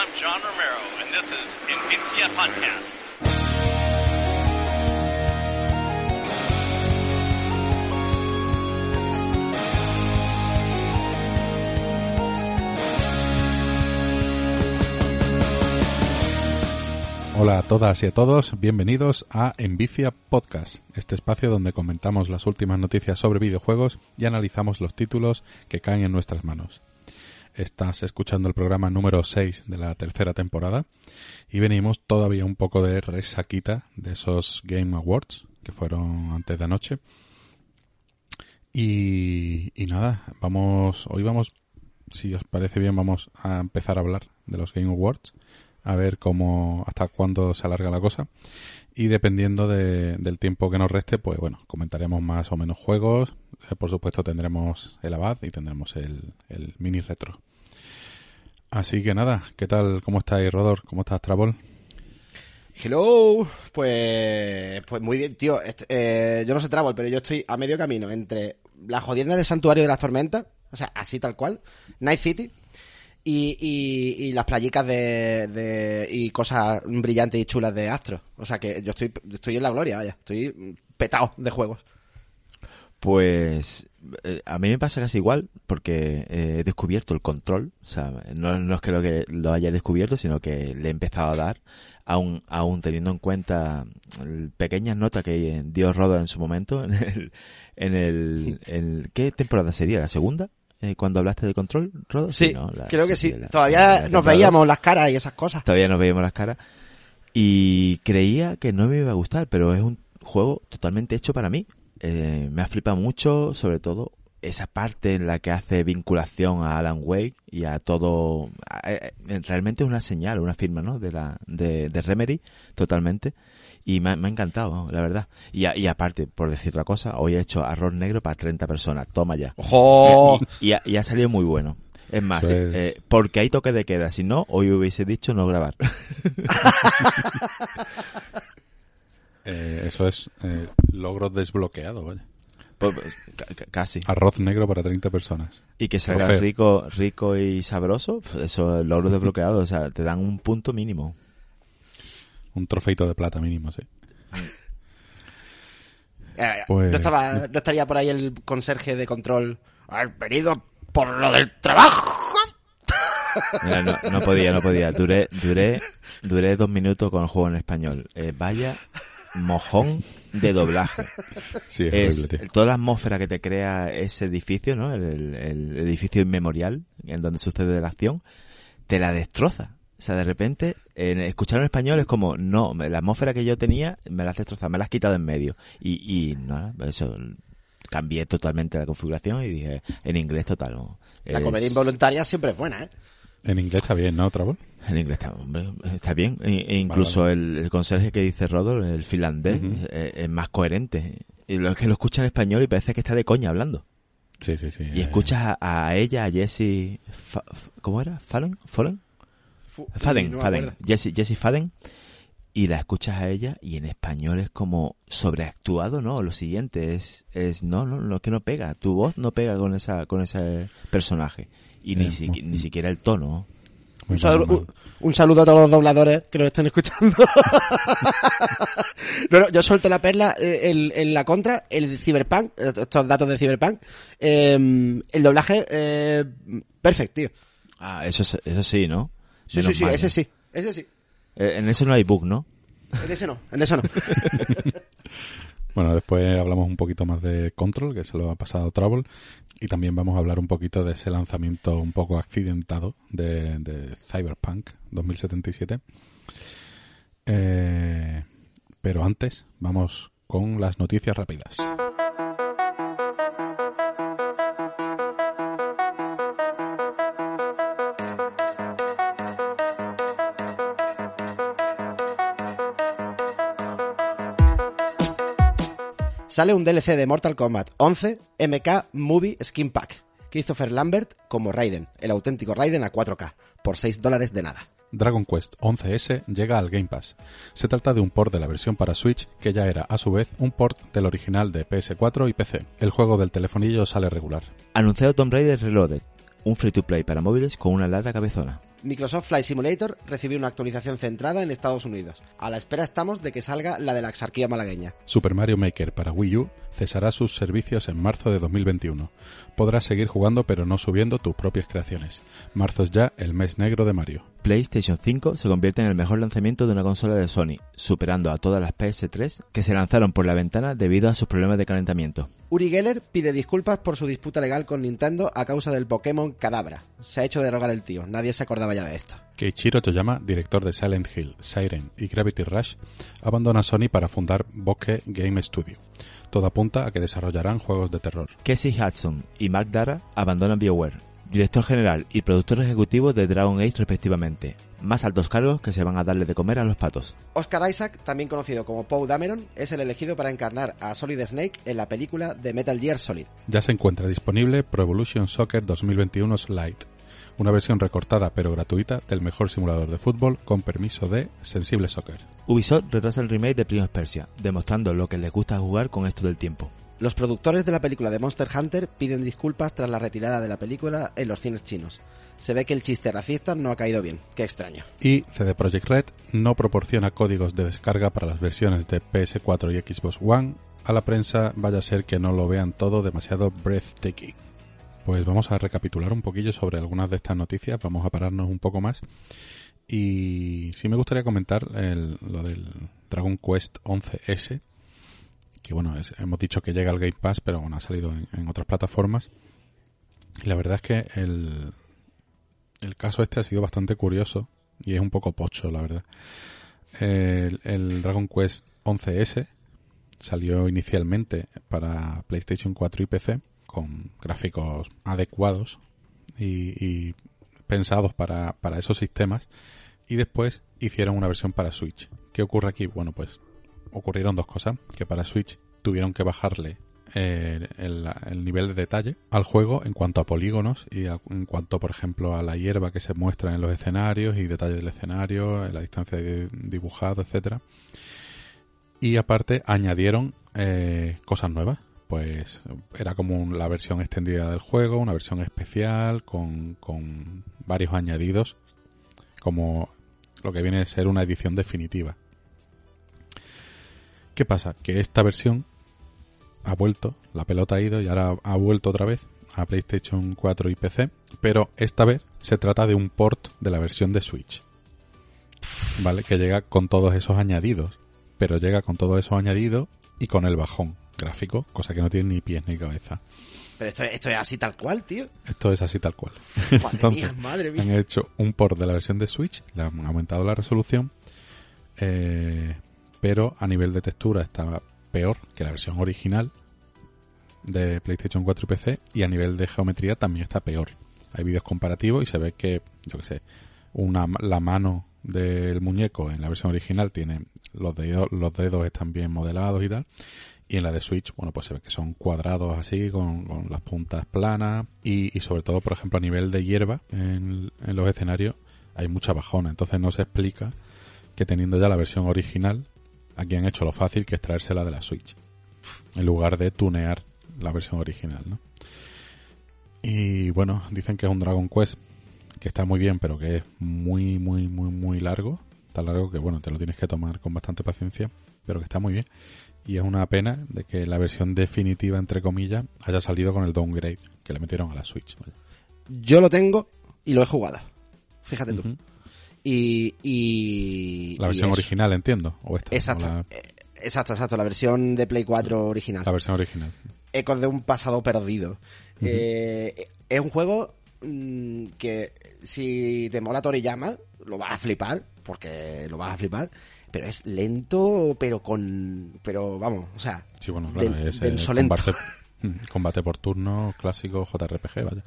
I'm John Romero, and this is Invicia Podcast. Hola a todas y a todos, bienvenidos a Envicia Podcast, este espacio donde comentamos las últimas noticias sobre videojuegos y analizamos los títulos que caen en nuestras manos. Estás escuchando el programa número 6 de la tercera temporada y venimos todavía un poco de resaquita de esos Game Awards que fueron antes de anoche. Y, y nada, vamos, hoy vamos, si os parece bien, vamos a empezar a hablar de los Game Awards a ver cómo hasta cuándo se alarga la cosa y dependiendo de, del tiempo que nos reste pues bueno comentaremos más o menos juegos por supuesto tendremos el abad y tendremos el, el mini retro así que nada qué tal cómo estáis Rodor cómo estás Trabol Hello, pues, pues muy bien, tío. Este, eh, yo no sé Travel, pero yo estoy a medio camino entre la jodienda del santuario de las tormentas, o sea, así tal cual, Night City, y, y, y las playicas de, de, y cosas brillantes y chulas de Astro. O sea que yo estoy, estoy en la gloria, vaya, estoy petado de juegos. Pues eh, a mí me pasa casi igual porque eh, he descubierto el control, o sea, no, no es que lo, que lo haya descubierto, sino que le he empezado a dar, aún, aún teniendo en cuenta pequeñas notas que dio Rodo en su momento, en el, en el, en, ¿qué temporada sería? ¿La segunda? Eh, cuando hablaste de control, Rodo? Sí, ¿no? La- creo que sí. la- Todavía la nos veíamos las caras y esas cosas. Todavía nos veíamos las caras. Y creía que no me iba a gustar, pero es un juego totalmente hecho para mí. Eh, me ha flipado mucho, sobre todo esa parte en la que hace vinculación a Alan Wake y a todo. a- eh, eh, realmente es una señal, una firma, ¿no? De la de, de Remedy, totalmente. Y me, ha- me ha encantado, la verdad. Y, a- y aparte, por decir otra cosa, hoy he hecho arroz negro para 30 personas. Toma ya. ¡Ojo! Y, y ha, y ha salido muy bueno. Es más, Pues- eh, porque hay toque de queda. Si no, hoy hubiese dicho no grabar. Eh, eso es eh, logro desbloqueado vaya Pues, pues, ca- ca- casi. arroz negro para 30 personas Y que salga Trofeo. rico, rico y sabroso, pues eso es logro desbloqueado. O sea, te dan un punto mínimo. un trofeito de plata mínimo sí Eh, Pues- no, estaba, no estaría por ahí el conserje de control. ¿Has venido por lo del trabajo? Mira, no, no podía, no podía. Duré, duré, duré dos minutos con el juego en español. Eh, vaya mojón de doblaje. sí es, es horrible toda la atmósfera que te crea ese edificio, ¿no? El, el- el edificio inmemorial en donde sucede la acción, te la destroza. O sea, de repente, en, escuchar en español es como, no, la atmósfera que yo tenía me la has destrozado, me la has quitado en medio. Y, y no, eso, cambié totalmente la configuración y dije, en inglés total. ¿no? La Es- comedia involuntaria siempre es buena, ¿eh? En inglés está bien no Trabol En inglés está, hombre, está bien. E- e incluso El, el conserje que dice Rodol, el finlandés, Ujú. es, es más coherente. Y lo que lo escucha en español y parece que está de coña hablando. sí sí sí Y eh, escuchas a, a ella, a Jessie, ¿cómo era? ¿Fallen? ¿Fallen? Fu- Faden, no Faden. Jessie, Jessie Faden. Y la escuchas a ella y en español es como sobreactuado, ¿no? Lo siguiente es, es no, no, no, que no pega. Tu voz no pega con esa, con ese personaje. Y ni, Eh, si- muy- ni siquiera el tono. Un, saludo, un- un saludo a todos los dobladores que nos estén escuchando. no, no, yo suelto la perla eh, en, en la contra, el Cyberpunk, eh, estos datos de Cyberpunk, eh, el doblaje, eh, perfecto, tío. Ah, eso, es- eso sí, ¿no? Sí, Menos sí, sí, mal, ese ¿no? sí, ese sí. Eh, En eso no hay bug, ¿no? En ese no, en ese no. Bueno, después hablamos un poquito más de Control, que se lo ha pasado Trouble, y también vamos a hablar un poquito de ese lanzamiento un poco accidentado de, de Cyberpunk 2077. Eh, pero antes, vamos con las noticias rápidas. Sale un DLC de Mortal Kombat 11 MK Movie Skin Pack. Christopher Lambert como Raiden, el auténtico Raiden a 4K, por 6 dólares de nada. Dragon Quest 11S llega al Game Pass. Se trata de un port de la versión para Switch que ya era a su vez un port del original de PS4 y PC. El juego del telefonillo sale regular. Anunciado Tomb Raider Reloaded, un free to play para móviles con una larga cabezona. Microsoft Flight Simulator recibió una actualización centrada en Estados Unidos. A la espera estamos de que salga la de la exarquía malagueña. Super Mario Maker para Wii U cesará sus servicios en marzo de 2021. Podrás seguir jugando pero no subiendo tus propias creaciones. Marzo es ya el mes negro de Mario. PlayStation 5 se convierte en el mejor lanzamiento de una consola de Sony, superando a todas las PS3 que se lanzaron por la ventana debido a sus problemas de calentamiento. Uri Geller pide disculpas por su disputa legal con Nintendo a causa del Pokémon Cadabra. Se ha hecho derogar el tío, nadie se acordaba ya de esto. Keiichiro Toyama, director de Silent Hill, Siren y Gravity Rush, abandona Sony para fundar Bokeh Game Studio. Todo apunta a que desarrollarán juegos de terror. Casey Hudson y Mark Dara abandonan BioWare, director general y productor ejecutivo de Dragon Age respectivamente, más altos cargos que se van a darle de comer a los patos. Oscar Isaac, también conocido como Poe Dameron, es el elegido para encarnar a Solid Snake en la película de Metal Gear Solid. Ya se encuentra disponible Pro Evolution Soccer 2021 Slide, una versión recortada pero gratuita del mejor simulador de fútbol con permiso de Sensible Soccer. Ubisoft retrasa el remake de Prince of Persia, demostrando lo que les gusta jugar con esto del tiempo. Los productores de la película de Monster Hunter piden disculpas tras la retirada de la película en los cines chinos. Se ve que el chiste racista no ha caído bien. Qué extraño. Y CD Projekt Red no proporciona códigos de descarga para las versiones de PS4 y Xbox One. A la prensa vaya a ser que no lo vean todo demasiado breathtaking. Pues vamos a recapitular un poquillo sobre algunas de estas noticias, vamos a pararnos un poco más. Y sí me gustaría comentar lo del Dragon Quest 11S, que bueno, hemos dicho que llega al Game Pass, pero bueno, ha salido en, otras plataformas. Y la verdad es que el, el caso este ha sido bastante curioso y es un poco pocho, la verdad. El, el Dragon Quest 11S salió inicialmente para PlayStation 4 y PC con gráficos adecuados y, y pensados para, para esos sistemas y después hicieron una versión para Switch. ¿Qué ocurre aquí? Bueno, pues ocurrieron dos cosas, que para Switch tuvieron que bajarle eh, el, el nivel de detalle al juego en cuanto a polígonos y en cuanto, por ejemplo, a la hierba que se muestra en los escenarios y detalle del escenario, en la distancia de dibujado, etcétera. Y aparte añadieron eh, cosas nuevas. Pues era como la versión extendida del juego, una versión especial con, con varios añadidos, como lo que viene a ser una edición definitiva. ¿Qué pasa? Que esta versión ha vuelto, la pelota ha ido y ahora ha vuelto otra vez a PlayStation 4 y PC, pero esta vez se trata de un port de la versión de Switch. ¿Vale? Que llega con todos esos añadidos, pero llega con todos esos añadidos y con el bajón gráfico, cosa que no tiene ni pies ni cabeza. Pero esto, esto es así tal cual, tío. Esto es así tal cual. Madre Entonces, mía, madre mía. han hecho un port de la versión de Switch, le han aumentado la resolución, eh, pero a nivel de textura está peor que la versión original de PlayStation 4 y PC, y a nivel de geometría también está peor. Hay vídeos comparativos y se ve que, yo que sé, una, la mano del muñeco en la versión original tiene los dedos, los dedos están bien modelados y tal. Y en la de Switch, bueno, pues se ve que son cuadrados así, con, con las puntas planas. Y, y sobre todo, por ejemplo, a nivel de hierba en, en los escenarios, hay mucha bajona. Entonces no se explica que teniendo ya la versión original, aquí han hecho lo fácil que es traérsela de la Switch. En lugar de tunear la versión original, ¿no? Y bueno, dicen que es un Dragon Quest que está muy bien, pero que es muy, muy, muy, muy largo. Tan largo que, bueno, te lo tienes que tomar con bastante paciencia, pero que está muy bien. Y es una pena de que la versión definitiva, entre comillas, haya salido con el downgrade que le metieron a la Switch. ¿vale? Yo lo tengo y lo he jugado. Fíjate tú. Y. y La versión original, entiendo. O esta, Exacto. o la, Eh, Exacto, exacto. La versión de Play 4 original. la versión original. Ecos de un pasado perdido. Eh, es un juego mm, que si te mola Toriyama, lo vas a flipar, porque lo vas a flipar, pero es lento, pero con... Pero vamos, o sea... Sí, bueno, claro, es eh, combate, combate por turno clásico JRPG, vaya.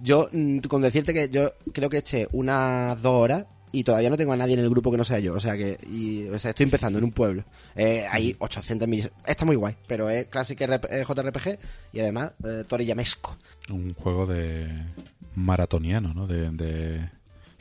Yo, mm, con decirte que yo creo que eché unas dos horas y todavía no tengo a nadie en el grupo que no sea yo. O sea que y, o sea, estoy empezando en un pueblo. Eh, hay 800 millones. Está muy guay, pero es clásico JRPG y además eh, Toriyamesco. Un juego de maratoniano, ¿no? De, de-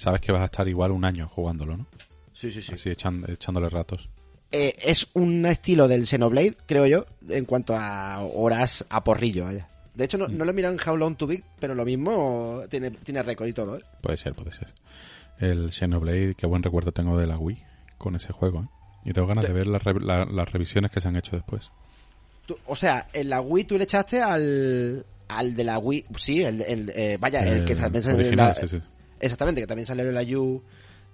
Sabes que vas a estar igual un año jugándolo, ¿no? Sí, sí, Así echan- echándole ratos. Eh, es un estilo del Xenoblade, creo yo, en cuanto a horas a porrillo, vaya. De hecho, no, no lo he mirado en How Long to Beat, pero lo mismo tiene, tiene récord y todo, ¿eh? Puede ser, puede ser. El Xenoblade, qué buen recuerdo tengo de la Wii con ese juego. ¿eh? Y tengo ganas de ver las, re- la- las revisiones que se han hecho después. Tú- o sea, en la Wii tú le echaste al, al de la Wii. Sí, el, el, eh, vaya, el, que también en original, la- sí, sí. Exactamente, que también salió en la U,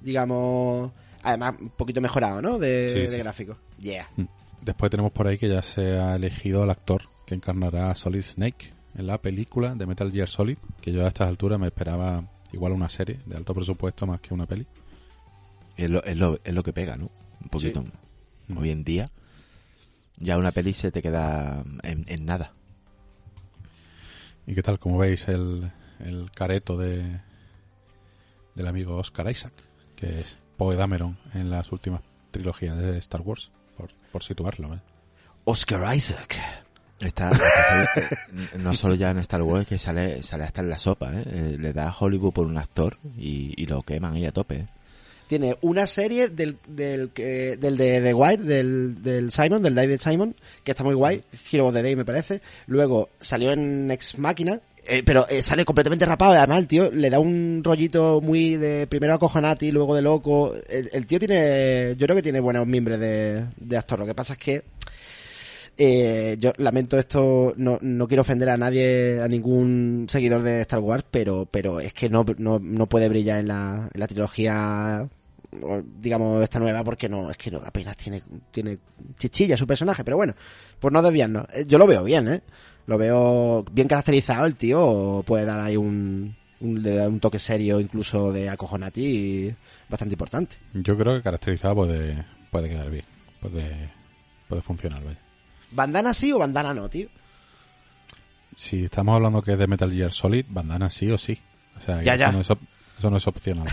digamos. Además, un poquito mejorado, ¿no? De, Sí, de sí, sí. gráfico. Yeah. Mm. Después tenemos por ahí que ya se ha elegido al actor que encarnará a Solid Snake en la película de Metal Gear Solid, que yo a estas alturas me esperaba igual una serie de alto presupuesto más que una peli. Es lo, es lo, es lo que pega, ¿no? Un poquito. Mm. Hoy en día, ya una peli se te queda en, en nada. ¿Y qué tal? Como veis el, el careto de del amigo Oscar Isaac, que es Poe Dameron en las últimas trilogías de Star Wars, por, por situarlo. ¿eh? Oscar Isaac. Está, está- no solo ya en Star Wars, que sale, sale hasta en la sopa, ¿eh? Eh, Le da a Hollywood por un actor y, y lo queman ahí a tope. ¿eh? Tiene una serie del, del, que- del de The Wire, del, del Simon, del David Simon, que está muy guay, Hero of the Day me parece. Luego salió en Ex Máquina, eh, pero eh, sale completamente rapado. Además, el tío le da un rollito muy de primero acojonati, luego de loco. El, tío tiene, yo creo que tiene buenos miembros de, actor. Lo que pasa es que eh, yo lamento esto, no, no quiero ofender a nadie, a ningún seguidor de Star Wars, pero, pero es que no, no, no puede brillar en la, en la trilogía, digamos, esta nueva, porque no, es que no, apenas tiene, tiene chichilla su personaje, pero bueno, pues no desviarnos. Eh, Yo lo veo bien, ¿eh? Lo veo bien caracterizado, el tío puede dar ahí un, un, le da un toque serio, incluso de acojonati, bastante importante. Yo creo que caracterizado puede, puede quedar bien, puede, puede funcionar. vaya. ¿Bandana sí o bandana no, tío? Si estamos hablando que es de Metal Gear Solid, bandana sí o sí. O sea, Ya, eso, ya. No es op- eso no es opcional.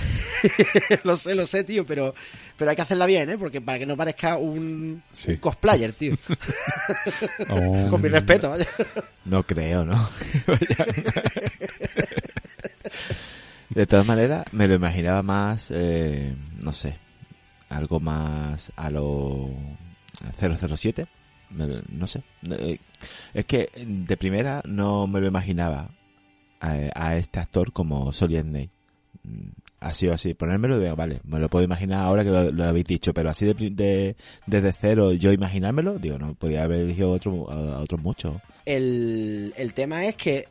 lo sé, lo sé, tío, pero, pero hay que hacerla bien, ¿eh? Porque para que no parezca un, Sí. un cosplayer, tío. Con mi respeto, vaya. No creo, ¿no? de todas maneras, me lo imaginaba más, eh, no sé, algo más a lo 007. Me no sé. Eh, Es que de primera no me lo imaginaba a, a este actor como Solid Snake. Mm, Así o así, ponérmelo digo, vale, me lo puedo imaginar ahora que lo, lo habéis dicho, pero así de, de- desde cero yo imaginármelo, digo, no, podía haber elegido otro, a, a otros muchos. El, el tema es que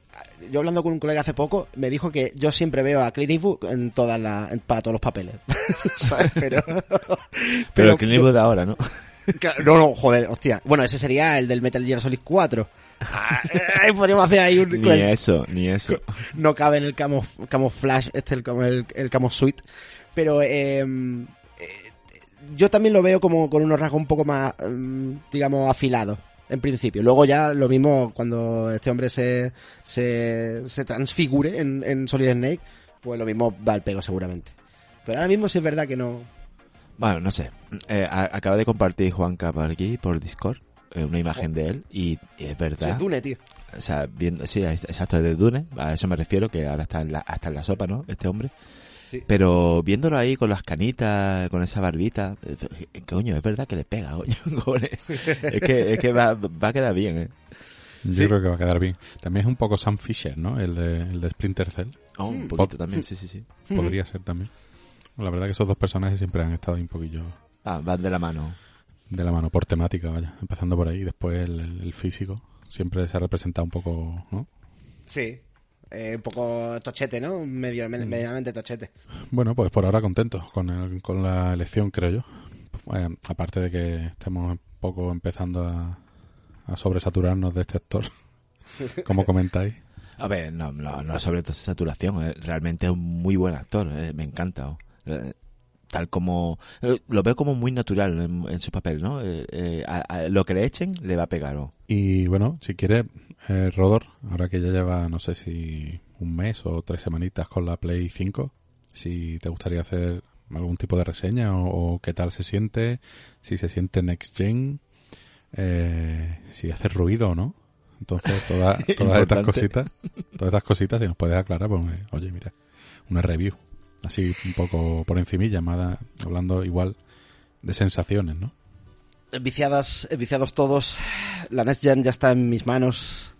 yo hablando con un colega hace poco me dijo que yo siempre veo a Clint Eastwood en todas las para todos los papeles. ¿Sabes? Pero, Pero, el Clint Eastwood de ahora, ¿no? No, no, joder, hostia. Bueno, ese sería el del Metal Gear Solid 4. Ah, Ahí podríamos hacer ahí un... Ni eso, ni eso. no cabe en el camo, camuflaje, este el, camo- el, el camo suite. Pero eh, eh, yo también lo veo como con unos rasgos un poco más, mm, digamos, afilados. En principio. Luego ya lo mismo cuando este hombre se, se, se transfigure en, en Solid Snake, pues lo mismo va al pego seguramente. Pero ahora mismo sí es verdad que no... Bueno, no sé. Eh, acaba de compartir Juanca por aquí, por Discord, una imagen de él y, y es Sí, verdad. es Dune, tío. O sea, viendo, sí, exacto, es de Dune, a eso me refiero, que ahora está en la, hasta en la sopa, ¿no? Este hombre. Sí. Pero viéndolo ahí con las canitas, con esa barbita, eh, coño, es verdad que le pega, coño. es que, es que va, va a quedar bien, ¿eh? Yo Sí. creo que va a quedar bien. También es un poco Sam Fisher, ¿no? El de, el de Splinter Cell. Oh, un Mm. poquito también, sí, sí, sí. Podría ser también. La verdad que esos dos personajes siempre han estado ahí un poquillo Ah, van de la mano. De la mano por temática, vaya. Empezando por ahí, después el, el- físico. Siempre se ha representado un poco, ¿no? Sí. Eh, un poco tochete, ¿no? Medio, me- medianamente tochete. Bueno, pues por ahora contento con, el- con la elección, creo yo. Eh, aparte de que estemos un poco empezando a, a sobresaturarnos de este actor, como comentáis. A ver, no, no, no sobre saturación, eh, realmente es un muy buen actor, eh, me encanta. oh. Tal como, eh, lo veo como muy natural en, en su papel, ¿no? Eh, eh, a- a lo que le echen le va a pegar. oh. Y bueno, si quieres, eh, Rodor, ahora que ya lleva, no sé si un mes o tres semanitas con la Play 5, si te gustaría hacer algún tipo de reseña o, o qué tal se siente, si se siente Next Gen, eh, si hace ruido o no. Entonces, toda- todas estas cositas, todas estas cositas, si nos puedes aclarar, pues, oye, mira, una review, así un poco por encimilla, llamada, hablando igual de sensaciones, ¿no? Viciadas, viciados todos. La Next Gen ya está en mis manos.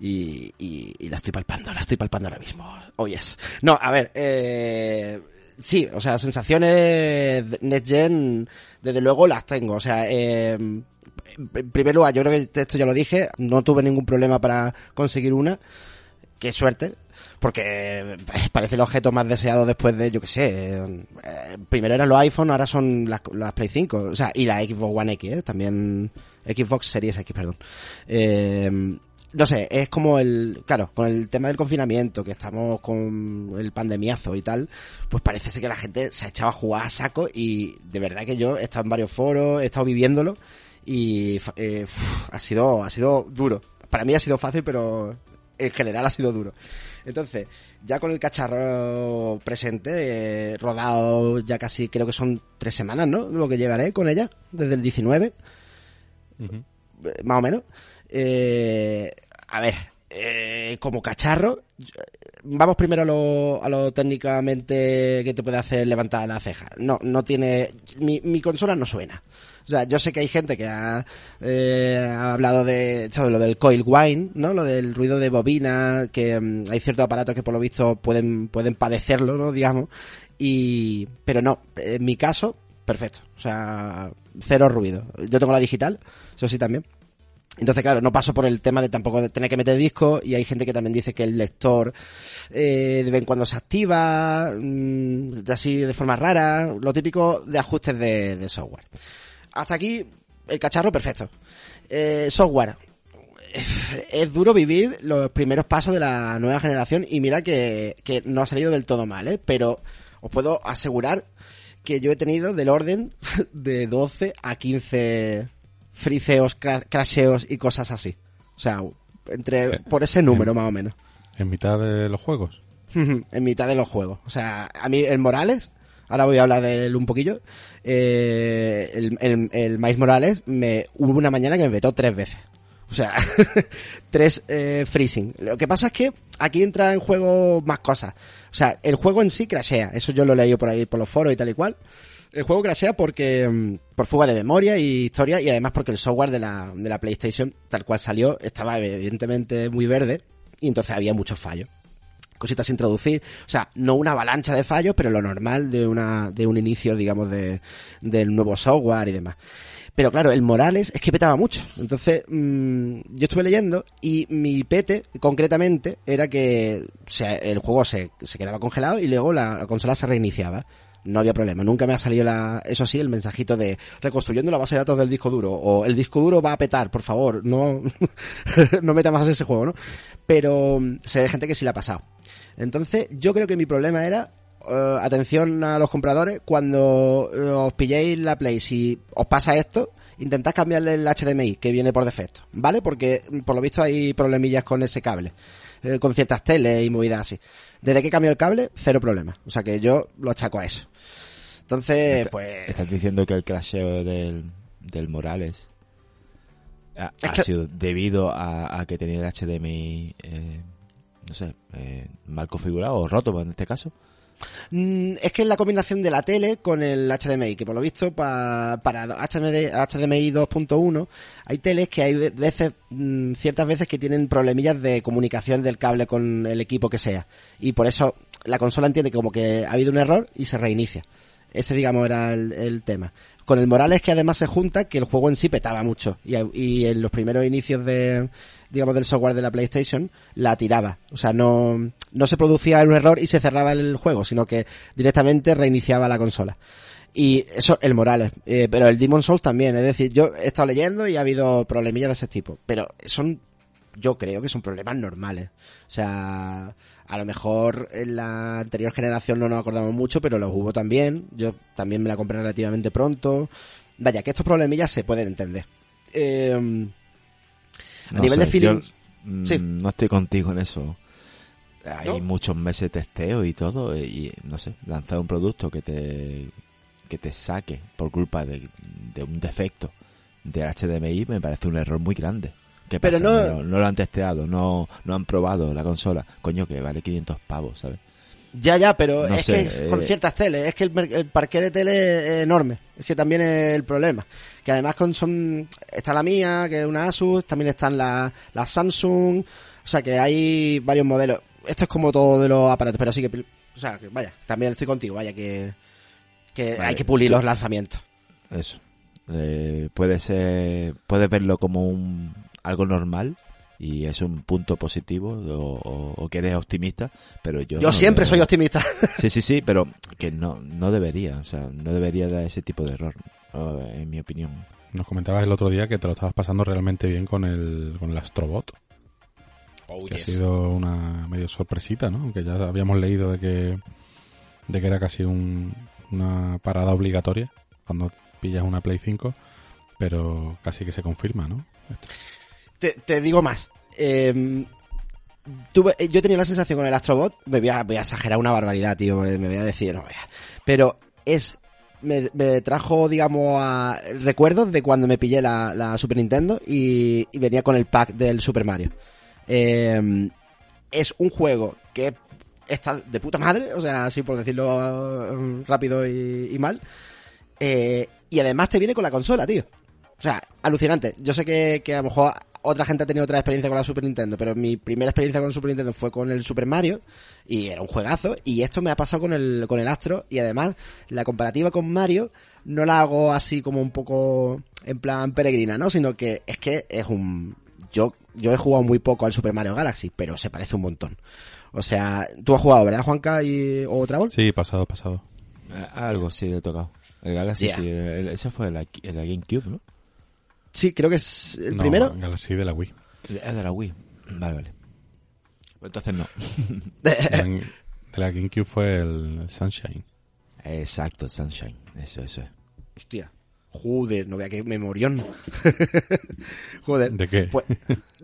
y, y, la estoy palpando, la estoy palpando ahora mismo. Oh, yes. No, a ver, eh, sí, o sea, sensaciones de Next Gen, desde luego las tengo. O sea, eh, en primer lugar, yo creo que esto ya lo dije, no tuve ningún problema para conseguir una. Qué suerte, porque eh, parece el objeto más deseado después de, yo qué sé, eh, primero eran los iPhone, ahora son las, Play 5, o sea, y la Xbox One X, ¿eh? también Xbox Series X, perdón. Eh, no sé, es como el, claro, con el tema del confinamiento, que estamos con el pandemiazo y tal, pues parece ser que la gente se ha echado a jugar a saco y de verdad que yo he estado en varios foros, he estado viviéndolo y eh, ha sido, ha sido duro. Para mí ha sido fácil, pero en general ha sido duro. Entonces, ya con el cacharro presente, eh, rodado ya casi, creo que son tres semanas, ¿no? Lo que llevaré con ella, desde el 19, Ujú. eh, más o menos. Eh, a ver, eh, como cacharro, vamos primero a lo, a lo técnicamente que te puede hacer levantar la ceja. No, no tiene, mi, mi consola no suena. O sea, yo sé que hay gente que ha, eh, ha hablado de esto, de lo del coil whine, ¿no? Lo del ruido de bobina, que mm, hay ciertos aparatos que por lo visto pueden, pueden padecerlo, ¿no? Digamos. Y, pero no, en mi caso, perfecto. O sea, cero ruido. Yo tengo la digital, eso sí también. Entonces, claro, no paso por el tema de tampoco tener que meter disco y hay gente que también dice que el lector eh, de vez en cuando se activa, mm, así de forma rara, lo típico de ajustes de software. Hasta aquí el cacharro perfecto. Eh, software. Es duro vivir los primeros pasos de la nueva generación y mira que, que no ha salido del todo mal, ¿eh? pero os puedo asegurar que yo he tenido del orden de 12 a 15 friceos, cra- crasheos y cosas así. O sea, entre por ese número más o menos. En mitad de los juegos. en mitad de los juegos. O sea, a mí el Morales, ahora voy a hablar de él un poquillo, eh, el, el, el Morales, me, hubo una mañana que me vetó tres veces. O sea, tres eh, freezing. Lo que pasa es que aquí entra en juego más cosas. O sea, el juego en sí crashea. Eso yo lo he leído por ahí, por los foros y tal y cual. El juego crashea porque mm, por fuga de memoria y historia y además porque el software de la, de la PlayStation, tal cual salió, estaba evidentemente muy verde y entonces había muchos fallos cositas sin introducir, o sea, no una avalancha de fallos, pero lo normal de una de un inicio, digamos, de del nuevo software y demás. Pero claro, el Morales es que petaba mucho. Entonces, mmm, yo estuve leyendo y mi pete, concretamente, era que o sea, el juego se, se quedaba congelado y luego la consola se reiniciaba. No había problema. Nunca me ha salido la, eso sí, el mensajito de reconstruyendo la base de datos del disco duro o el disco duro va a petar, por favor, no, no meta más ese juego, ¿no? Pero mm, sé de gente que sí le ha pasado. Entonces, yo creo que mi problema era, eh, atención a los compradores, cuando eh, os pilléis la Play, si os pasa esto, intentad cambiarle el HDMI que viene por defecto, ¿vale? Porque mm, por lo visto hay problemillas con ese cable, eh, con ciertas teles y movidas así. Desde que cambio el cable, cero problema. O sea que yo lo achaco a eso. Entonces, Está- pues... Estás diciendo que el crasheo del, del Morales ha, Es ha que- sido debido a, a que tenía el HDMI, eh, no sé, eh, mal configurado o roto en este caso. Mm, es que es la combinación de la tele con el HDMI, que por lo visto pa- para HDMI, HDMI 2.1 hay teles que hay ve- veces, mm, ciertas veces que tienen problemillas de comunicación del cable con el equipo que sea. Y por eso la consola entiende como que ha habido un error y se reinicia. Ese, digamos, era el, tema. Con el Morales que además se junta que el juego en sí petaba mucho. Y, y en los primeros inicios de, digamos, del software de la PlayStation, la tiraba. O sea, no, no se producía un error y se cerraba el juego, sino que directamente reiniciaba la consola. Y eso, el Morales. Eh, pero el Demon Souls también. Es decir, yo he estado leyendo y ha habido problemillas de ese tipo. Pero son, yo creo que son problemas normales. O sea, a lo mejor en la anterior generación no nos acordamos mucho, pero los hubo también. Yo también me la compré relativamente pronto. Vaya, que estos problemillas se pueden entender. Eh, a No nivel sé, de feeling, yo, mm, sí. No estoy contigo en eso. Hay ¿No? muchos meses de testeo y todo, y no sé, lanzar un producto que te que te saque por culpa de, de un defecto del HDMI me parece un error muy grande. ¿Qué Pero no- no lo han testeado, no, no han probado la consola. Coño, que vale 500 pavos, ¿sabes? Ya, ya, pero No es sé, que con eh. ciertas teles, es que el, el parque de tele es enorme, es que también es el problema. Que además con son, está la mía, que es una Asus, también están las las Samsung, O sea que hay varios modelos. Esto es como todo de los aparatos, pero sí que, o sea, que vaya, también estoy contigo, vaya que, que Vale. hay que pulir los lanzamientos. Eso. Eh, puede ser, puedes verlo como un algo normal y es un punto positivo o, o- o que eres optimista, pero yo Yo no siempre soy optimista. Sí, sí, sí, pero que no no debería, o sea, no debería dar ese tipo de error, en mi opinión. Nos comentabas el otro día que te lo estabas pasando realmente bien con el, con el Astrobot. Oh, que ha sido una medio sorpresita, ¿no? Aunque ya habíamos leído de que, de que era casi un- una parada obligatoria cuando pillas una Play 5, pero casi que se confirma, ¿no? Esto. Te, digo más. Eh, tuve, yo tenía la sensación con el Astrobot, me voy a, exagerar una barbaridad, tío, eh, me voy a decir, no, vea. pero es, me, trajo, digamos, recuerdos de cuando me pillé la, Super Nintendo y, venía con el pack del Super Mario. Eh, es un juego que está de puta madre, o sea, así por decirlo eh, rápido y, y mal. Eh, y además te viene con la consola, tío. O sea, alucinante. Yo sé que, que a lo mejor otra gente ha tenido otra experiencia con la Super Nintendo, pero mi primera experiencia con el Super Nintendo fue con el Super Mario y era un juegazo. Y esto me ha pasado con el, con el Astro y además la comparativa con Mario no la hago así como un poco en plan peregrina, ¿no? Sino que es que es un... Yo, yo he jugado muy poco al Super Mario Galaxy, pero se parece un montón. O sea, tú has jugado, ¿verdad, Juanca y, o Travel? Sí, pasado, pasado. Eh, Algo sí le he tocado. El Galaxy Yeah. sí, el- ese fue el, el GameCube, ¿no? Sí, creo que es el No, primero. Galaxy de la Wii. Es de la Wii. Vale, vale. Pues Entonces no. De la, GameCube fue el, Sunshine. Exacto, Sunshine. Eso, eso es. Hostia. Joder, no vea qué memorión. Joder. ¿De qué? Pues,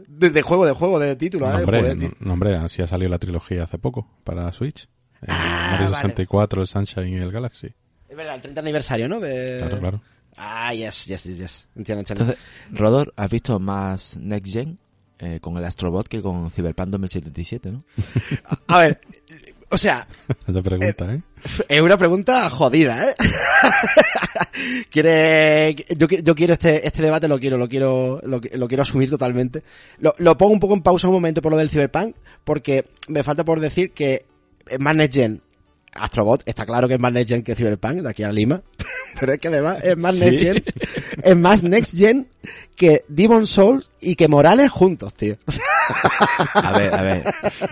de, de juego, de juego, de título, No, ¿eh? hombre, Joder, no, no, hombre, así ha salido la trilogía hace poco para Switch. El Ah, Mario vale. 64, el Sunshine y el Galaxy. Es verdad, el 30 aniversario, ¿no? De... Claro, claro. Ah, yes, yes, yes, yes. Entiendo, entiendo. Entonces, Rodor, ¿has visto más Next Gen eh, con el Astrobot que con Cyberpunk 2077, no? A ver, o sea, Esa pregunta, ¿eh? es una pregunta jodida, ¿eh? Quiere, yo, qui- yo quiero este, este debate, lo quiero, lo quiero, lo, qui- lo quiero asumir totalmente. Lo, lo pongo un poco en pausa un momento por lo del Cyberpunk, porque me falta por decir que más Next Gen. Astrobot, está claro que es más Next Gen que Cyberpunk, de aquí a Lima. Pero es que además es más Sí. Next Gen, es más Next Gen que Demon Souls y que Morales juntos, tío. A ver, a ver.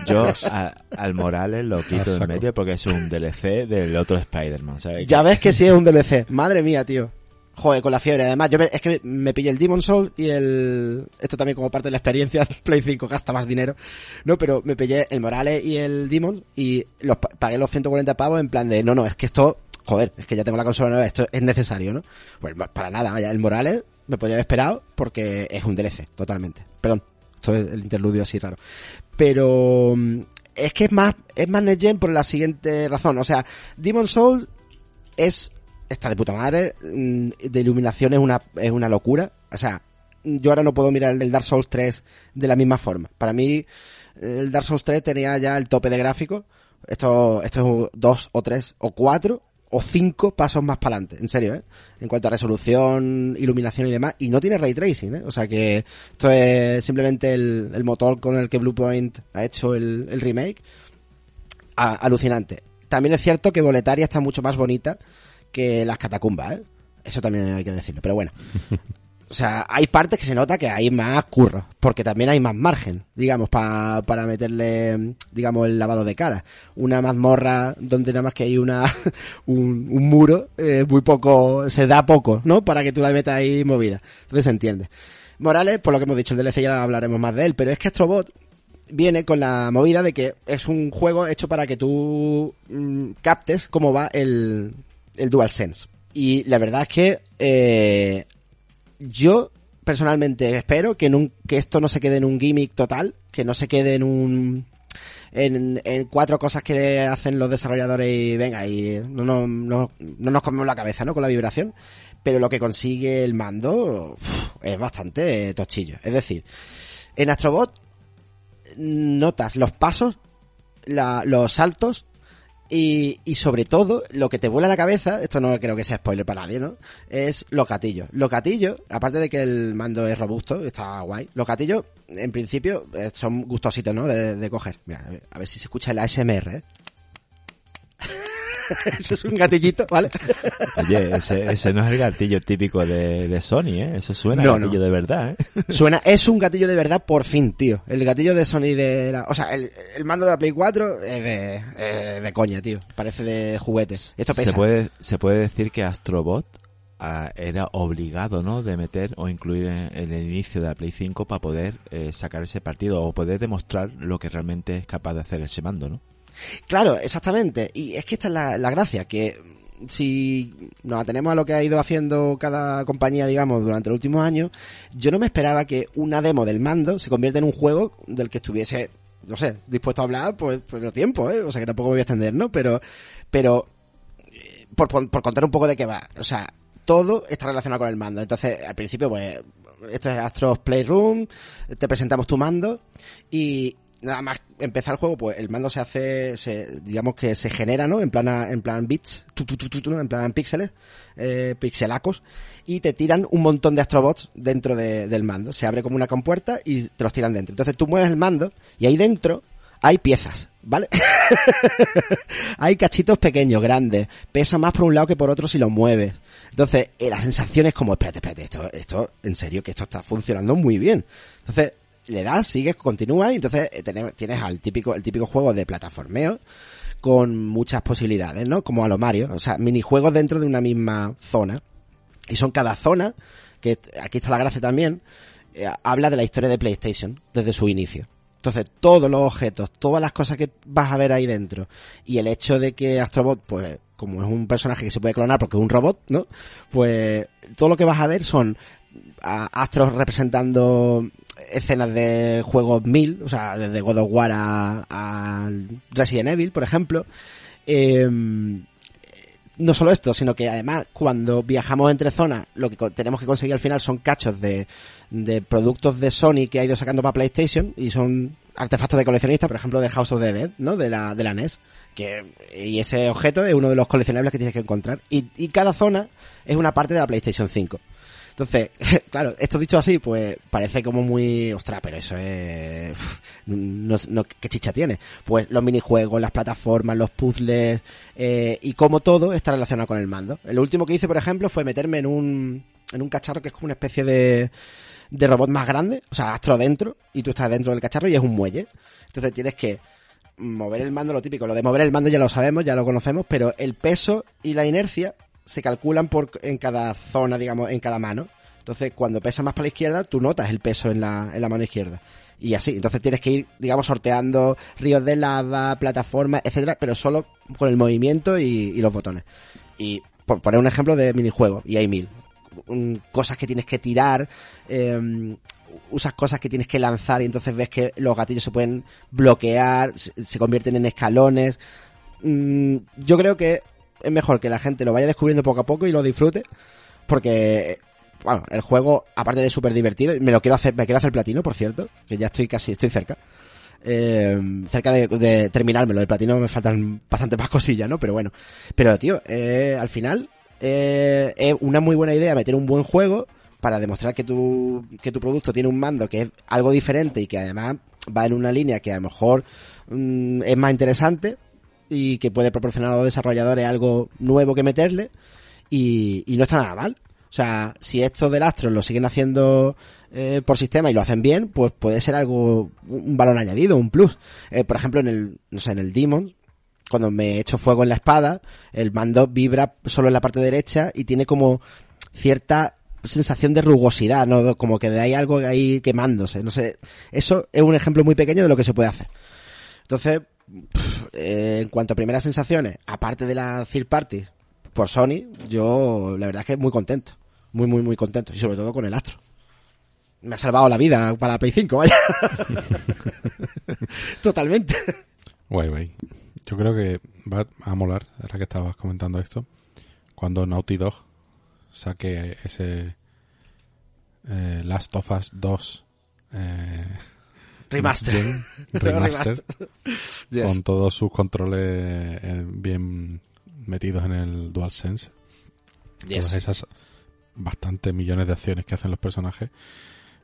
Yo a- al Morales lo quito saco. medio porque es un DLC del otro Spider-Man, ¿sabes? Ya ves que sí es un DLC. Madre mía, tío. Joder, con la fiebre. Además, yo me- es que me pillé el Demon Soul y el... Esto también como parte de la experiencia. Play 5 gasta más dinero. No, pero me pillé el Morales y el Demon y los pa- pagué los 140 pavos en plan de... No, no, es que esto... Joder, es que ya tengo la consola nueva. Esto es necesario, ¿no? Pues para nada, vaya. El Morales me podría haber esperado porque es un DLC, totalmente. Perdón. Esto es el interludio así raro. Pero... mm, Es que es más, es más Next Gen por la siguiente razón. O sea, Demon Soul es está de puta madre mm, de iluminación es una es una locura o sea yo ahora no puedo mirar el Dark Souls 3 de la misma forma para mí el Dark Souls 3 tenía ya el tope de gráficos esto esto es dos o tres o cuatro o cinco pasos más para adelante, en serio, ¿eh? En cuanto a resolución, iluminación y demás, y no tiene ray tracing, ¿eh? O sea que esto es simplemente el, el motor con el que Bluepoint ha hecho el, el remake. A- alucinante. También es cierto que Boletaria está mucho más bonita que las catacumbas, ¿eh? Eso también hay que decirlo, pero bueno. O sea, hay partes que se nota que hay más curro, porque también hay más margen, digamos, pa- para meterle, digamos, el lavado de cara. Una mazmorra donde nada más que hay una un, un muro, eh, muy poco, se da poco, ¿no? Para que tú la metas ahí movida. Entonces se entiende. Morales, por lo que hemos dicho, el DLC ya hablaremos más de él, pero es que Astrobot viene con la movida de que es un juego hecho para que tú mm, captes cómo va el, el DualSense. Y la verdad es que eh, yo personalmente espero que, esto no se quede en un gimmick total, que no se quede en un en, en cuatro cosas que hacen los desarrolladores y venga y no, no, no, no nos comemos la cabeza ¿no? con la vibración pero lo que consigue el mando uf, es bastante tochillo es decir en Astrobot notas los pasos la- los saltos y, y sobre todo, lo que te vuela la cabeza, esto no creo que sea spoiler para nadie, ¿no? Es los gatillos. Los gatillos, aparte de que el mando es robusto, está guay, los gatillos en principio, eh, son gustositos, ¿no? De, de coger. Mira, a ver, a ver si se escucha el ASMR, ¿eh? Eso es un gatillito, ¿vale? Oye, ese, ese no es el gatillo típico de, de Sony, ¿eh? Eso suena No, gatillo no. de verdad, ¿eh? Suena, es un gatillo de verdad por fin, tío. El gatillo de Sony de la, o sea, el, el mando de la Play 4 es de, de coña, tío. Parece de juguete. Esto pesa. Se puede, se puede decir que Astrobot ah, era obligado, ¿no? De meter o incluir en, en el inicio de la Play 5 para poder eh, sacar ese partido o poder demostrar lo que realmente es capaz de hacer ese mando, ¿no? Claro, exactamente. Y es que esta es la, la gracia, que si nos atenemos a lo que ha ido haciendo cada compañía, digamos, durante los últimos años, yo no me esperaba que una demo del mando se convierta en un juego del que estuviese, no sé, dispuesto a hablar, pues, pues de tiempo, ¿eh? O sea, que tampoco me voy a extender, ¿no? Pero, pero, eh, por, por, por contar un poco de qué va, o sea, todo está relacionado con el mando. Entonces, al principio, pues, esto es Astros Playroom, te presentamos tu mando y nada más empezar el juego, pues el mando se hace, se, digamos que se genera, ¿no? En plan, en plan bits, tu, tu, tu, ¿no? en plan píxeles, eh, pixelacos, y te tiran un montón de astrobots dentro de- del mando. Se abre como una compuerta y te los tiran dentro. Entonces tú mueves el mando y ahí dentro hay piezas, ¿vale? hay cachitos pequeños, grandes, pesa más por un lado que por otro si lo mueves. Entonces, eh, la sensación es como, espérate, espérate, esto, esto, en serio, que esto está funcionando muy bien. Entonces, le das, sigues, continúas y entonces eh, tienes al típico, el típico juego de plataformeo con muchas posibilidades, ¿no? Como a lo Mario, o sea, minijuegos dentro de una misma zona. Y son cada zona, que aquí está la gracia también, eh, habla de la historia de PlayStation desde su inicio. Entonces, todos los objetos, todas las cosas que vas a ver ahí dentro, y el hecho de que Astrobot, pues, como es un personaje que se puede clonar porque es un robot, ¿no? Pues, todo lo que vas a ver son a Astros representando escenas de juegos mil, o sea, desde God of War a, a Resident Evil, por ejemplo. Eh, no solo esto, sino que además cuando viajamos entre zonas, lo que tenemos que conseguir al final son cachos de, de productos de Sony que ha ido sacando para PlayStation y son artefactos de coleccionista, por ejemplo, de House of the Dead, ¿no? De la, de la NES. Que, y ese objeto es uno de los coleccionables que tienes que encontrar. Y, y cada zona es una parte de la PlayStation 5. Entonces, claro, esto dicho así, pues parece como muy, ostras, pero eso es, no, no, ¿qué chicha tiene? Pues los minijuegos, las plataformas, los puzzles, eh, y como todo está relacionado con el mando. El último que hice, por ejemplo, fue meterme en un, en un cacharro que es como una especie de, de robot más grande, o sea, astro dentro, y tú estás dentro del cacharro y es un muelle. Entonces tienes que mover el mando, lo típico, lo de mover el mando ya lo sabemos, ya lo conocemos, pero el peso y la inercia se calculan por en cada zona, digamos, en cada mano. Entonces, cuando pesa más para la izquierda, tú notas el peso en la, en la mano izquierda. Y así, entonces tienes que ir, digamos, sorteando ríos de lava, plataformas, etcétera, pero solo con el movimiento y, los botones. Y por poner un ejemplo de minijuego, y hay mil. Cosas que tienes que tirar, eh, usas cosas que tienes que lanzar y entonces ves que los gatillos se pueden bloquear, se, se convierten en escalones. Mm, yo creo que es mejor que la gente lo vaya descubriendo poco a poco y lo disfrute, porque bueno, el juego, aparte de súper divertido, me lo quiero hacer, me quiero hacer platino, por cierto, que ya estoy casi, estoy cerca. Eh, cerca de, de terminármelo, el platino me faltan bastante más cosillas, ¿no? Pero bueno. Pero tío, eh, al final, eh, es una muy buena idea meter un buen juego para demostrar que tu, que tu producto tiene un mando que es algo diferente y que además va en una línea que a lo mejor mm, es más interesante y que puede proporcionar a los desarrolladores algo nuevo que meterle y, y no está nada mal. O sea, si esto del Astro lo siguen haciendo eh, por sistema y lo hacen bien, pues puede ser algo, un valor añadido, un plus. Eh, por ejemplo, en el, no sé, en el Demon, cuando me echo fuego en la espada, el mando vibra solo en la parte derecha y tiene como cierta sensación de rugosidad, ¿no? Como que de ahí algo ahí quemándose, no sé. Eso es un ejemplo muy pequeño de lo que se puede hacer. Entonces, eh, en cuanto a primeras sensaciones, aparte de la third party por Sony, yo la verdad es que muy contento. Muy, muy, muy contento. Y sobre todo con el Astro. Me ha salvado la vida para la Play 5, vaya. Totalmente. Guay, guay. Yo creo que va a molar, ahora que estabas comentando esto, cuando Naughty Dog saque ese eh, Last of Us 2 eh, Remaster. Gen remaster, Yes. con todos sus controles eh, bien metidos en el DualSense. Yes. Todas esas bastantes millones de acciones que hacen los personajes.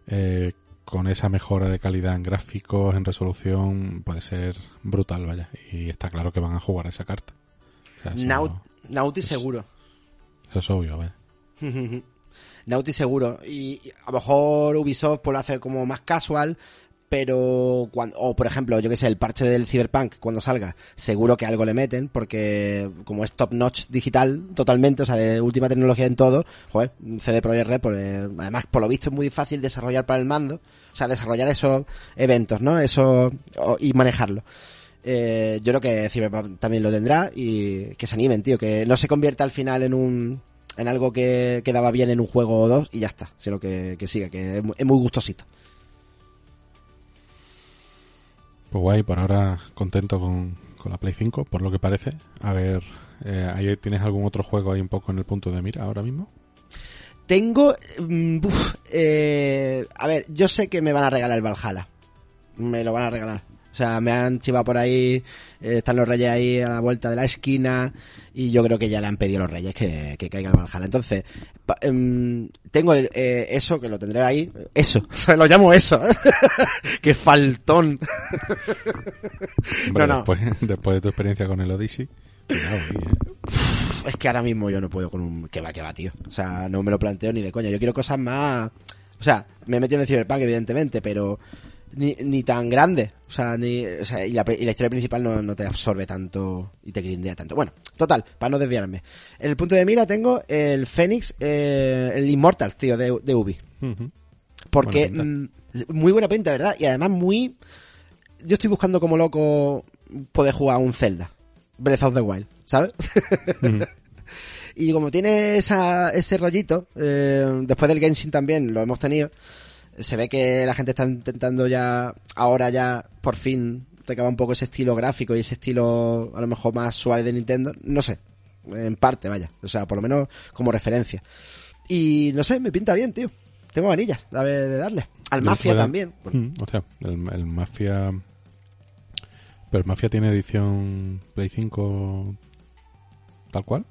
eh, con esa mejora de calidad en gráficos, en resolución, puede ser brutal, vaya. Y está claro que van a jugar a esa carta. O sea, eso, Naut- Nauti seguro. eso es obvio, vaya. Nauti seguro. Y, y a lo mejor Ubisoft pues, lo hace como más casual, pero cuando, o por ejemplo, yo que sé, el parche del Cyberpunk cuando salga, seguro que algo le meten, porque como es top notch digital totalmente, o sea, de última tecnología en todo, joder, CD Projekt Red, pues, eh, además por lo visto es muy fácil desarrollar para el mando, o sea, desarrollar esos eventos, ¿no? Eso y manejarlo. Eh, yo creo que Cyberpunk también lo tendrá y que se animen, tío, que no se convierta al final en un en algo que quedaba bien en un juego o dos y ya está, sino que, que siga, que es muy gustosito. Pues guay, por ahora contento con, con la Play 5, por lo que parece. A ver, eh, ¿ahí ¿tienes algún otro juego ahí un poco en el punto de mira ahora mismo? Tengo, mm, eh, a ver, yo sé que me van a regalar el Valhalla, me lo van a regalar. O sea, me han chivado por ahí, eh, están los reyes ahí a la vuelta de la esquina y yo creo que ya le han pedido a los reyes que, que caiga el Valhalla. Entonces, pa- em, tengo el- eh, eso, que lo tendré ahí, eso, o sea, lo llamo eso. ¡Qué faltón! Hombre, No, no. Después, después de tu experiencia con el Odyssey, cuidado, ¿eh? Es que ahora mismo yo no puedo con un... Que va, que va, tío. O sea, no me lo planteo ni de coña. Yo quiero cosas más... O sea, me he metido en el Cyberpunk, evidentemente, pero ni, ni tan grande. O sea, ni, o sea y, la, y la historia principal no, no te absorbe tanto y te grindea tanto. Bueno, total, para no desviarme. En el punto de mira tengo el Fénix, eh, el Immortal, tío, de, de Ubi. Porque Buena mm, muy buena pinta, ¿verdad? Y además muy... Yo estoy buscando como loco poder jugar un Zelda. Breath of the Wild, ¿sabes? Y como tiene esa, ese rollito, eh, después del Genshin también lo hemos tenido, se ve que la gente está intentando ya, ahora ya, por fin, recabar un poco ese estilo gráfico y ese estilo a lo mejor más suave de Nintendo. No sé, en parte, vaya. O sea, por lo menos como referencia. Y no sé, me pinta bien, tío. Tengo vanillas de, de darle. Al Yo Mafia también. Bueno, o sea, el, el Mafia... Pero el Mafia tiene edición Play 5 tal cual.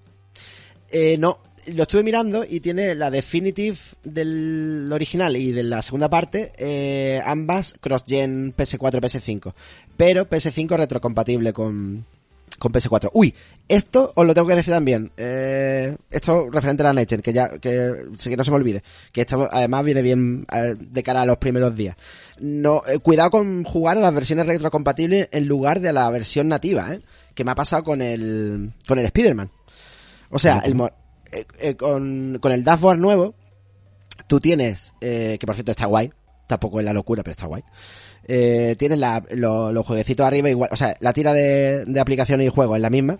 Eh, no, lo estuve mirando y tiene la definitive del original y de la segunda parte, eh, ambas cross-gen PS4 PS5. Pero PS5 retrocompatible con, con PS4. Uy, esto os lo tengo que decir también. Eh, esto referente a la Next que ya, que, que no se me olvide. Que esto además viene bien de cara a los primeros días. No, eh, cuidado con jugar a las versiones retrocompatibles en lugar de la versión nativa, eh, que me ha pasado con el, con el Spider-Man. O sea, el, eh, eh, con, con el dashboard nuevo, tú tienes, eh, que por cierto está guay, tampoco es la locura, pero está guay. Eh, tienes la- lo- los jueguecitos arriba igual, o sea, la tira de, de aplicaciones y juegos es la misma,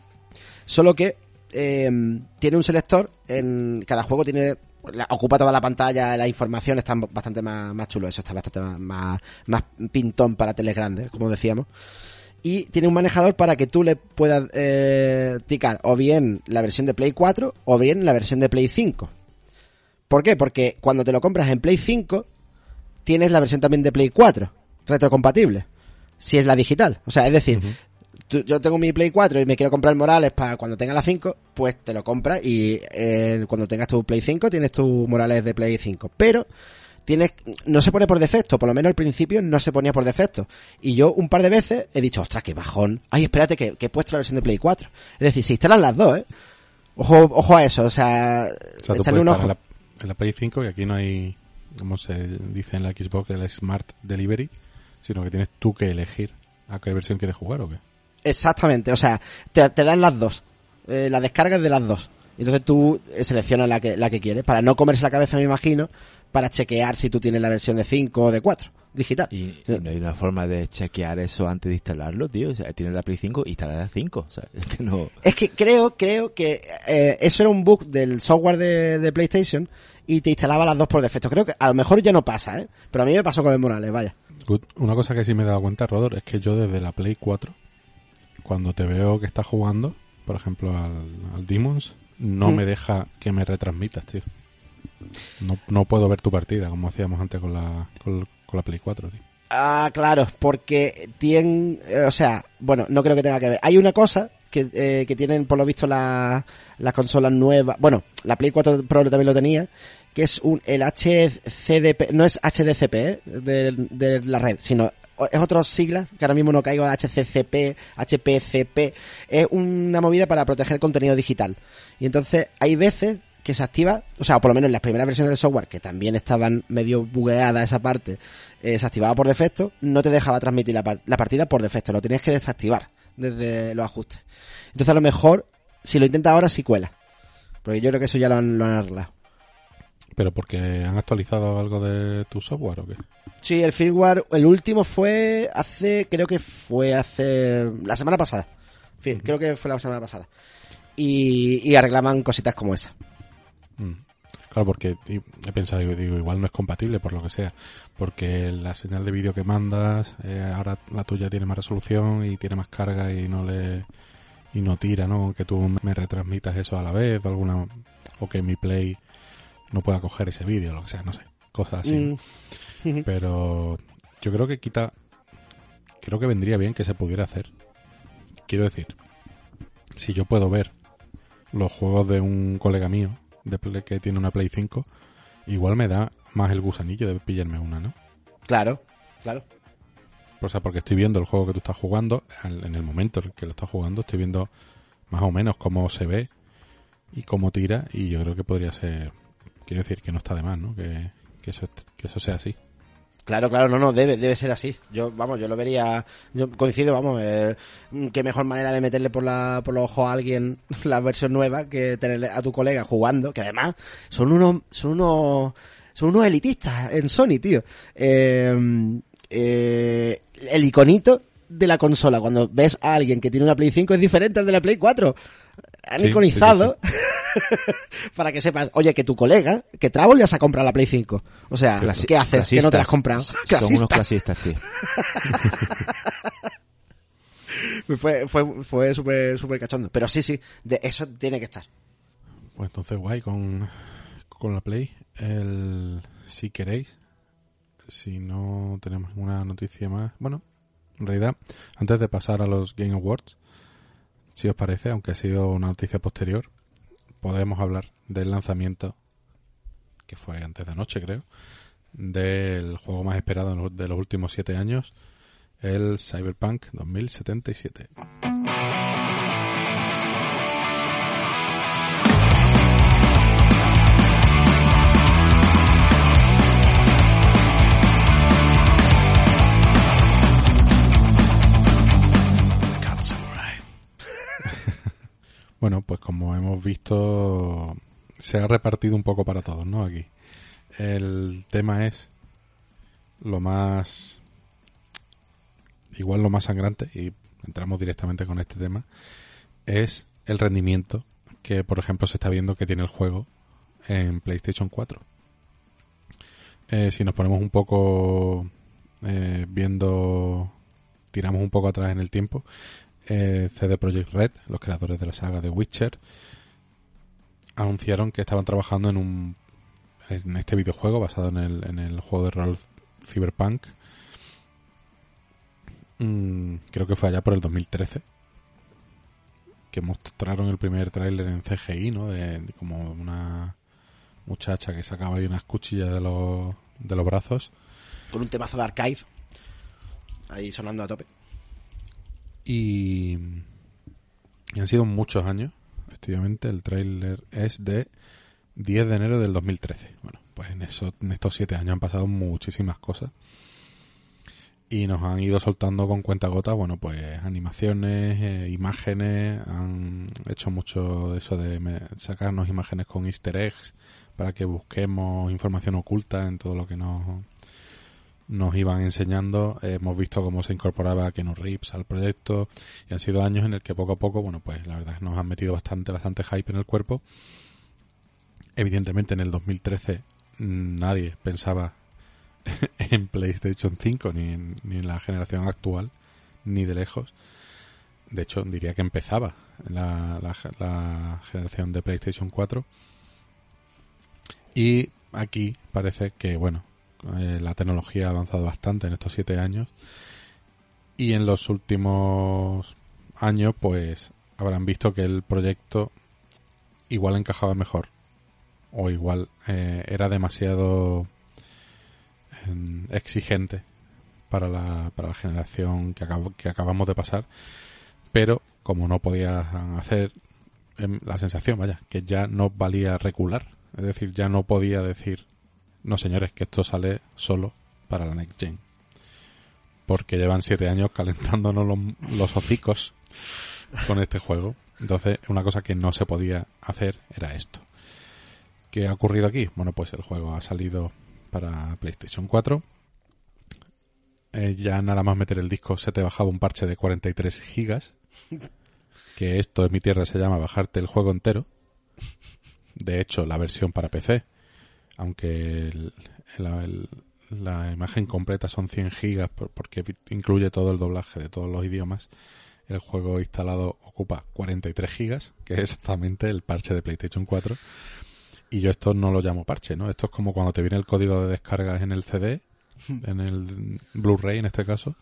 solo que eh, tiene un selector, en cada juego tiene la- ocupa toda la pantalla, la información está bastante más, más chulo, eso está bastante más, más, más pintón para teles grandes, como decíamos y tiene un manejador para que tú le puedas eh, ticar o bien la versión de Play 4 o bien la versión de Play 5. ¿Por qué? Porque cuando te lo compras en Play 5 tienes la versión también de Play 4 retrocompatible, si es la digital. O sea, es decir, tú- yo tengo mi Play 4 y me quiero comprar Morales para cuando tenga la 5, pues te lo compras y eh, cuando tengas tu Play 5 tienes tu Morales de Play 5. Pero tienes, no se pone por defecto, por lo menos al principio no se ponía por defecto. Y yo un par de veces he dicho, ostras, qué bajón. Ay, espérate que, que he puesto la versión de Play 4. Es decir, se instalan las dos, ¿eh? Ojo, ojo a eso, o sea, O sea, echarle un ojo. en la, en la Play 5 y aquí no hay, como se dice en la Xbox, el Smart Delivery, sino que tienes tú que elegir a qué versión quieres jugar o qué. Exactamente, o sea, te, te dan las dos. Eh, la descarga es de las dos. Entonces tú seleccionas la que, la que quieres, para no comerse la cabeza, me imagino, para chequear si tú tienes la versión de 5 o de 4, digital. Y, y no hay una forma de chequear eso antes de instalarlo, tío. O sea, tienes la Play 5, instala la 5. O sea, es que no... Es que creo, creo que eh, eso era un bug del software de, de PlayStation y te instalaba las dos por defecto. Creo que a lo mejor ya no pasa, ¿eh? Pero a mí me pasó con el Morales, vaya. Good. Una cosa que sí me he dado cuenta, Rodor, es que yo desde la Play 4, cuando te veo que estás jugando, por ejemplo, al, al Demons, no Mm. me deja que me retransmitas, tío. No, no puedo ver tu partida, como hacíamos antes con la, con, la Play 4, tío. Ah, claro, porque tienen, eh, o sea, bueno, no creo que tenga que ver. Hay una cosa que, eh, que tienen, por lo visto, la- las consolas nuevas. Bueno, la Play 4 Pro también lo tenía, que es un el HCDP, no es HDCP ¿eh? de, de la red, sino es otras siglas, que ahora mismo no caigo, HCCP, HPCP, es una movida para proteger contenido digital. Y entonces hay veces que se activa, o sea, por lo menos en las primeras versiones del software, que también estaban medio bugueada esa parte, eh, se activaba por defecto, no te dejaba transmitir la, la partida por defecto, lo tenías que desactivar desde los ajustes. Entonces a lo mejor, si lo intenta ahora, sí cuela. Porque yo creo que eso ya lo han, lo han arreglado. ¿Pero porque han actualizado algo de tu software o qué? Sí, el firmware, el último fue hace, creo que fue hace, la semana pasada. En fin, creo que fue la semana pasada. Y, y arreglaban cositas como esa. Mm. Claro, porque he pensado, digo, igual no es compatible por lo que sea. Porque la señal de vídeo que mandas, eh, ahora la tuya tiene más resolución y tiene más carga y no le y no tira, ¿no? Que tú me retransmitas eso a la vez o alguna o que mi play no pueda coger ese vídeo, lo que sea, no sé, cosas así. Mm. Pero yo creo que quita. Creo que vendría bien que se pudiera hacer. Quiero decir, si yo puedo ver los juegos de un colega mío de Play- que tiene una Play 5, igual me da más el gusanillo de pillarme una, ¿no? Claro, claro. O sea, porque estoy viendo el juego que tú estás jugando, en el momento en el que lo estás jugando, estoy viendo más o menos cómo se ve y cómo tira, y yo creo que podría ser. Quiero decir que no está de más, ¿no? Que, que, eso, que eso sea así. Claro, claro, no, no, debe, debe ser así. Yo, vamos, yo lo vería, yo coincido, vamos, eh, qué mejor manera de meterle por la, por los ojos a alguien la versión nueva que tenerle a tu colega jugando, que además son unos, son unos, son unos elitistas en Sony, tío. Eh, eh, el iconito de la consola, cuando ves a alguien que tiene una Play 5 es diferente al de la Play 4. Han Sí, iconizado para que sepas, oye, que tu colega, que Travel ya se ha comprado la Play 5. O sea, Clasi- ¿qué haces? Que no te la has comprado. clasistas. Son unos clasistas, tío. Fue, fue, fue súper súper cachondo. Pero sí, sí, de eso tiene que estar. Pues entonces guay con, con la Play. El, si queréis, si no tenemos ninguna noticia más. Bueno, en realidad, antes de pasar a los Game Awards, si os parece, aunque ha sido una noticia posterior, podemos hablar del lanzamiento, que fue antes de anoche creo, del juego más esperado de los- últimos siete años, el Cyberpunk 2077. Bueno, pues como hemos visto, se ha repartido un poco para todos, ¿no? Aquí. El tema es lo más. Igual lo más sangrante, y entramos directamente con este tema, es el rendimiento que, por ejemplo, se está viendo que tiene el juego en PlayStation 4. Eh, si nos ponemos un poco eh, viendo, tiramos un poco atrás en el tiempo, eh, CD Projekt Red, los creadores de la saga de Witcher, anunciaron que estaban trabajando en un en este videojuego basado en el, en el juego de rol Cyberpunk. Mm, creo que fue allá por el 2013 que mostraron el primer tráiler en CGI, ¿no? De, de como una muchacha que sacaba ahí unas cuchillas de los de los brazos Con un temazo de archive. Ahí sonando a tope. Y, han sido muchos años. Efectivamente, el tráiler es de 10 de enero del 2013. Bueno, pues en, eso, en estos siete años han pasado muchísimas cosas. Y nos han ido soltando con cuentagotas, bueno, pues animaciones, eh, imágenes, han hecho mucho de eso de me- sacarnos imágenes con easter eggs para que busquemos información oculta en todo lo que nos, nos iban enseñando. Eh, hemos visto cómo se incorporaba Keanu Reeves al proyecto y han sido años en el que poco a poco, bueno, pues la verdad nos han metido bastante, bastante hype en el cuerpo. Evidentemente en el 2013 mm, nadie pensaba en PlayStation 5 ni en, la generación actual, ni de lejos. De hecho, diría que empezaba la, la generación de PlayStation 4. Y aquí parece que, bueno, eh, la tecnología ha avanzado bastante en estos siete años. Y en los últimos años, pues, habrán visto que el proyecto igual encajaba mejor. o igual eh, era demasiado em, exigente para la, para la generación que, que acabamos de pasar, pero como no podía hacer em, la sensación, vaya, que ya no valía recular, es decir, ya no podía decir, no señores, que esto sale solo para la Next Gen, porque llevan siete años calentándonos los, hocicos con este juego, entonces una cosa que no se podía hacer era esto. ¿Qué ha ocurrido aquí? Bueno, pues el juego ha salido para PlayStation 4. Eh, ya nada más meter el disco se te bajaba un parche de 43 gigas. Que esto en mi tierra se llama bajarte el juego entero. De hecho, la versión para PC, aunque el- el- el- la imagen completa son 100 gigas por- porque incluye todo el doblaje de todos los idiomas, el juego instalado ocupa 43 gigas, que es exactamente el parche de PlayStation 4. Y yo esto no lo llamo parche, ¿no? Esto es como cuando te viene el código de descargas en el CD, en el Blu-ray en este caso,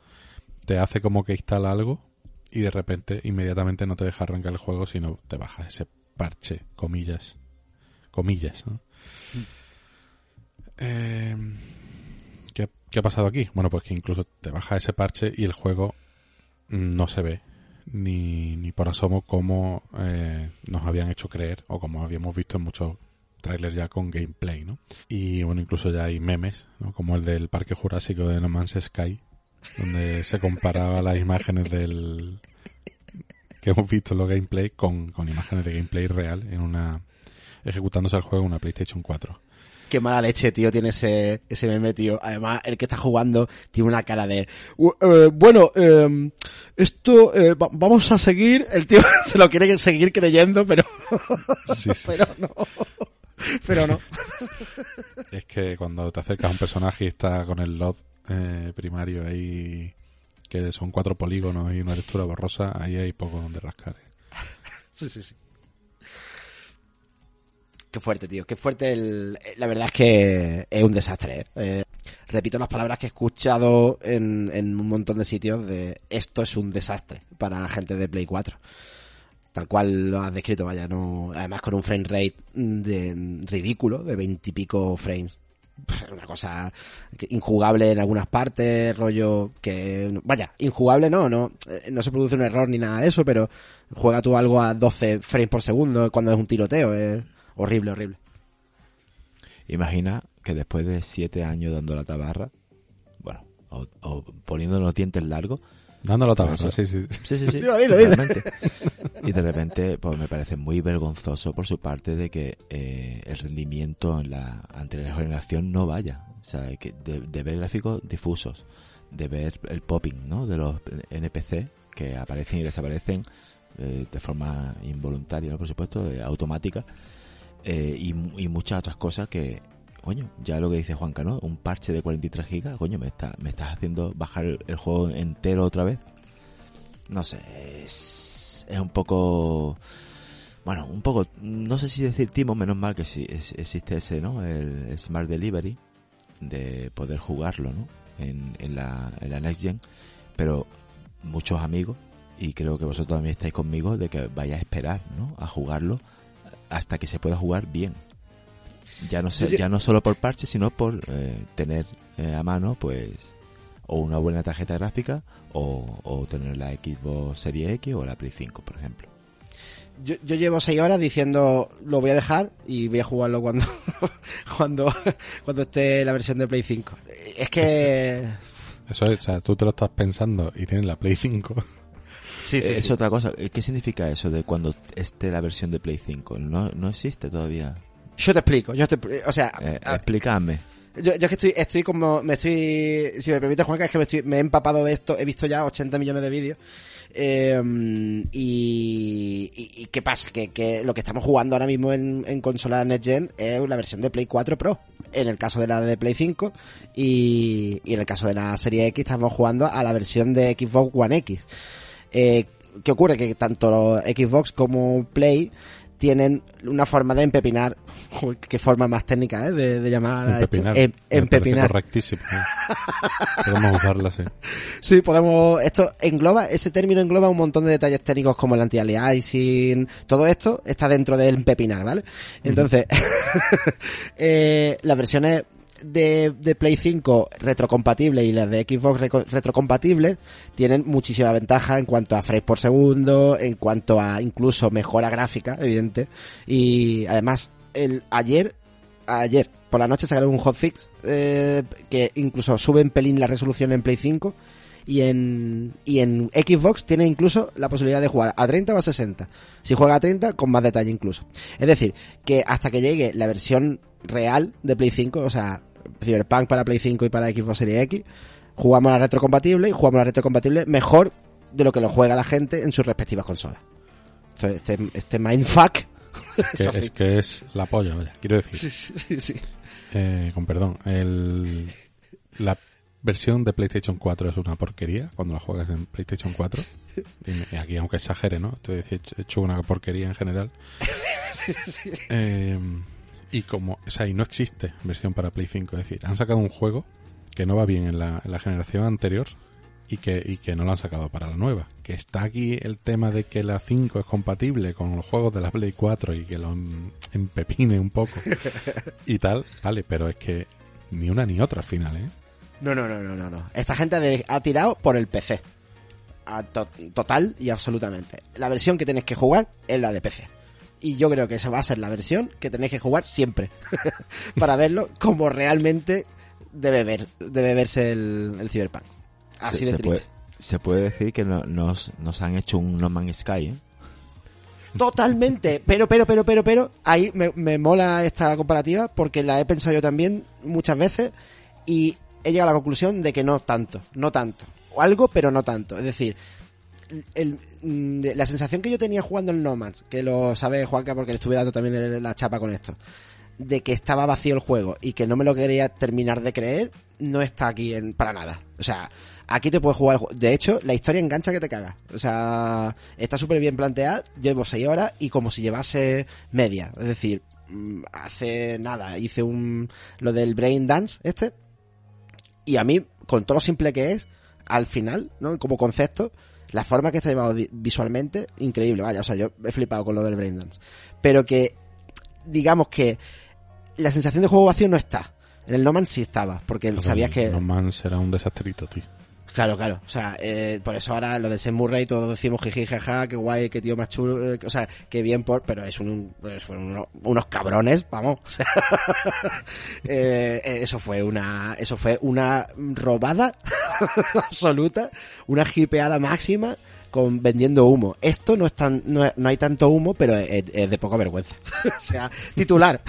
te hace como que instala algo y de repente inmediatamente no te deja arrancar el juego, sino te baja ese parche, comillas, comillas, ¿no? Eh, ¿qué, ha pasado aquí? Bueno, pues que incluso te baja ese parche y el juego no se ve ni, ni por asomo como eh, nos habían hecho creer o como habíamos visto en muchos trailers ya con gameplay, ¿no? Y bueno, incluso ya hay memes, ¿no? Como el del Parque Jurásico de No Man's Sky, donde se comparaba las imágenes del que hemos visto en los gameplay con, con imágenes de gameplay real en una ejecutándose el juego en una PlayStation 4. Qué mala leche, tío, tiene ese, ese meme, tío. Además, el que está jugando tiene una cara de... "U- eh, bueno, eh, esto... eh, va- vamos a seguir... El tío se lo quiere seguir creyendo, pero... Sí, sí. pero no. Pero no. Es que cuando te acercas a un personaje y está con el LOD eh, primario ahí, que son cuatro polígonos y una textura borrosa, ahí hay poco donde rascar. ¿eh? Sí, sí, sí. Qué fuerte, tío. Qué fuerte. El... La verdad es que es un desastre. ¿eh? Eh, repito las palabras que he escuchado en, en un montón de sitios de esto es un desastre para gente de Play 4. Tal cual lo has descrito, vaya, no. Además con un frame rate de ridículo, de veintipico frames. Una cosa injugable en algunas partes, rollo que vaya, injugable no, no, eh, no se produce un error ni nada de eso, pero juega tú algo a 12 frames por segundo cuando es un tiroteo, es horrible, horrible. Imagina que después de siete años dando la tabarra, bueno, o, o poniéndonos los dientes largos, Dándolo tabaco, Eso. sí, sí. Sí, sí, sí. Dilo, dilo, dilo. realmente. Y de repente, pues me parece muy vergonzoso por su parte de que eh, el rendimiento en la anterior generación no vaya. O sea, que de, de ver gráficos difusos, de ver el popping, ¿no? De los NPC que aparecen y desaparecen eh, de forma involuntaria, ¿no? Por supuesto, eh, automática. Eh, y, y muchas otras cosas que, coño, ya lo que dice Juanca, ¿no? Un parche de 43 gigas, coño, me, está, me estás haciendo bajar el, juego entero otra vez. No sé, es, es un poco... Bueno, un poco, no sé si decir timo, menos mal que sí existe ese, ¿no? El Smart Delivery, de poder jugarlo, ¿no? En, en, la, en la Next Gen, pero muchos amigos, y creo que vosotros también estáis conmigo, de que vaya a esperar, ¿no? A jugarlo hasta que se pueda jugar bien. Ya no sé, ya no solo por parche, sino por eh, tener eh, a mano, pues, o una buena tarjeta gráfica, o, o tener la Xbox Series X o la Play 5, por ejemplo. Yo, yo llevo seis horas diciendo lo voy a dejar y voy a jugarlo cuando cuando cuando esté la versión de Play 5. Es que Eso es, o sea, tú te lo estás pensando y tienes la Play 5. Sí, Eh, es otra cosa. Eh, ¿Qué significa eso de cuando esté la versión de Play 5? No, no existe todavía. Yo te explico, yo te, o sea, Eh, a- explícame. yo, yo es que estoy, estoy como, me estoy, si me permite Juanca, es que me, estoy, me he empapado de esto, he visto ya 80 millones de vídeos. Eh, y, y, y qué pasa, que, que lo que estamos jugando ahora mismo en, en consola Next Gen es la versión de Play 4 Pro, en el caso de la de Play 5 y, y en el caso de la serie X estamos jugando a la versión de Xbox One X. Eh, ¿Qué ocurre? Que tanto Xbox como Play tienen una forma de empepinar. Uy, qué forma más técnica, ¿eh? De, de llamar a esto. Empepinar. Em- empepinar. Correctísimo. ¿eh? Podemos usarla, sí. Sí, podemos. Esto engloba, ese término engloba un montón de detalles técnicos como el anti-aliasing. Todo esto está dentro del empepinar, ¿vale? Entonces, eh, las versiones de, de Play 5 retrocompatibles y las de Xbox retrocompatibles tienen muchísima ventaja en cuanto a frames por segundo, en cuanto a incluso mejora gráfica, evidente. Y además, el ayer, ayer por la noche sacaron un hotfix eh, que incluso sube en pelín la resolución en Play 5 y en, y en Xbox tiene incluso la posibilidad de jugar a 30 o a 60. Si juega a 30, con más detalle incluso. Es decir, que hasta que llegue la versión real de Play 5, o sea, Cyberpunk para Play 5 y para Xbox Series X, jugamos la retrocompatible y jugamos la retrocompatible mejor de lo que lo juega la gente en sus respectivas consolas. Entonces, este, este mindfuck. Que, sí. es que es la polla, vaya. Quiero decir, Sí, sí, sí, sí. eh, con perdón, el, la versión de PlayStation 4 es una porquería cuando la juegas en PlayStation 4. Y aquí, aunque exagere, ¿no? Estoy he hecho una porquería en general. Eh, y como, o sea, y no existe versión para Play 5. Es decir, han sacado un juego que no va bien en la, en la generación anterior y que, y que no lo han sacado para la nueva. Que está aquí el tema de que la 5 es compatible con los juegos de la Play 4 y que lo em- empepine un poco y tal, vale, pero es que ni una ni otra al final, ¿eh? No, no, no, no, no, no. Esta gente ha tirado por el PC. A to- total y absolutamente. La versión que tenéis que jugar es la de PC. Y yo creo que esa va a ser la versión que tenéis que jugar siempre. para verlo como realmente debe ver, debe verse el, el Cyberpunk. Así se, de se triste. puede, se puede decir que no- nos, nos han hecho un No Man's Sky, ¿eh? Totalmente, pero, pero, pero, pero, pero, ahí me, me mola esta comparativa porque la he pensado yo también muchas veces y he llegado a la conclusión de que no tanto, no tanto. O algo, pero no tanto. Es decir, el- mm, la sensación que yo tenía jugando el Nomads, que lo sabe Juanca porque le estuve dando también la chapa con esto, de que estaba vacío el juego y que no me lo quería terminar de creer, no está aquí en, para nada. O sea, aquí te puedes jugar. De hecho, la historia engancha que te cagas. O sea, está súper bien planteada. Llevo seis horas y como si llevase media. Es decir, mm, hace nada hice un lo del brain dance este y a mí con todo lo simple que es al final no como concepto la forma que está llevado vi- visualmente increíble vaya o sea yo he flipado con lo del brain dance pero que digamos que la sensación de juego vacío no está en el No Man's sí estaba porque sabías que No Man será un desastrito, tío. Claro, claro. O sea, eh, por eso ahora lo de Sam Murray todos decimos jiji, jaja, qué guay, qué tío más chulo, eh, o sea, qué bien por, pero es un, pues fueron unos, cabrones, vamos. O sea, eh, eh, eso fue una, eso fue una robada absoluta, una hipeada máxima con vendiendo humo. Esto no es tan, no, no hay tanto humo, pero es, de poca vergüenza. o sea, titular.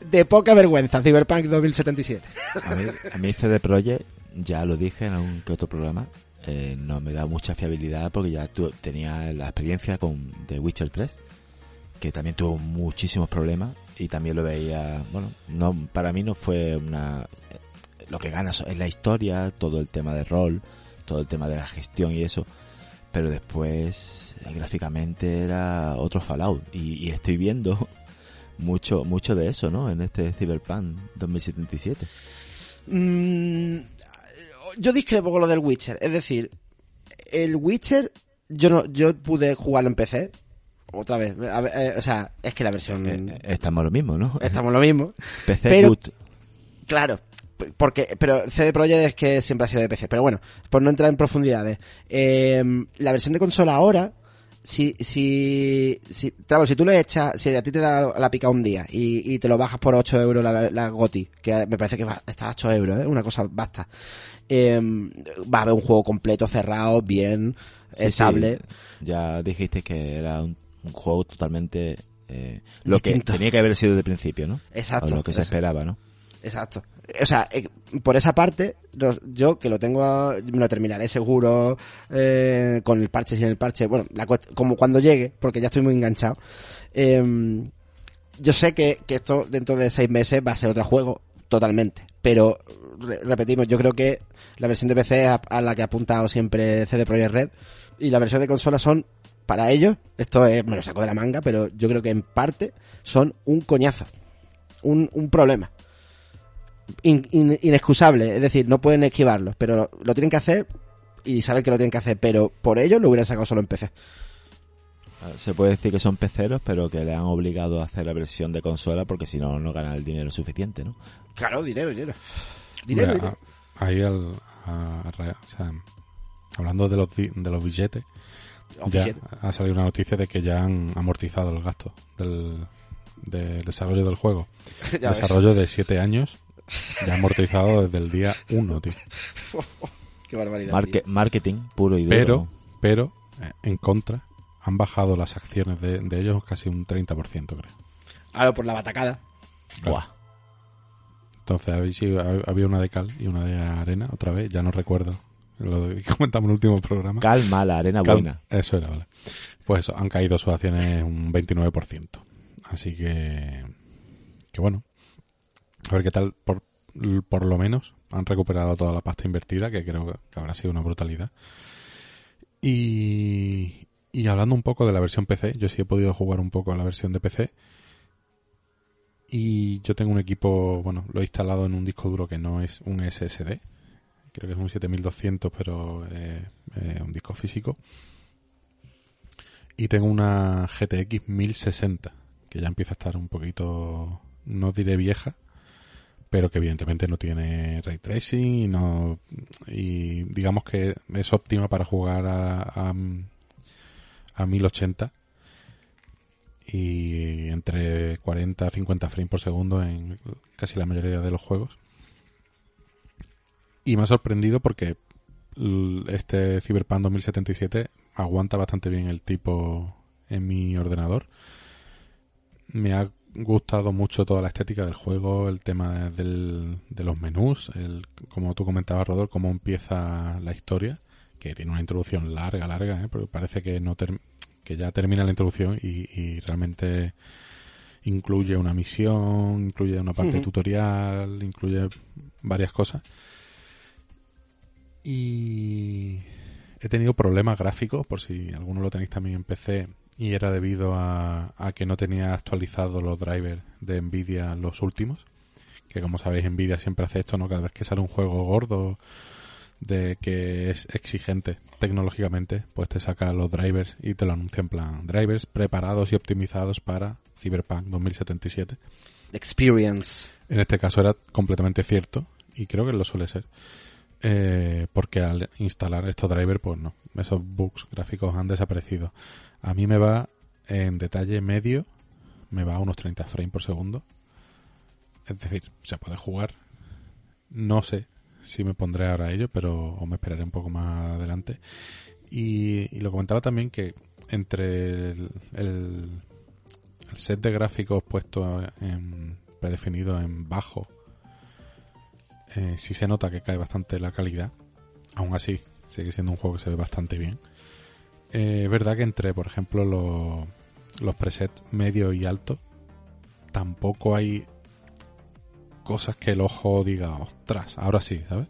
de poca vergüenza, Cyberpunk 2077. A mí, a mí CD Projekt, ya lo dije en algún que otro programa, eh, no me da mucha fiabilidad porque ya tu- tenía la experiencia con The Witcher 3, que también tuvo muchísimos problemas y también lo veía, bueno, no para mí no fue una... Lo que gana es la historia, todo el tema de rol, todo el tema de la gestión y eso, pero después eh, gráficamente era otro Fallout y, y estoy viendo mucho mucho de eso, ¿no? En este Cyberpunk 2077. Mm, yo discrepo con lo del Witcher. Es decir, el Witcher, yo no, yo pude jugarlo en PC. Otra vez. A ver, eh, o sea, es que la versión. Eh, eh, estamos lo mismo, ¿no? estamos lo mismo. PC pero- good. Claro. Porque, pero CD Projekt es que siempre ha sido de PC. Pero bueno, por no entrar en profundidades. eh, la versión de consola ahora, si, si, si, Travo, si tú le echas, si a ti te da la pica un día y, y te lo bajas por 8 euros la, la GOTI, que me parece que va, está a 8 euros, ¿eh? una cosa basta. Eh, va a haber un juego completo, cerrado, bien, Sí, estable. sí. Ya dijiste que era un, un juego totalmente eh, lo Distinto. que tenía que haber sido de principio, ¿no? Exacto. O lo que se esperaba, ¿no? Exacto. O sea, eh, por esa parte, yo que lo tengo, me lo terminaré seguro eh, con el parche, sin el parche. Bueno, la como cuando llegue, porque ya estoy muy enganchado. Eh, yo sé que, que esto dentro de seis meses va a ser otro juego, totalmente. Pero, re- repetimos, yo creo que la versión de PC es a, a la que ha apuntado siempre CD Projekt Red y la versión de consola son para ellos, esto es, me lo saco de la manga, pero yo creo que en parte son un coñazo, un, un problema. In- in- inexcusable, es decir, no pueden esquivarlo, pero lo tienen que hacer y saben que lo tienen que hacer, pero por ello lo hubieran sacado solo en PC. Se puede decir que son peceros, pero que le han obligado a hacer la versión de consola porque si no, no ganan el dinero suficiente, ¿no? Claro, dinero, dinero. Dinero, a- ahí al, a- a ra- o sea, hablando de los, di- de los billetes, ya ha salido una noticia de que ya han amortizado el gasto del, del desarrollo del juego. Ya ves. desarrollo de 7 años, ya amortizado desde el día 1, tío. Qué barbaridad. Marque- tío. marketing puro y duro. Pero, pero, eh, en contra, han bajado las acciones de, de ellos casi un 30%, creo. Ahora por la batacada. Claro. Buah. Entonces, había, sí, hab- había una de cal y una de arena, otra vez, ya no recuerdo. Lo comentamos en el último programa. Calma, la arena Cal- buena. Eso era, vale. Pues eso, han caído sus acciones un 29%. Así que, que bueno. A ver qué tal, por, por lo menos han recuperado toda la pasta invertida, que creo que habrá sido una brutalidad. Y, y hablando un poco de la versión PC, yo sí he podido jugar un poco a la versión de PC. Y yo tengo un equipo, bueno, lo he instalado en un disco duro que no es un SSD. Creo que es un 7200, pero eh, un disco físico. Y tengo una GTX 1060, que ya empieza a estar un poquito, no diré vieja, pero que evidentemente no tiene ray tracing y no y digamos que es óptima para jugar a, a 1080 y entre 40 a 50 frames por segundo en casi la mayoría de los juegos. Y me ha sorprendido porque este Cyberpunk 2077 aguanta bastante bien el tipo en mi ordenador. Me ha gustado mucho toda la estética del juego, el tema del- de los menús, el, como tú comentabas, Rodor, cómo empieza la historia, que tiene una introducción larga, larga, ¿eh? porque parece que no ter- que ya termina la introducción y, y realmente incluye una misión, incluye una parte Ujú. tutorial, incluye varias cosas. Y he tenido problemas gráficos, por si alguno lo tenéis también en PC, y era debido a, a que no tenía actualizados los drivers de Nvidia los últimos. Que como sabéis, Nvidia siempre hace esto, ¿no? Cada vez que sale un juego gordo de que es exigente tecnológicamente, pues te saca los drivers y te lo anuncia en plan drivers preparados y optimizados para Cyberpunk 2077. Experience. En este caso era completamente cierto y creo que lo suele ser. Eh, porque al instalar estos drivers, pues no, esos bugs gráficos han desaparecido. A mí me va en detalle medio, me va a unos 30 frames por segundo. Es decir, se puede jugar. No sé si me pondré ahora a ello, pero o me esperaré un poco más adelante. Y, lo comentaba también que entre el, set de gráficos puesto en predefinido en bajo, eh, sí se nota que cae bastante la calidad. Aún así, sigue siendo un juego que se ve bastante bien. Eh, es verdad que entre, por ejemplo, los presets medio y alto, tampoco hay cosas que el ojo diga, ostras, ahora sí, ¿sabes?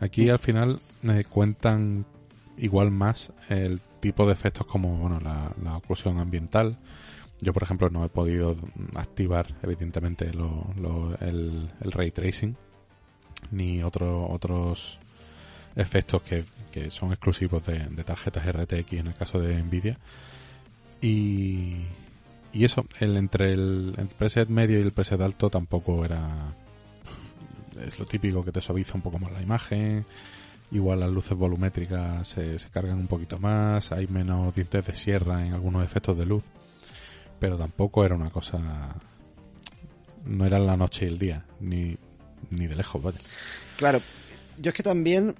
Aquí al final eh, cuentan igual más el tipo de efectos como bueno la, la oclusión ambiental. Yo, por ejemplo, no he podido activar, evidentemente, lo- el ray tracing ni otro, otros efectos que, que son exclusivos de, de tarjetas RTX en el caso de Nvidia. Y, y eso, el, entre el, preset medio y el preset alto tampoco era... Es lo típico que te suaviza un poco más la imagen. Igual las luces volumétricas se, se cargan un poquito más. Hay menos dientes de sierra en algunos efectos de luz. Pero tampoco era una cosa... No era la noche y el día. Ni, ni de lejos, vaya. Claro, yo es que también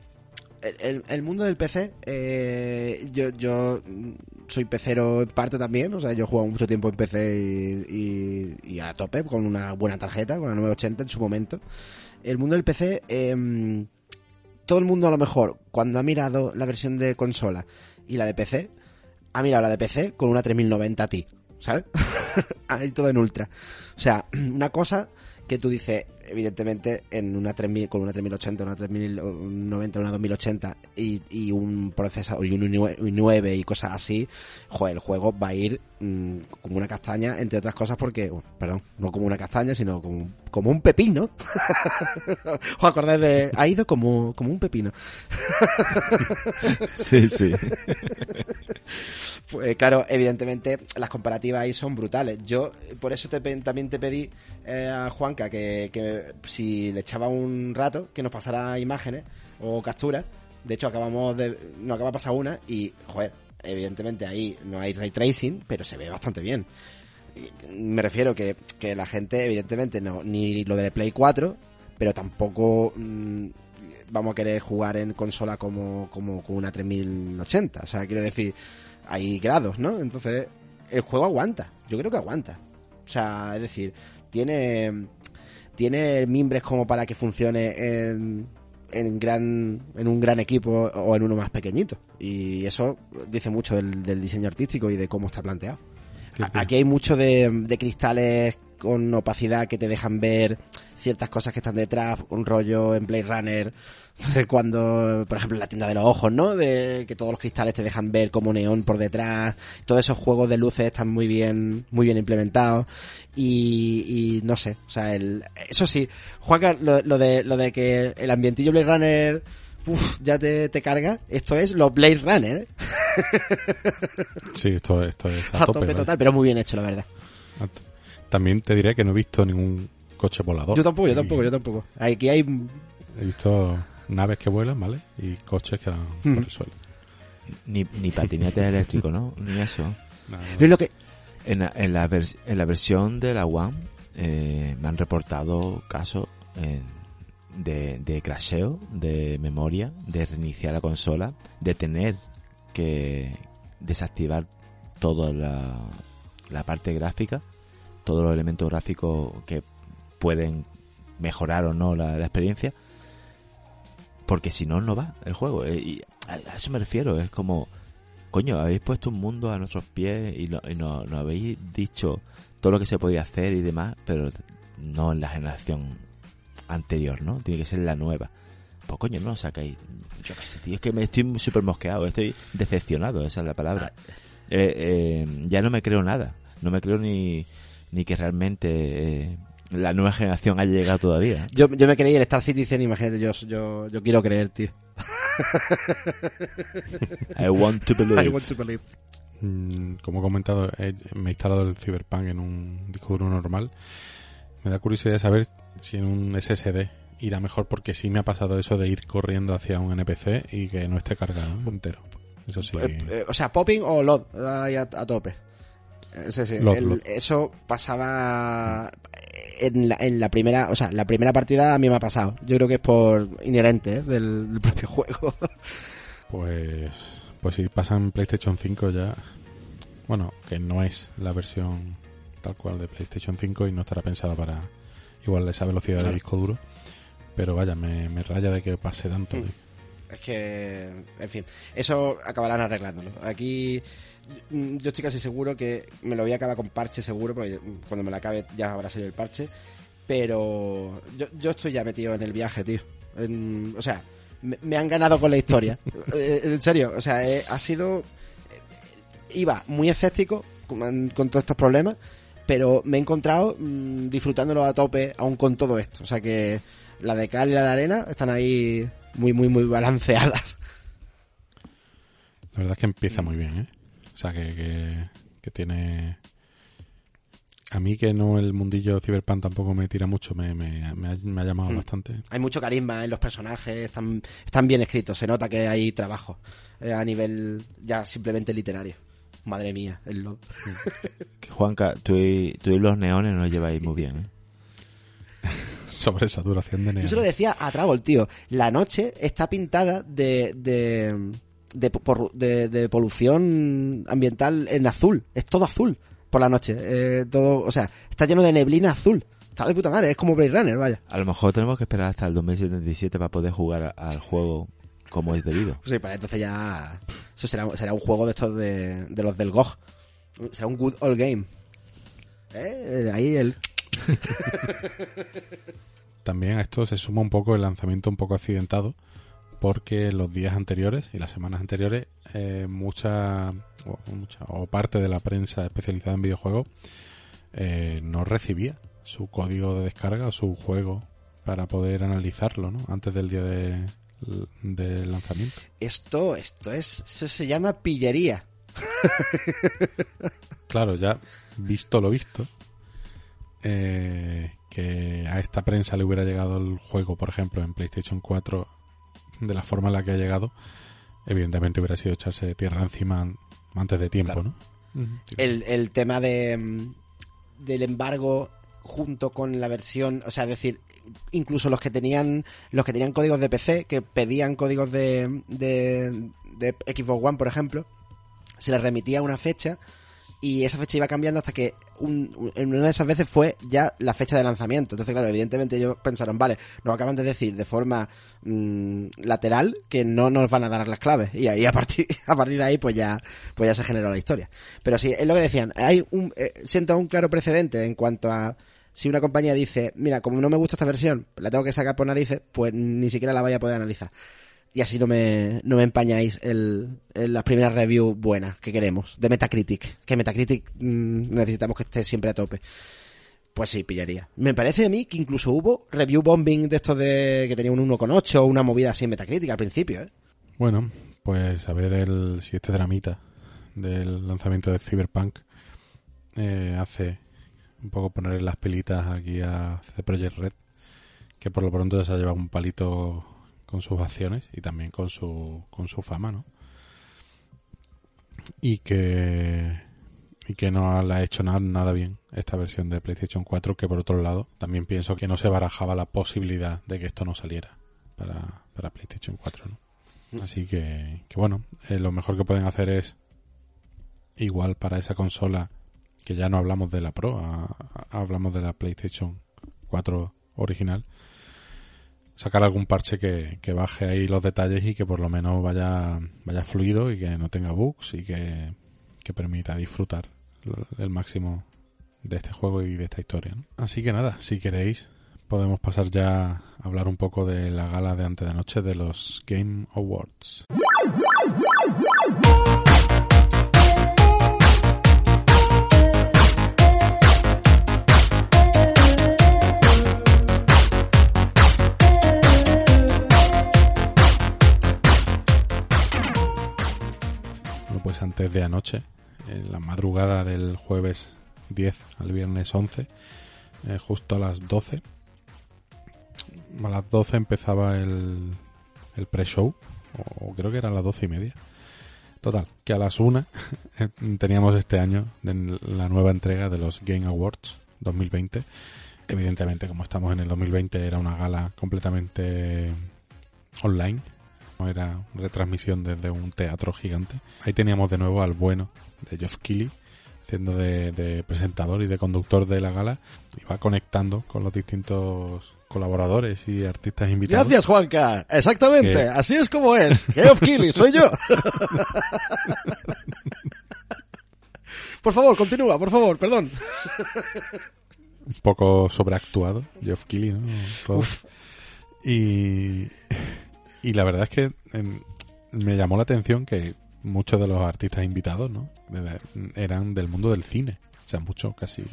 el, mundo del PC, eh, yo, yo soy pecero en parte también, o sea, yo he jugado mucho tiempo en PC y, a tope con una buena tarjeta, con la 980 en su momento. El mundo del PC, em, todo el mundo a lo mejor, cuando ha mirado la versión de consola y la de PC, ha mirado la de PC con una 3090 Ti, ¿sabes? Ahí todo en ultra. O sea, una cosa que tú dices, evidentemente, en una 3000, con una 3080, una 3090, una 2080 y, y un procesador y un i9 y cosas así, joder, el juego va a ir mm, como una castaña, entre otras cosas porque, bueno, perdón, no como una castaña, sino como, como un pepino. ¿Os acordáis de...? Ha ido como, como un pepino. Sí, sí. Pues claro, evidentemente las comparativas ahí son brutales. Yo por eso te también te pedí eh, a Juanca que, que si le echaba un rato que nos pasara imágenes o capturas. De hecho acabamos de nos acaba de pasar una y joder, evidentemente ahí no hay ray tracing, pero se ve bastante bien. Me refiero que, que la gente evidentemente no ni lo de Play 4, pero tampoco mm, vamos a querer jugar en consola como como con una 3080, o sea, quiero decir hay grados, ¿no? Entonces, el juego aguanta. Yo creo que aguanta. O sea, es decir, tiene tiene mimbres como para que funcione en, en gran en un gran equipo o en uno más pequeñito. Y eso dice mucho del, del diseño artístico y de cómo está planteado. A-. Aquí hay mucho de, de cristales con opacidad que te dejan ver ciertas cosas que están detrás, un rollo en Blade Runner, cuando, por ejemplo, en la tienda de los ojos, ¿no? De que todos los cristales te dejan ver como neón por detrás, todos esos juegos de luces están muy bien, muy bien implementados y, y no sé, o sea, el, eso sí, Juanca, lo, lo de, lo de que el ambientillo Blade Runner Uf, ya te, te carga. Esto es los Blade Runner, ¿eh? Sí, esto, esto es a, A tope. total, pero muy bien hecho, la verdad. También te diré que no he visto ningún coche volador. Yo tampoco, yo tampoco, yo tampoco. Aquí hay He visto naves que vuelan, ¿vale? Y coches que van Mm. por el suelo. Ni, ni patinetes eléctricos, ¿no? Ni eso. Es lo que... En la, en la, vers- en la versión de la One eh, me han reportado casos eh, de, de crasheo, de memoria, de reiniciar la consola, de tener que desactivar toda la, la parte gráfica, todos los elementos gráficos que pueden mejorar o no la, la experiencia, porque si no, no va el juego. Eh, y a, eso me refiero, es como, coño, habéis puesto un mundo a nuestros pies y, no, y no- nos habéis dicho todo lo que se podía hacer y demás, pero no en la generación anterior, ¿no? Tiene que ser la nueva. Pues coño, no sacáis. Yo qué sé, tío, es que me estoy súper mosqueado, estoy decepcionado, esa es la palabra. Eh, eh, ya no me creo nada, no me creo ni, ni que realmente eh, la nueva generación haya llegado todavía. Yo, yo me creí el Star Citizen, imagínate, yo, yo, yo quiero creer, tío. I want to believe. I want to believe. Mm, Como he comentado, he- me he instalado el Cyberpunk en un disco duro normal. Me da curiosidad saber si en un SSD irá mejor, porque sí me ha pasado eso de ir corriendo hacia un NPC y que no esté cargado entero. Eso sí. Eh, eh, o sea, popping o load, a tope. Eh, sí, sí. Load, El- load. Eso pasaba en la, en la primera, o sea, la primera partida a mí me ha pasado. Yo creo que es por inherente ¿eh? del, del propio juego. Pues, pues si pasa en PlayStation 5 ya, bueno, que no es la versión tal cual de PlayStation 5 y no estará pensada para igual esa velocidad de disco duro, pero vaya, me, me raya de que pase tanto. Mm. Es que, en fin, eso acabarán arreglándolo. Aquí yo estoy casi seguro que me lo voy a acabar con parche seguro, porque mm, cuando me la acabe ya habrá salido el parche. Pero yo, yo estoy ya metido en el viaje, tío. En- o sea, me, me han ganado con la historia. Eh, en serio, o sea, eh, ha sido... eh, Iba muy escéptico con, con todos estos problemas, pero me he encontrado mm, disfrutándolo a tope aún con todo esto. O sea que la de cal y la de arena están ahí muy, muy, muy balanceadas. La verdad es que Mm. empieza muy bien, ¿eh? O sea, que, que, que tiene... A mí que no el mundillo Cyberpunk tampoco me tira mucho, me, me, me ha, me ha llamado Mm. bastante. Hay mucho carisma en los personajes, están, están bien escritos, se nota que hay trabajo eh, a nivel ya simplemente literario. Madre mía, el LOL. Juanca, tú y, tú y los neones no los lleváis muy bien, ¿eh? Sobre saturación de Yo neón. se lo decía a Travol, tío. La noche está pintada de, de, de, por- de- de polución ambiental en azul. Es todo azul por la noche. Eh, todo, o sea, está lleno de neblina azul. Está de puta madre, es como Blade Runner, vaya. A lo mejor tenemos que esperar hasta el 2077 para poder jugar al juego como es debido. Sí, para entonces ya. Eso será, será un juego de estos de, de los del GOG. Será un good old game. ¿Eh? Ahí el. También a esto se suma un poco el lanzamiento un poco accidentado, porque los días anteriores y las semanas anteriores eh, mucha, o, mucha o parte de la prensa especializada en videojuegos eh, no recibía su código de descarga o su juego para poder analizarlo ¿no? antes del día de, del lanzamiento. Esto, esto es, eso se llama pillería. Claro, ya visto lo visto, eh, que a esta prensa le hubiera llegado el juego, por ejemplo, en PlayStation 4, de la forma en la que ha llegado, evidentemente hubiera sido echarse tierra encima antes de tiempo, Claro. ¿no? El, el tema de mm, del embargo junto con la versión, o sea, es decir, incluso los que tenían los que tenían códigos de PC, que pedían códigos de, de, de Xbox One, por ejemplo, se les remitía una fecha y esa fecha iba cambiando hasta que un- en una de esas veces fue ya la fecha de lanzamiento. Entonces, claro, evidentemente ellos pensaron, vale, nos acaban de decir de forma mm, lateral que no nos van a dar las claves. Y ahí a partir, a partir de ahí pues ya, pues ya se generó la historia. Pero sí, es lo que decían, hay un, eh, sienta un claro precedente en cuanto a si una compañía dice, mira, como no me gusta esta versión, la tengo que sacar por narices, pues ni siquiera la vaya a poder analizar. Y así no me, no me empañáis el, las primeras reviews buenas que queremos, de Metacritic. Que Metacritic mm, necesitamos que esté siempre a tope. Pues sí, pillaría. Me parece a mí que incluso hubo review bombing de estos de que tenía un 1,8 o una movida así en Metacritic al principio, ¿eh? Bueno, pues a ver el, si este dramita del lanzamiento de Cyberpunk eh, hace un poco poner las pelitas aquí a CD Projekt Red, que por lo pronto ya se ha llevado un palito con sus acciones y también con su, con su fama, ¿no? Y que, y que no le ha hecho nada, nada bien esta versión de PlayStation 4, que por otro lado también pienso que no se barajaba la posibilidad de que esto no saliera para, para PlayStation 4, ¿no? Así que, que bueno, eh, lo mejor que pueden hacer es igual para esa consola que ya no hablamos de la Pro, a- a- hablamos de la PlayStation 4 original, sacar algún parche que, que baje ahí los detalles y que por lo menos vaya, vaya fluido y que no tenga bugs y que, que permita disfrutar el- máximo de este juego y de esta historia. Así que nada, si queréis podemos pasar ya a hablar un poco de la gala de antes de noche de los Game Awards. Pues antes de anoche, en la madrugada del jueves 10 al viernes 11, eh, justo a las 12, a las 12 empezaba el, el pre-show, o creo que era a las 12 y media. Total, que a las 1 teníamos este año de la nueva entrega de los Game Awards 2020. Evidentemente, como estamos en el 2020, era una gala completamente online. Era retransmisión desde un teatro gigante. Ahí teníamos de nuevo al bueno de Geoff Keighley, haciendo de, de presentador y de conductor de la gala. Iba conectando con los distintos colaboradores y artistas invitados. Gracias, Juanca. Exactamente. Que- Así es como es. Geoff Keighley, soy yo. por favor, continúa, por favor, perdón. un poco sobreactuado, Geoff Keighley, ¿no? Todo. Y, y la verdad es que em, me llamó la atención que muchos de los artistas invitados, ¿no? Eran del mundo del cine. O sea, muchos, casi,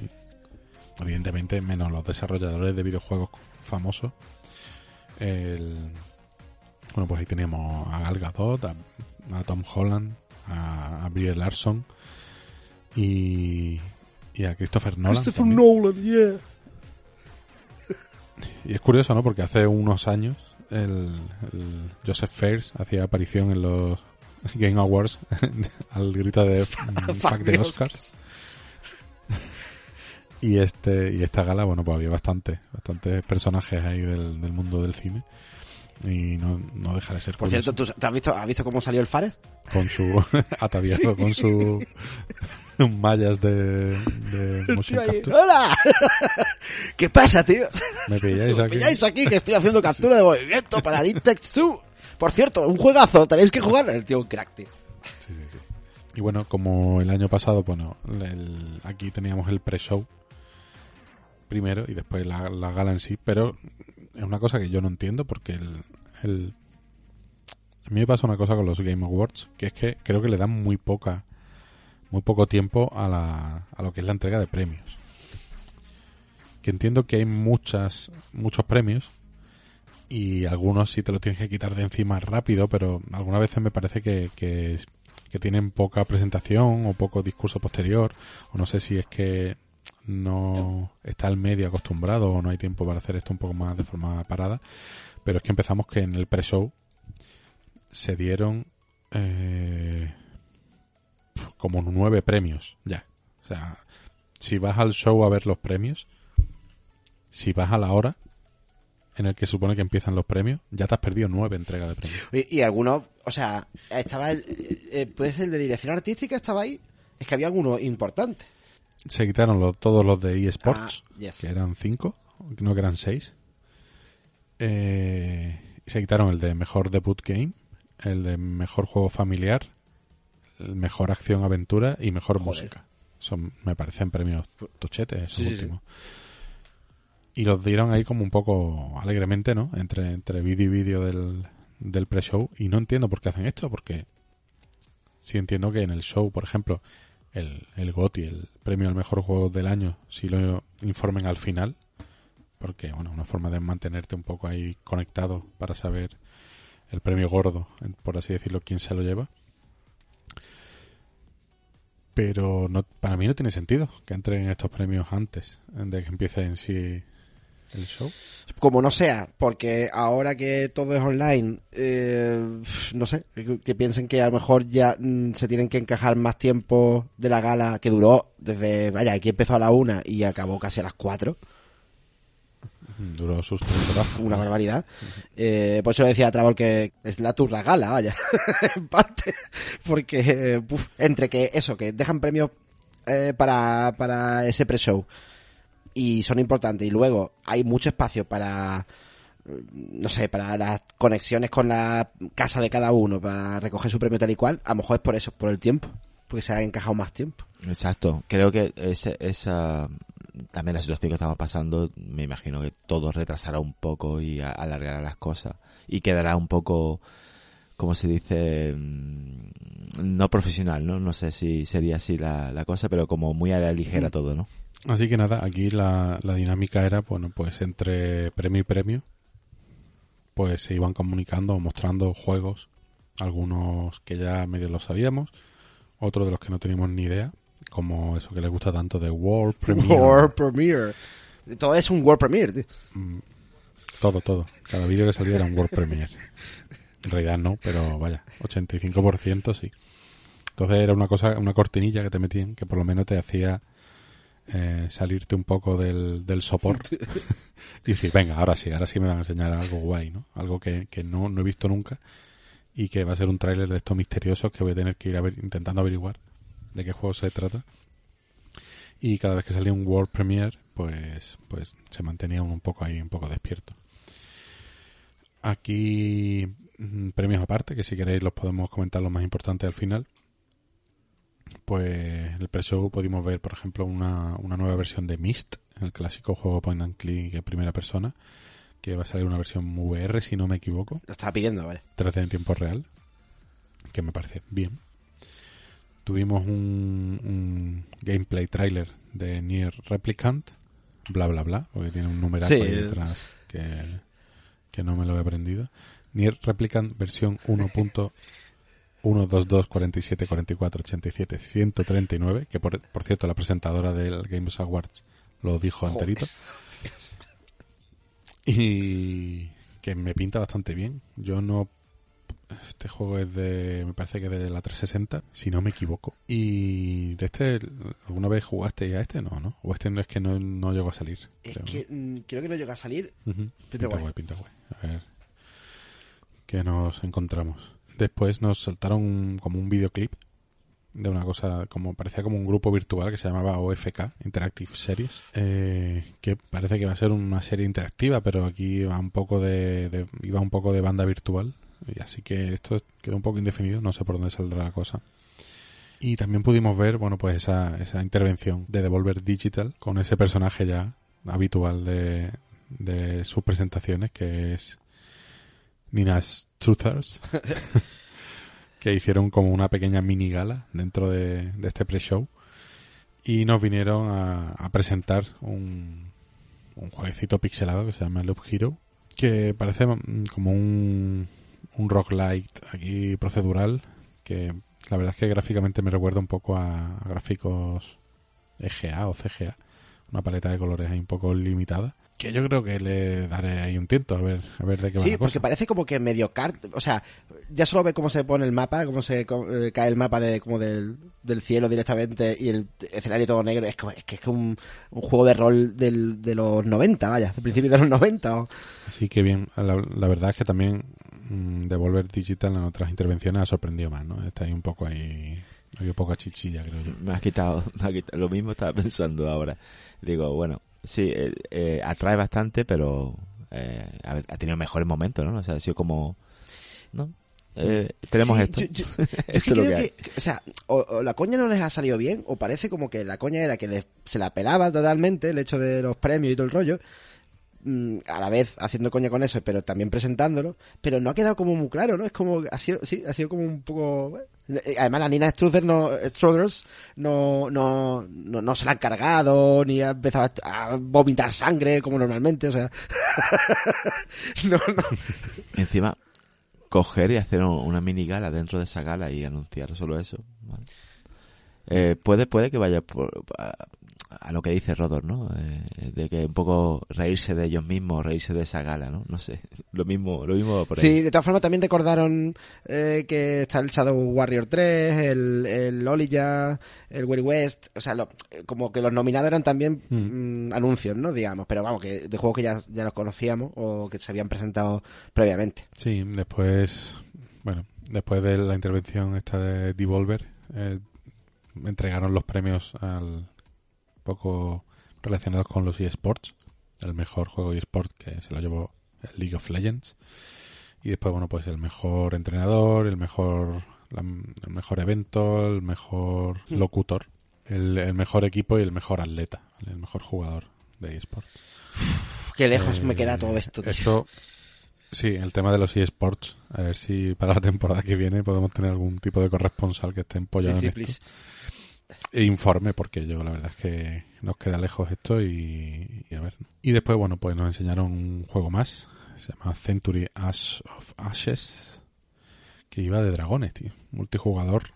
evidentemente, menos los desarrolladores de videojuegos famosos. El, bueno, pues ahí teníamos a Gal Gadot, a, a Tom Holland, a, a Brie Larson y, y a Christopher Nolan. también. Nolan, yeah. Y es curioso, ¿no? Porque hace unos años el, el Joseph Fares hacía aparición en los Game Awards al grito de Fuck the Oscars. y este y esta gala, bueno, pues había bastante, bastantes personajes ahí del, del mundo del cine. Y no, no deja de ser Por curioso. cierto, ¿tú te has visto, has visto cómo salió el Fares? con su ataviado con su mallas de, de motion Tío ahí, capture. ¡Hola! ¿Qué pasa, tío? Me pilláis ¿Me aquí. pilláis aquí que estoy haciendo captura de movimiento para Deep Text 2? Por cierto, un juegazo, tenéis que jugar. El tío, un crack, tío. Sí, sí, sí. Y bueno, como el año pasado, bueno, el- aquí teníamos el pre-show primero y después la, la gala en sí, pero es una cosa que yo no entiendo porque el, el- a mí me pasa una cosa con los Game Awards, que es que creo que le dan muy poca muy poco tiempo a, la, a lo que es la entrega de premios. Que entiendo que hay muchas muchos premios y algunos sí te lo tienes que quitar de encima rápido, pero algunas veces me parece que, que, que tienen poca presentación o poco discurso posterior, o no sé si es que no está el medio acostumbrado o no hay tiempo para hacer esto un poco más de forma parada, pero es que empezamos que en el pre-show se dieron eh, como nueve premios ya. O sea, si vas al show a ver los premios, si vas a la hora en el que supone que empiezan los premios, ya te has perdido nueve entregas de premios. Y, algunos, o sea, estaba el, eh, puede ser el de dirección artística, estaba ahí. Es que había algunos importantes. Se quitaron los- todos los de eSports, Ah, yes. que eran cinco, no que eran seis. Eh, se quitaron el de mejor debut game, el de mejor juego familiar, el mejor acción aventura y mejor Joder. música. Son, me parecen premios tochetes, esos Sí, sí, sí. últimos. Y los dieron ahí como un poco alegremente, ¿no? Entre, entre vídeo y vídeo del, del pre-show. Y no entiendo por qué hacen esto, porque sí entiendo que en el show, por ejemplo, el, el GOTY, el premio al mejor juego del año, si lo informen al final, porque, bueno, una forma de mantenerte un poco ahí conectado para saber el premio gordo, por así decirlo, quién se lo lleva. Pero no, para mí no tiene sentido que entren estos premios antes de que empiece en sí el show. Como no sea, porque ahora que todo es online, eh, no sé, que, que piensen que a lo mejor ya mm, se tienen que encajar más tiempo de la gala que duró desde, vaya, aquí empezó a la una y acabó casi a las cuatro. Duró sus una barbaridad. Eh, por eso le decía a Travol que es la turra gala, vaya, en parte. Porque, eh, entre que eso, que dejan premios eh, para, para ese pre-show y son importantes, y luego hay mucho espacio para, no sé, para las conexiones con la casa de cada uno, para recoger su premio tal y cual, a lo mejor es por eso, por el tiempo, porque se ha encajado más tiempo. Exacto. Creo que ese, esa también la situación que estamos pasando, me imagino que todo retrasará un poco y alargará las cosas y quedará un poco, como se dice, mm, no profesional, ¿no? No sé si sería así la, la cosa, pero como muy a la ligera todo, ¿no? Así que nada, aquí la, la dinámica era, bueno, pues entre premio y premio, pues se iban comunicando o mostrando juegos, algunos que ya medio lo sabíamos, otros de los que no teníamos ni idea, como eso que les gusta tanto de World Premiere. World Premiere. Todo es un World Premiere, tío. Mm, Todo, todo. Cada vídeo que salía era un World Premiere. En realidad no, pero vaya, 85% sí. Entonces era una cosa, una cortinilla que te metían que por lo menos te hacía eh, salirte un poco del, del soporte y decir, venga, ahora sí, ahora sí me van a enseñar algo guay, ¿no? Algo que, que no, no he visto nunca y que va a ser un tráiler de estos misteriosos que voy a tener que ir a ver, intentando averiguar de qué juego se trata. Y cada vez que salía un World Premiere, pues, pues se mantenía un poco ahí, un poco despierto. Aquí mm, premios aparte, que si queréis los podemos comentar los más importantes al final. Pues en el pre-show pudimos ver, por ejemplo, una, una nueva versión de Myst, el clásico juego point and click en primera persona, que va a salir una versión VR, si no me equivoco, Lo estaba pidiendo, vale. 3D en tiempo real, que me parece bien. Tuvimos un, un gameplay trailer de Nier Replicant, bla bla bla, porque tiene un numeraco Sí. ahí detrás que, que no me lo he aprendido. Nier Replicant versión 1.122474487 que por, por cierto la presentadora del Games Awards lo dijo Joder. enterito. Y que me pinta bastante bien. Yo no este juego es de, me parece que de la 360, si no me equivoco. Y de este, ¿alguna vez jugaste ya a este? No, ¿no? O este no es que no, no llegó a salir. Es creo, que mm, creo que no llega a salir. Pinta guay. guay, pinta guay. A ver qué nos encontramos. Después nos saltaron un- como un videoclip de una cosa como parecía como un grupo virtual que se llamaba OFK Interactive Series eh, que parece que va a ser una serie interactiva pero aquí va un poco de, iba un poco de banda virtual. Y así que esto queda un poco indefinido no sé por dónde saldrá la cosa. Y también pudimos ver bueno pues esa, esa intervención de Devolver Digital con ese personaje ya habitual de, de sus presentaciones, que es Nina's Truthers, que hicieron como una pequeña mini gala dentro de, de este pre-show y nos vinieron a, a presentar un, un jueguecito pixelado que se llama Loop Hero, que parece como un, un roguelite aquí procedural, que la verdad es que gráficamente me recuerda un poco a, a gráficos EGA o CGA, una paleta de colores ahí un poco limitada. Que yo creo que le daré ahí un tiento a ver, a ver de qué va Sí, la porque cosa. parece como que medio cart, o sea, ya solo ve cómo se pone el mapa, cómo se co- eh, cae el mapa de como del, del cielo directamente y el escenario todo negro. Es que es, que es que un, un juego de rol del, de los 90, vaya, del principio de los 90. o- Así que bien, la, la verdad es que también mm, Devolver Digital en otras intervenciones ha sorprendido más, ¿no? Está ahí un poco ahí, hay un poco a chichilla, creo yo. Me has quitado, me ha quitado- lo mismo estaba pensando ahora. Digo, bueno, sí, eh, eh, atrae bastante, pero eh, ha, ha tenido mejores momentos, ¿no? O sea, ha sido como, ¿no? Eh, tenemos Sí, esto. yo- yo- yo es Esto que es lo creo que hay. que, que- o sea, o, o la coña no les ha salido bien, o parece como que la coña era que les- se la pelaba totalmente el hecho de los premios y todo el rollo, a la vez haciendo coña con eso, pero también presentándolo, pero no ha quedado como muy claro, ¿no? Es como, ha sido, sí, ha sido como un poco... Eh, Además, la Nina Struthers no, Struthers no, no, no, no se la han cargado, ni ha empezado a, vomitar sangre como normalmente, o sea... no, no. Encima, coger y hacer un- una mini gala dentro de esa gala y anunciar solo eso. ¿vale? Eh, puede, puede que vaya por, a, lo que dice Rodor, ¿no? Eh, de que un poco reírse de ellos mismos, reírse de esa gala, ¿no? No sé. Lo mismo, lo mismo por ahí. Sí, de todas formas también recordaron eh, que está el Shadow Warrior 3, el, el Olija, el Weary West, o sea, lo- eh, como que los nominados eran también mm, anuncios, ¿no? Digamos, pero vamos, que de juegos que ya, ya los conocíamos o que se habían presentado previamente. Sí, después, bueno, después de la intervención esta de Devolver, eh, entregaron los premios al poco relacionados con los eSports, el mejor juego eSport que se lo llevó el League of Legends y después bueno pues el mejor entrenador, el mejor la- el mejor evento, el mejor Hmm. locutor, el, el mejor equipo y el mejor atleta, el mejor jugador de eSport. Qué lejos me queda todo esto, tío. Eso, sí, el tema de los eSports. A ver si para la temporada que viene podemos tener algún tipo de corresponsal que esté empollado Sí, sí, en esto. Informe, porque yo la verdad es que nos queda lejos esto y, y a ver. Y después, bueno, pues nos enseñaron un juego más. Se llama Century Ash of Ashes. Que iba de dragones, tío. Multijugador.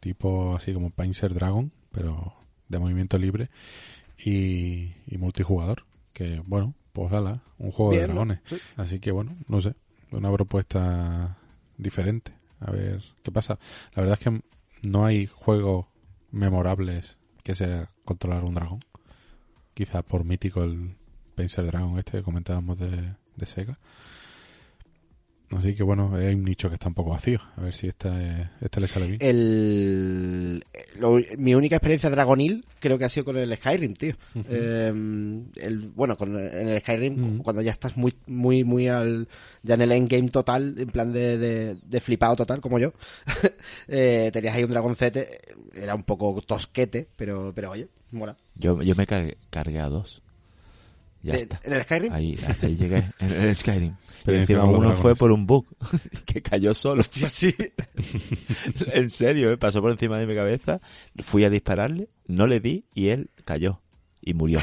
Tipo así como Panzer Dragon, pero de movimiento libre. Y, y multijugador. Que bueno, pues ala, un juego de dragones. Sí. Así que bueno, no sé, una propuesta diferente. A ver qué pasa. La verdad es que no hay juegos memorables que sea controlar un dragón. Quizás por mítico el Panzer Dragon este que comentábamos de, de Sega. Así que bueno, hay un nicho que está un poco vacío. A ver si este, este le sale bien. Eh, El, lo- mi única experiencia Dragonil creo que ha sido con el Skyrim, tío. Eh, el, bueno, con el- en el Skyrim, cuando ya estás muy, muy, muy al, ya en el endgame total, en plan de, de, de flipado total, como yo, eh, tenías ahí un dragoncete, era un poco tosquete, pero, pero oye, mola. Yo, yo me car- cargué a dos. Ya De- está. ¿En el Skyrim? Ahí, hasta ahí llegué en el Skyrim. Pero encima uno dragones. fue por un bug que cayó solo. sí. en serio, ¿eh? pasó por encima de mi cabeza. Fui a dispararle, no le di y él cayó y murió.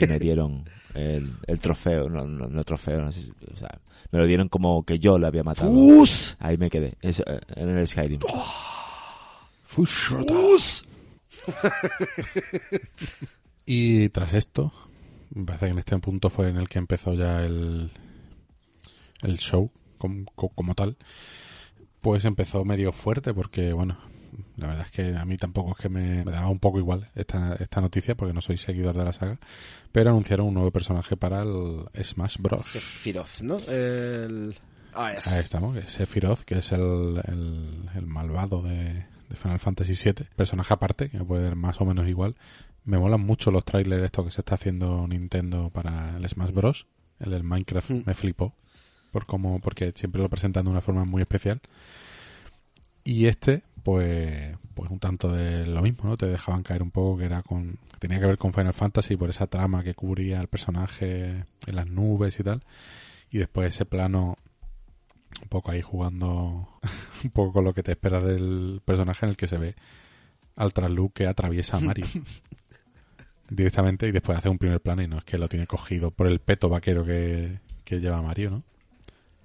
Y me dieron el, el trofeo, no, no, no trofeo, no sé si- o sea, me lo dieron como que yo le había matado. ¡Fus! Ahí me quedé, eso, eh, en el Skyrim. ¡Fus! Y tras esto, me parece que en este punto fue en el que empezó ya el, el show com- co- como, tal, pues empezó medio fuerte porque, bueno, la verdad es que a mí tampoco es que me, me daba un poco igual esta, esta noticia porque no soy seguidor de la saga, pero anunciaron un nuevo personaje para el Smash Bros. Sephiroth, ¿no? El... Ah, es. Ahí estamos, es Sephiroth, que es el, el, el malvado de, de Final Fantasy VII. Personaje aparte, que puede ser más o menos igual. Me molan mucho los trailers esto que se está haciendo Nintendo para el Smash Bros. El del Minecraft Mm. me flipó. Por cómo, porque siempre lo presentan de una forma muy especial. Y este, pues, pues un tanto de lo mismo, ¿no? Te dejaban caer un poco que era con, que tenía que ver con Final Fantasy por esa trama que cubría el personaje en las nubes y tal. Y después ese plano un poco ahí jugando un poco con lo que te esperas del personaje en el que se ve al trasluz que atraviesa a Mario directamente y después hace un primer plano y no es que lo tiene cogido por el peto vaquero que, que lleva Mario, ¿no?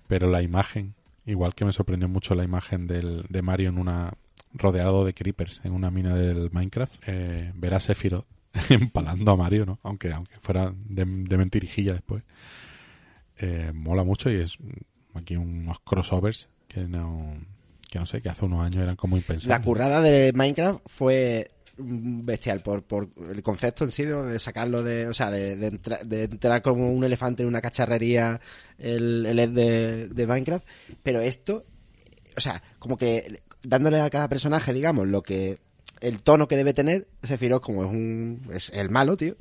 Pero la imagen, igual que me sorprendió mucho la imagen del, de Mario en una rodeado de creepers en una mina del Minecraft, eh, ver a Sephiroth empalando a Mario, ¿no? Aunque aunque fuera de, de mentirijilla después. Eh, mola mucho y es aquí unos crossovers que no que no sé, que hace unos años eran como impensables. La currada de Minecraft fue bestial por, por el concepto en sí de sacarlo de o sea de, de, entra- de entrar como un elefante en una cacharrería el, el de, de Minecraft. Pero esto o sea como que dándole a cada personaje digamos lo que el tono que debe tener Sephiroth como es un es el malo tío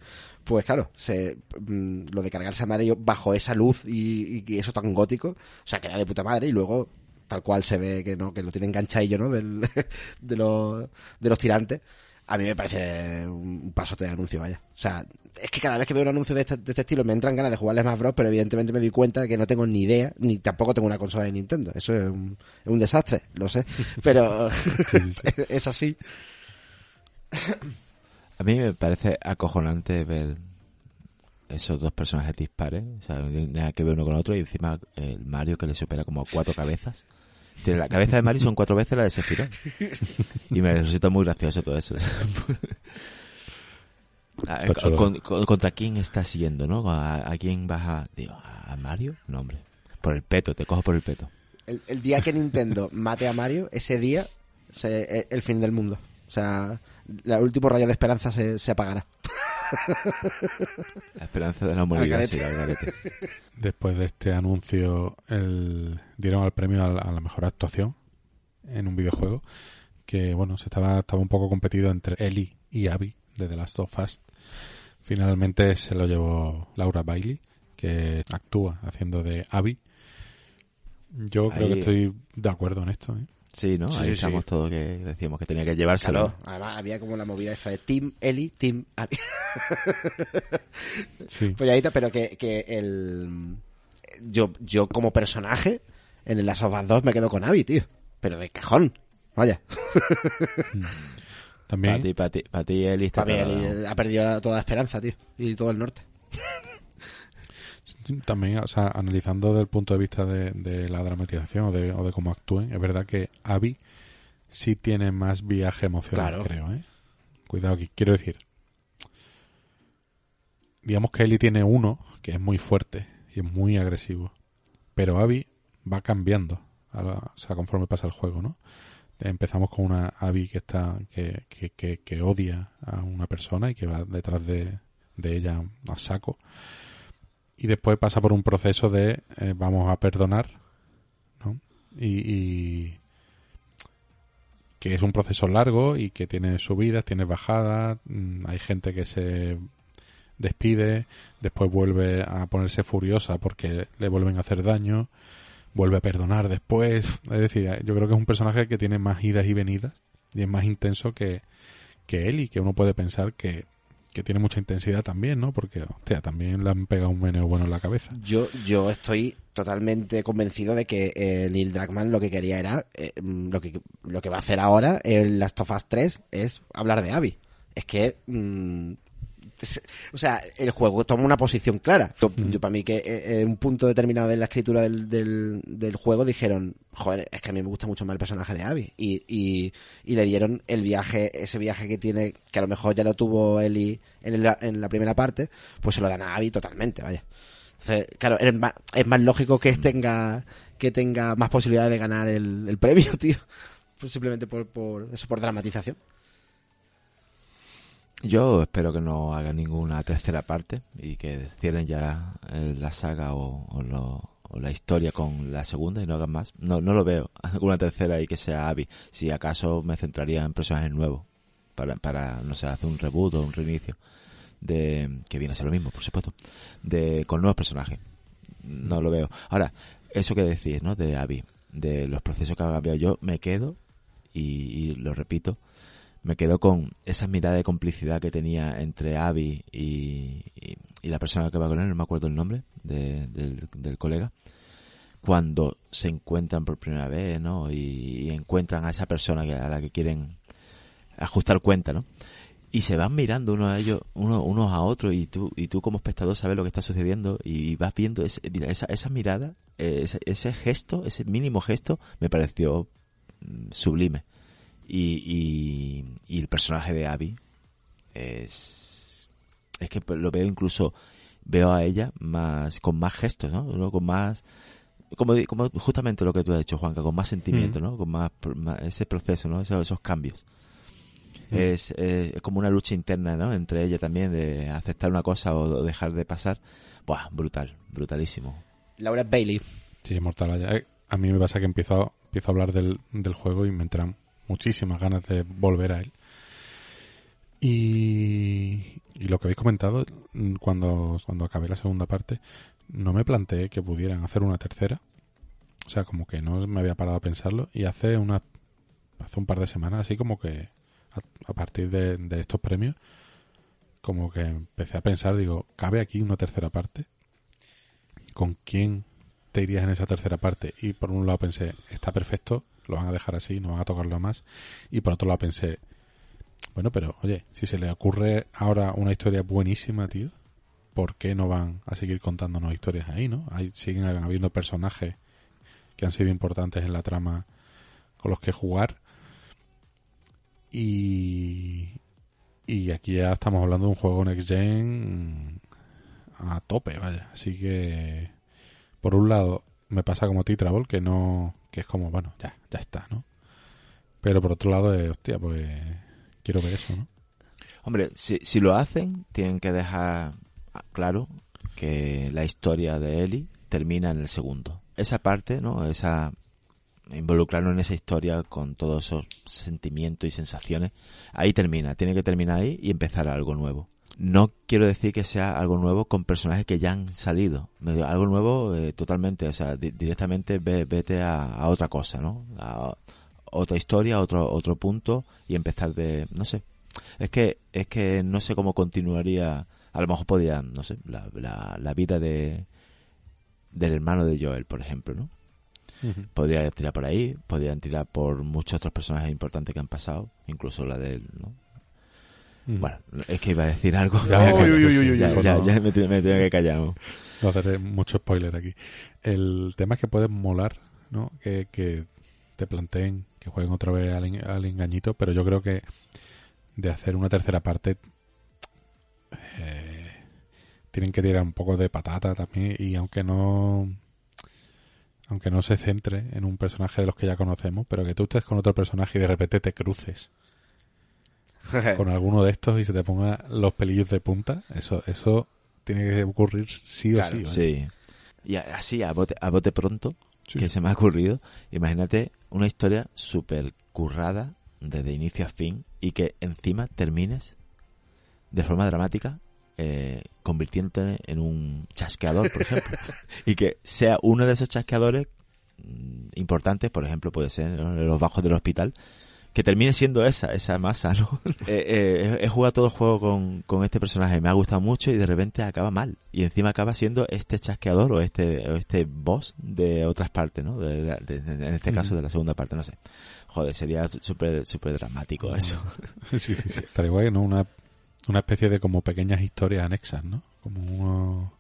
pues claro se mm, lo de cargarse a Mario bajo esa luz y, y eso tan gótico o sea queda de puta madre y luego tal cual se ve que no que lo tiene enganchadillo no del, de los de los tirantes a mí me parece un pasote de anuncio vaya. O sea es que cada vez que veo un anuncio de este, de este estilo me entran ganas de jugarle más Bros pero evidentemente me doy cuenta de que no tengo ni idea ni tampoco tengo una consola de Nintendo. Eso es un, es un desastre lo sé. Pero es así. A mí me parece acojonante ver esos dos personajes dispares, o sea, nada que ver uno con otro, y encima el Mario que le supera como cuatro cabezas. Tiene la cabeza de Mario son cuatro veces la de Sephiroth. Y me resulta muy gracioso todo eso. Ah, con- con- ¿Contra quién estás yendo, no? ¿A, a quién vas a...? Digo, ¿a Mario? No, hombre. Por el peto, te cojo por el peto. el, el día que Nintendo mate a Mario ese día se- es el fin del mundo o sea el último rayo de esperanza se, se apagará La esperanza de la humanidad. Después de este anuncio, el, dieron el premio a la, a la mejor actuación en un videojuego. Que bueno, se estaba, estaba un poco competido entre Ellie y Abby de The Last of Us. Finalmente se lo llevó Laura Bailey, que actúa haciendo de Abby. Yo creo que estoy de acuerdo en esto. ¿eh? Sí, ¿no? Sí, Ahí sí, estamos sí. todos que decíamos que tenía que llevárselo. Claro, además había como la movida esta de Team Ellie, Team Abby. Sí. Folladita, pero que, que el yo, yo como personaje en el Last of Us 2 me quedo con Abby, tío. Pero de cajón. Vaya. También Para ti, para ti, Eli, está Para mí Ellie ha perdido toda esperanza, tío. Y todo el norte. También, o sea, analizando desde el punto de vista de, de la dramatización o de, o de cómo actúen, es verdad que Abby sí tiene más viaje emocional, Claro. creo, ¿eh? Cuidado aquí, quiero decir. Digamos que Ellie tiene uno que es muy fuerte y es muy agresivo, pero Abby va cambiando, la- o sea, conforme pasa el juego, ¿no? Empezamos con una Abby que está que, que, que, que odia a una persona y que va detrás de, de ella a saco y después pasa por un proceso de eh, vamos a perdonar ¿no? y, y que es un proceso largo y que tiene subidas, tiene bajadas, mm, hay gente que se despide, después vuelve a ponerse furiosa porque le vuelven a hacer daño, vuelve a perdonar después, es decir, yo creo que es un personaje que tiene más idas y venidas y es más intenso que, que él y que uno puede pensar que, que tiene mucha intensidad también, ¿no? Porque, hostia, también le han pegado un meneo bueno en la cabeza. Yo, yo estoy totalmente convencido de que eh, Neil Druckmann lo que quería era, eh, lo, que, lo que va a hacer ahora en Last of Us 3 es hablar de Abby. Es que, mm, o sea, el juego toma una posición clara. Yo, yo para mí que eh, en un punto determinado de la escritura del, del, del juego dijeron, joder, es que a mí me gusta mucho más el personaje de Abby. Y, y, y le dieron el viaje, ese viaje que tiene, que a lo mejor ya lo tuvo Ellie en la, en la primera parte, pues se lo dan a Abby totalmente, vaya. Entonces, claro, es más, es más lógico que tenga que tenga más posibilidades de ganar el, el premio, tío. Pues simplemente por, por eso, por dramatización. Yo espero que no hagan ninguna tercera parte y que cierren ya eh, la saga o, o lo- o la historia con la segunda y no hagan más. No, no lo veo. Una tercera y que sea Abby. Si acaso me centraría en personajes nuevos para, para no sé, hacer un reboot o un reinicio de que viene a ser lo mismo, por supuesto, de con nuevos personajes. No lo veo. Ahora, eso que decís, ¿no? De Abby, de los procesos que ha cambiado, yo me quedo y, y lo repito, me quedo con esa mirada de complicidad que tenía entre Abby y, la persona que va con él, no me acuerdo el nombre de- del, colega, cuando se encuentran por primera vez, ¿no? Y, y encuentran a esa persona a la que quieren ajustar cuenta, ¿no? Y se van mirando uno a ellos, uno, unos a otros, y tú, y tú como espectador sabes lo que está sucediendo, y vas viendo ese- esa, esa mirada, eh, ese, ese gesto, ese mínimo gesto, me pareció mm, sublime. Y, y, y el personaje de Abby es, es que lo veo incluso, veo a ella más, con más gestos, ¿no? Con más, como, di- como justamente lo que tú has dicho, Juanca, con más sentimiento, Mm. ¿no? Con más, ese proceso, ¿no? Esos, esos cambios. Es, eh, es como una lucha interna, ¿no? Entre ella también de aceptar una cosa o, dejar de pasar. Buah, brutal, brutalísimo. Laura Bailey. Sí, Mortal. Eh, A mí me pasa que empiezo, empiezo a hablar del, del juego y me entran muchísimas ganas de volver a él. Y, lo que habéis comentado, mm, cuando, cuando acabé la segunda parte, no me planteé que pudieran hacer una tercera. O sea, como que no me había parado a pensarlo. Y hace una hace un par de semanas, así como que a, a partir de, de estos premios, como que empecé a pensar, digo, ¿cabe aquí una tercera parte? ¿Con quién te irías en esa tercera parte? Y por un lado pensé, está perfecto, lo van a dejar así, no van a tocarlo más. Y por otro lado pensé, bueno, pero oye, si se le ocurre ahora una historia buenísima, tío, ¿por qué no van a seguir contándonos historias ahí, no? Siguen habiendo personajes que han sido importantes en la trama con los que jugar. Y, y aquí ya estamos hablando de un juego Next Gen a tope, vaya. Así que, por un lado, me pasa como T-Travel, que no, que es como, bueno, ya, ya está, ¿no? Pero por otro lado, es, hostia, pues quiero ver eso, ¿no? Hombre, si, si lo hacen, tienen que dejar claro que la historia de Ellie termina en el segundo. Esa parte, ¿no? Esa involucrarnos en esa historia con todos esos sentimientos y sensaciones, ahí termina, tiene que terminar ahí y empezar algo nuevo. No quiero decir que sea algo nuevo con personajes que ya han salido. Algo nuevo eh, totalmente, o sea, di- directamente ve- vete a, a otra cosa, ¿no? A otra historia, otro otro punto y empezar de, no sé. Es que es que no sé cómo continuaría, a lo mejor podría, no sé, la, la, la vida de del hermano de Joel, por ejemplo, ¿no? Podría tirar por ahí, podrían tirar por muchos otros personajes importantes que han pasado, incluso la de él, ¿no? Mm. Bueno, es que iba a decir algo. Ya, Ya, uy, uy, uy, uy, ya, uy, ya, no. ya me, tengo- me tengo que callar. No haceré mucho spoiler aquí. El tema es que puede molar, ¿no? Que, que te planteen que jueguen otra vez al, en- al engañito, pero yo creo que de hacer una tercera parte eh, tienen que tirar un poco de patata también y aunque no aunque no se centre en un personaje de los que ya conocemos, pero que tú estés con otro personaje y de repente te cruces con alguno de estos y se te ponga los pelillos de punta, eso eso tiene que ocurrir sí o Claro, sí. ¿vale? Sí. Y así, a bote, a bote pronto, Sí. que se me ha ocurrido, imagínate una historia súper currada desde inicio a fin y que encima termines de forma dramática eh, convirtiéndote en un chasqueador, por ejemplo. y que sea uno de esos chasqueadores mm, importantes, por ejemplo, puede ser en los bajos del hospital, que termine siendo esa, esa masa, ¿no? Eh, eh, he jugado todo el juego con, con este personaje, me ha gustado mucho y de repente acaba mal. Y encima acaba siendo este chasqueador o este, o este boss de otras partes, ¿no? De- de- de- en este caso de la segunda parte, no sé. Joder, sería súper súper dramático eso. Sí, sí, sí. Guay, ¿no? Una, una especie de como pequeñas historias anexas, ¿no? Como uno...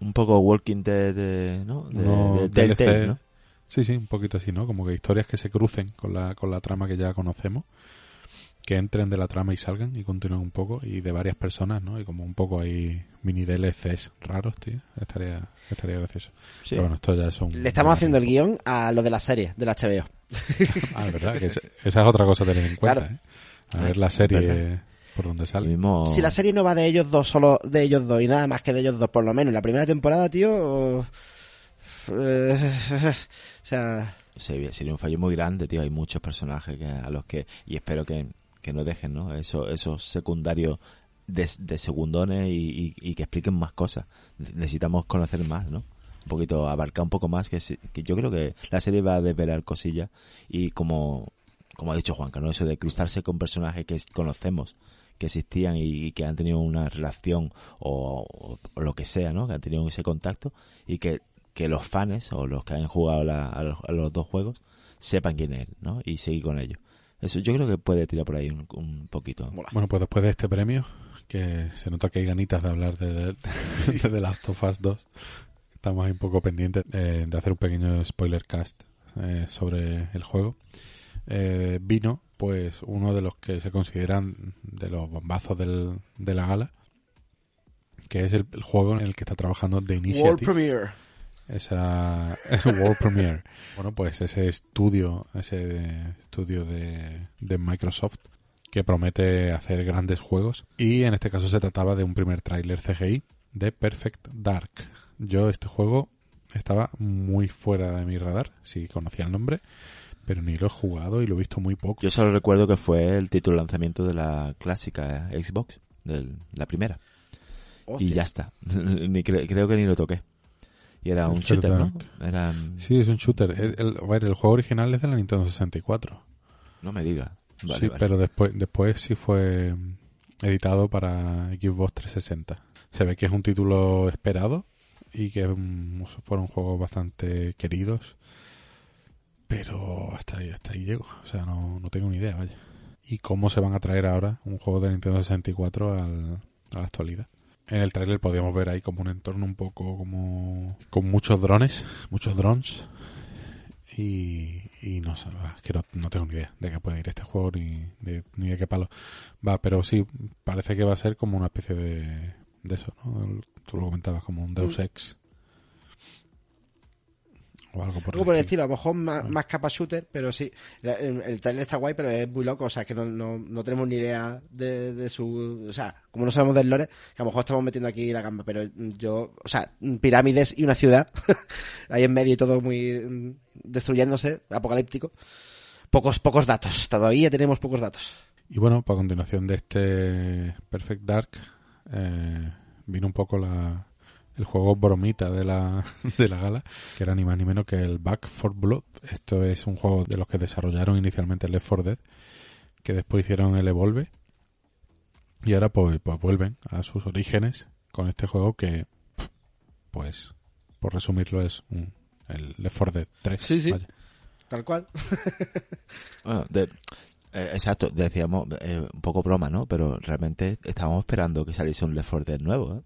Un poco Walking Dead, de, ¿no? De, Telltales, DLC. ¿no? Sí, sí, un poquito así, ¿no? Como que historias que se crucen con la, con la trama que ya conocemos, que entren de la trama y salgan y continúen un poco, y de varias personas, ¿no? Y como un poco ahí mini DLCs raros, tío. Estaría, estaría gracioso. Sí. Pero bueno, esto ya es un... Le estamos haciendo el guion a lo de la serie, de la HBO. Ah, es verdad, que es- esa es otra cosa a tener en cuenta, Claro. ¿eh? A ver la serie por donde sale. mismo... Si la serie no va de ellos dos, solo de ellos dos y nada más que de ellos dos, por lo menos en la primera temporada, tío. Eh, o sea, sería, un fallo muy grande, tío. Hay muchos personajes que, a los que... Y espero que, que no dejen, ¿no? Eso, esos secundarios de, de segundones y, y- que expliquen más cosas. Necesitamos conocer más, ¿no? Un poquito, abarcar un poco más, que, yo creo que la serie va a desvelar cosillas y como como ha dicho Juanca, ¿no? Eso de cruzarse con personajes que conocemos, que existían y, que han tenido una relación o, lo que sea, ¿no? Que han tenido ese contacto y que, que los fans o los que han jugado a, los, dos juegos sepan quién es, ¿no? Y seguir con ellos. Eso yo creo que puede tirar por ahí un, poquito. Bueno, pues después de este premio, que se nota que hay ganitas de hablar de, de, de The Last of Us 2, estamos ahí un poco pendientes de hacer un pequeño spoiler cast eh, sobre el juego. Eh, vino pues uno de los que se consideran de los bombazos del, de la gala, que es el, juego en el que está trabajando The Initiative. World Premiere. Esa World Premiere. Bueno, pues ese estudio, ese estudio de, de Microsoft que promete hacer grandes juegos y en este caso se trataba de un primer tráiler CGI de Perfect Dark. Yo este juego estaba muy fuera de mi radar, sí conocía el nombre, pero ni lo he jugado y lo he visto muy poco. Yo solo recuerdo que fue el título de lanzamiento de la clásica Xbox, de la primera. y ya está. ni creo que ni lo toqué. Y era un shooter, ¿no? Era... Sí, es un shooter. El, el, juego original es de la Nintendo 64. No me diga. sí, pero después, después sí fue editado para Xbox 360. Se ve que es un título esperado y que fueron juegos bastante queridos pero hasta ahí, hasta ahí llego. O sea, no, no tengo ni idea, vaya. ¿Y cómo se van a traer ahora un juego de Nintendo 64 al, a la actualidad? En el trailer podíamos ver ahí como un entorno un poco como con muchos drones, muchos drones. Y, y no sé, es que no, tengo ni idea de qué puede ir este juego ni de, ni de qué palo va, pero sí, parece que va a ser como una especie de, de eso, ¿no? Tú lo comentabas como un Deus mm. Ex o algo por, el estilo. A lo mejor más, más capa shooter, pero sí. El, el, trailer está guay, pero es muy loco. O sea, que no, no, no tenemos ni idea de, de, su. O sea, como no sabemos del lore, que a lo mejor estamos metiendo aquí la gamba. Pero yo. O sea, pirámides y una ciudad. ahí en medio y todo muy. Mm, destruyéndose, apocalíptico. Pocos, pocos datos. Todavía tenemos pocos datos. Y bueno, para continuación de este Perfect Dark, eh, vino un poco la el juego bromita de la, de la gala, que era ni más ni menos que el Back for Blood. Esto es un juego de los que desarrollaron inicialmente el Left 4 Dead, que después hicieron el Evolve, y ahora pues, pues vuelven a sus orígenes con este juego que, pues, por resumirlo, es el Left 4 Dead 3. Sí, sí. Tal cual. bueno, de, eh, exacto, decíamos, eh, un poco broma, ¿no? Pero realmente estábamos esperando que saliese un Left 4 Dead nuevo, ¿eh?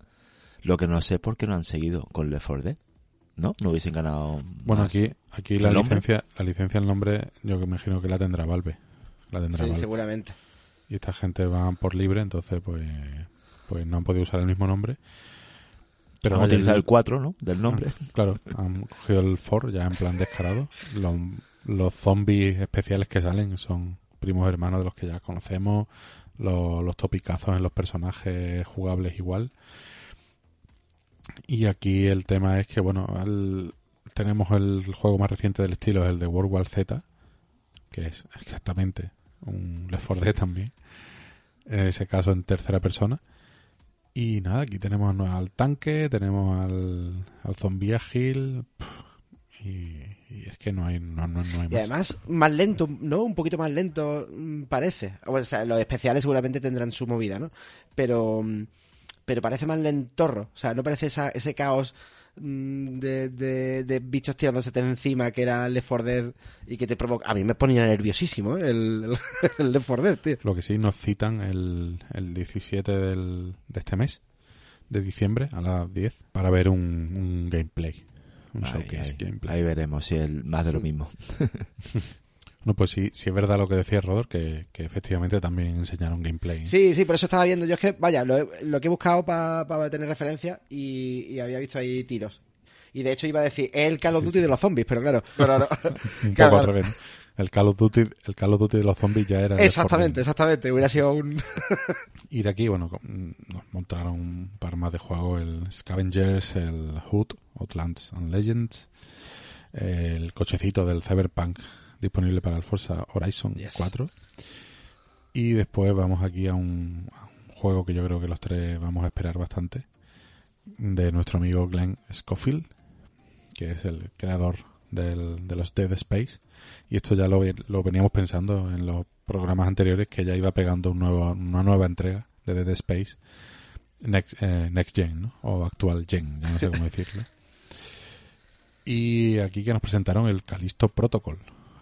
Lo que no sé es por qué no han seguido con Left 4 Dead. ¿No? No hubiesen ganado. Bueno, aquí, aquí la licencia, la licencia, el nombre, yo que imagino que la tendrá Valve. La tendrá sí, seguramente. Y esta gente va por libre, entonces pues, pues no han podido usar el mismo nombre. Pero han utilizado el 4, ¿no? Del nombre. Ah, claro, han cogido el 4 ya en plan descarado. Los, los zombies especiales que salen son primos hermanos de los que ya conocemos. Los, los topicazos en los personajes jugables igual. Y aquí el tema es que, bueno, tenemos el juego más reciente del estilo, es el de World War Z, que es exactamente un Left 4 Dead también. En ese caso en tercera persona. Y nada, aquí tenemos al tanque, tenemos al, al zombie ágil. y, es que no hay, no, no, hay más. Y además, más lento, ¿no? Un poquito más lento mm, parece. O sea, los especiales seguramente tendrán su movida, ¿no? Pero mm, pero parece más lentorro. O sea, no parece ese caos mm, de, de, bichos tirándose encima que era Left 4 Dead y que te provoca... A mí me ponía nerviosísimo ¿eh? el, el, Left 4 Dead, tío. Lo que sí nos citan el, el 17 del, de este mes, de diciembre, a las 10, para ver un, un gameplay. Un showcase gameplay. Ahí veremos si es más de lo mismo. No, pues sí, sí es verdad lo que decía Rodor, que, que efectivamente también enseñaron gameplay. Sí, sí, por eso estaba viendo. Yo es que, vaya, lo, que he buscado para tener referencia y, había visto ahí tiros. Y de hecho iba a decir el Call of Duty de los zombies, pero claro. un poco al revés. El Call of Duty, el Call of Duty de los zombies ya era. Exactamente, exactamente. Hubiera sido un. y de aquí, bueno, nos montaron un par más de juegos: el Scavengers, el Hood, Outlands and Legends, el cochecito del Cyberpunk disponible para el Forza Horizon 4. Y después vamos aquí a un, juego que yo creo que los tres vamos a esperar bastante, de nuestro amigo Glenn Schofield, que es el creador del, de los Dead Space. Y esto ya lo, lo veníamos pensando en los programas anteriores que ya iba pegando un nuevo, una nueva entrega de Dead Space Next, eh, next Gen, ¿no? O actual Gen, ya no sé cómo decirlo. Y aquí que nos presentaron el Calisto Protocol.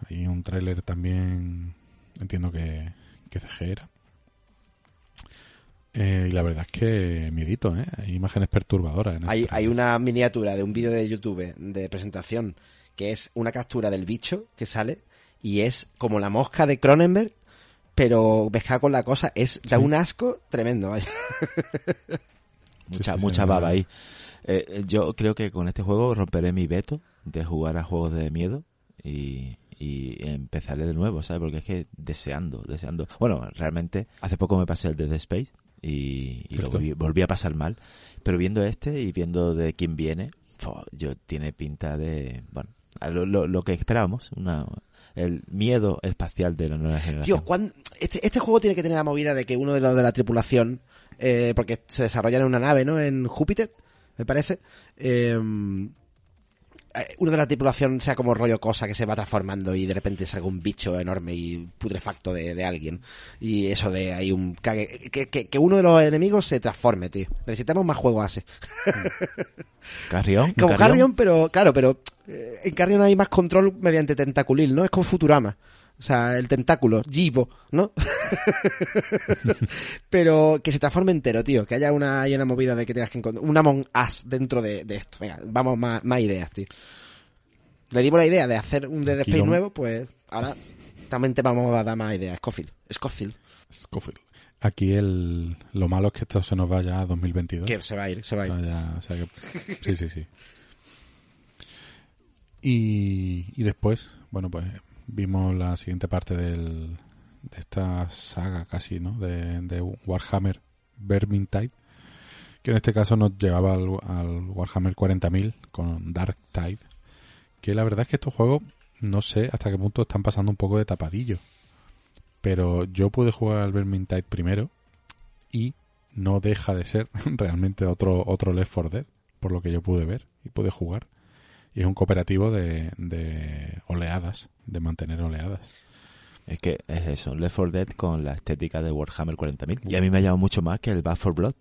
Y un tráiler también, entiendo que, que CG era. Eh, y la verdad es que miedito, ¿eh? Hay imágenes perturbadoras. En Hay, este hay tráiler. una miniatura de un vídeo de YouTube de presentación que es una captura del bicho que sale y es como la mosca de Cronenberg, pero mezclada con la cosa. Es da Sí. un asco tremendo, vaya. Mucha, sí, sí, mucha sí, baba ahí. Eh, eh, yo creo que con este juego romperé mi veto de jugar a juegos de miedo y, y empezaré de nuevo, ¿sabes? Porque es que deseando, deseando. Bueno, realmente hace poco me pasé el Dead Space y, y lo volví, volví a pasar mal. Pero viendo este y viendo de quién viene, yo tiene pinta de, bueno, a lo, lo, lo que esperábamos, una, el miedo espacial de la nueva generación. Tío, ¿cuán- este, este juego tiene que tener la movida de que uno de los de la tripulación, eh, porque se desarrolla en una nave, ¿no? En Júpiter, me parece. eh, uno de la tripulación sea como rollo cosa que se va transformando y de repente salga un bicho enorme y putrefacto de, de alguien. Y eso de hay un cague- que, que, que uno de los enemigos se transforme, tío. Necesitamos más juegos así. Carrión, Como Carrion, pero claro, pero eh, en Carrion hay más control mediante tentaculil, ¿no? Es como Futurama. O sea, el tentáculo, Jibo, ¿no? pero que se transforme entero, tío. Que haya una, haya una movida de que tengas que encontrar un Among Us dentro de, de esto. Venga, vamos, más, más ideas, tío. Le dimos la idea de hacer un Dead Space nuevo, pues ahora también te vamos a dar más ideas. Scofield. Scofield. Scofield. Aquí el, lo malo es que esto se nos vaya a 2022. Que se va a ir, se va a ir. O sea, ya- o sea que- sí, sí, sí. Y, y después, bueno, pues vimos la siguiente parte del, de esta saga casi, ¿no? De, de Warhammer Vermintide, que en este caso nos llevaba al, Warhammer 40.000 con Dark Tide, que la verdad es que estos juegos no sé hasta qué punto están pasando un poco de tapadillo. Pero yo pude jugar al Vermintide primero y no deja de ser realmente otro otro Left 4 Dead, por lo que yo pude ver y pude jugar. Y es un cooperativo de, de oleadas, de mantener oleadas. Es que es eso, Left 4 Dead con la estética de Warhammer 40.000. Y a mí me ha llamado mucho más que el Back 4 Blood.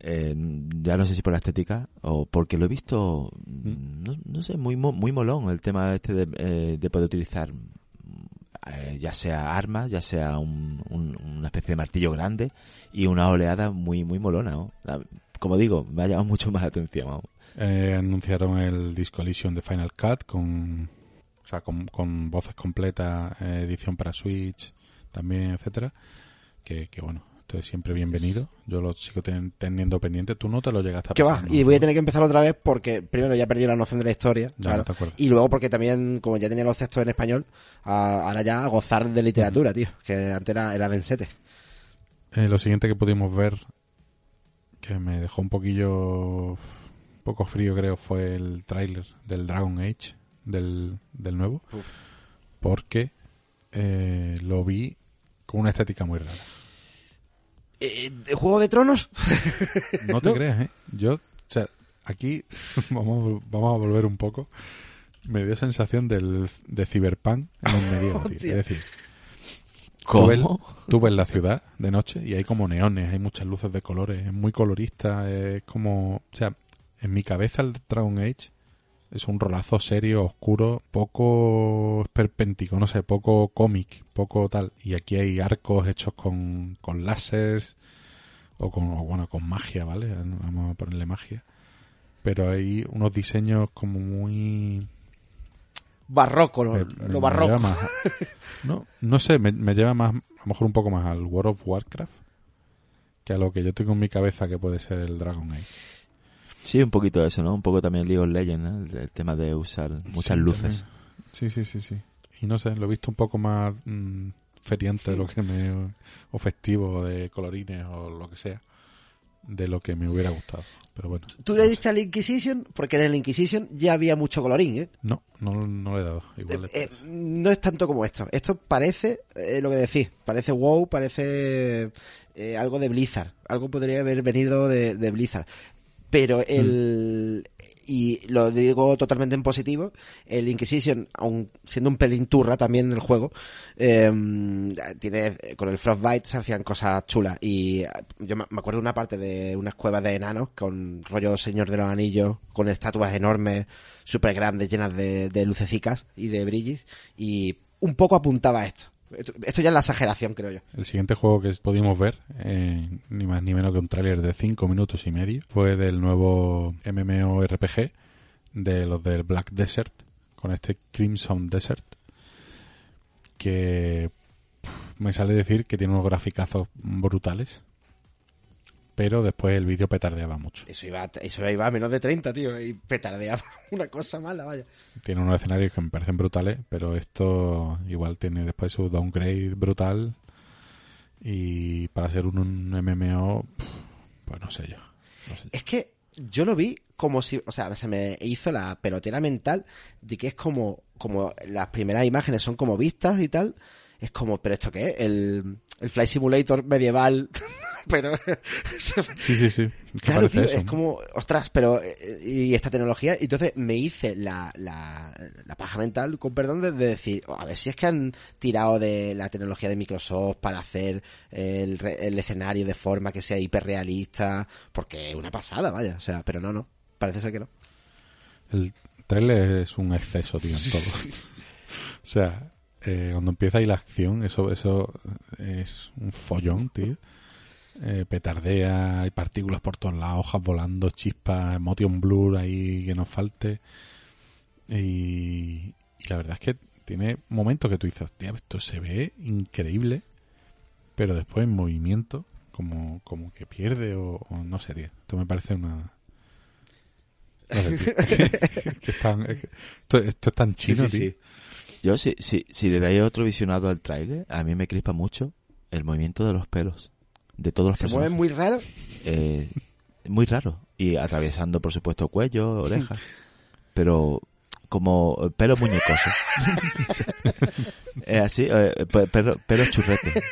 Eh, ya no sé si por la estética o porque lo he visto, no, no sé, muy muy molón el tema este de, eh, de poder utilizar eh, ya sea armas, ya sea un- un- una especie de martillo grande y una oleada muy muy molona. como digo, me ha llamado mucho más la atención. ¿no? Eh, anunciaron el Disco Elysium de Final Cut con, o sea, con, con voces completas, eh, edición para Switch también, etcétera. Que, que bueno, esto es siempre bienvenido. Yo lo sigo ten- teniendo pendiente. Tú no te lo llegaste a ¿Qué va? pasar, ¿no? Y voy a tener que empezar otra vez porque primero ya perdido la noción de la historia. Ya claro. no. Y luego porque también, como ya tenía los textos en español, a- ahora ya a gozar de literatura, tío. Que antes era, era densete. Eh, lo siguiente que pudimos ver, que me dejó un poquillo, poco frío creo, fue el tráiler del Dragon Age, del, del nuevo, Uf. porque eh, lo vi con una estética muy rara. Eh, ¿de ¿Juego de Tronos? No te No. creas, ¿eh? Yo, o sea, aquí vamos, vamos a volver un poco. Me dio sensación del, de Cyberpunk en el medievo, tío. Hostia. Es decir, Tú ves, ¿Cómo? tú ves la ciudad de noche y hay como neones, hay muchas luces de colores, es muy colorista, es como... O sea, en mi cabeza el Dragon Age es un rolazo serio, oscuro, poco esperpéntico, no sé, poco cómic, poco tal. Y aquí hay arcos hechos con, con láseres o con, o bueno, con magia, ¿vale? Vamos a ponerle magia. Pero hay unos diseños como muy... Barroco, lo, me- barroco. más no, no sé, me, me lleva más, a lo mejor un poco más al World of Warcraft que a lo que yo tengo en mi cabeza que puede ser el Dragon Age. Sí, un poquito de eso, ¿no? Un poco también League of Legends, ¿no? El, el tema de usar muchas Sí, luces. también. Sí, sí, sí, sí. Y no sé, lo he visto un poco más mm, feriante de lo que me... o festivo, de colorines o lo que sea, de lo que me hubiera gustado. Pero bueno. Tú le diste al Inquisition porque en el Inquisition ya había mucho colorín, ¿eh? No, no, no le he dado. Igual Eh, eh, no es tanto como esto. Esto parece eh, lo que decís. Parece WoW, parece eh, algo de Blizzard. Algo podría haber venido de, de Blizzard. Pero el, y lo digo totalmente en positivo, el Inquisition, aun siendo un pelín turra también en el juego, eh, tiene, con el Frostbite se hacían cosas chulas. Y eh, yo me acuerdo de una parte de unas cuevas de enanos con rollo Señor de los Anillos, con estatuas enormes, súper grandes, llenas de, de lucecicas y de brillis. Y un poco apuntaba a esto. Esto, ya es la exageración, creo yo. El siguiente juego que pudimos ver, eh, ni más ni menos que un tráiler de 5 minutos y medio, fue del nuevo MMORPG de los del Black Desert, con este Crimson Desert, que me sale decir que tiene unos graficazos brutales, pero después el vídeo petardeaba mucho. Eso iba, eso iba a menos de 30, tío, y petardeaba una cosa mala, vaya. Tiene unos escenarios que me parecen brutales, pero esto igual tiene después su downgrade brutal. Y para ser un, un MMO, pues no sé yo. no sé yo. Es que yo lo vi como si, o sea, se me hizo la pelotera mental de que es como, como las primeras imágenes son como vistas y tal. Es como, ¿pero esto qué es? El, el Flight Simulator medieval, pero... Sí, sí, sí. ¿Qué Claro, tío, eso, es como, ostras, pero, eh, y esta tecnología, entonces me hice la, la, la paja mental, con perdón, de, de decir, oh, a ver si es que han tirado de la tecnología de Microsoft para hacer el, el escenario de forma que sea hiperrealista, porque es una pasada, vaya, o sea, pero no, no, parece ser que no. El trailer es un exceso, tío, en todo. o sea, eh, cuando empieza ahí la acción, eso, eso es un follón, tío. Eh, petardea, hay partículas por todos lados, hojas volando, chispas, motion blur ahí que nos falte. Y, y la verdad es que tiene momentos que tú dices, hostia, esto se ve increíble, pero después en movimiento, como, como que pierde o, o no sé, tío. Esto me parece una... no sé, tío. que es tan- es que- esto, esto es tan chino, tío. Yo, si, si, si le dais otro visionado al tráiler, a mí me crispa mucho el movimiento de los pelos. De todos los Se mueve personajes. muy raro. Eh, muy raro. Y atravesando, por supuesto, cuello, orejas. Pero como pelo muñecoso. es así, eh, pe- pelo, pelo churrete.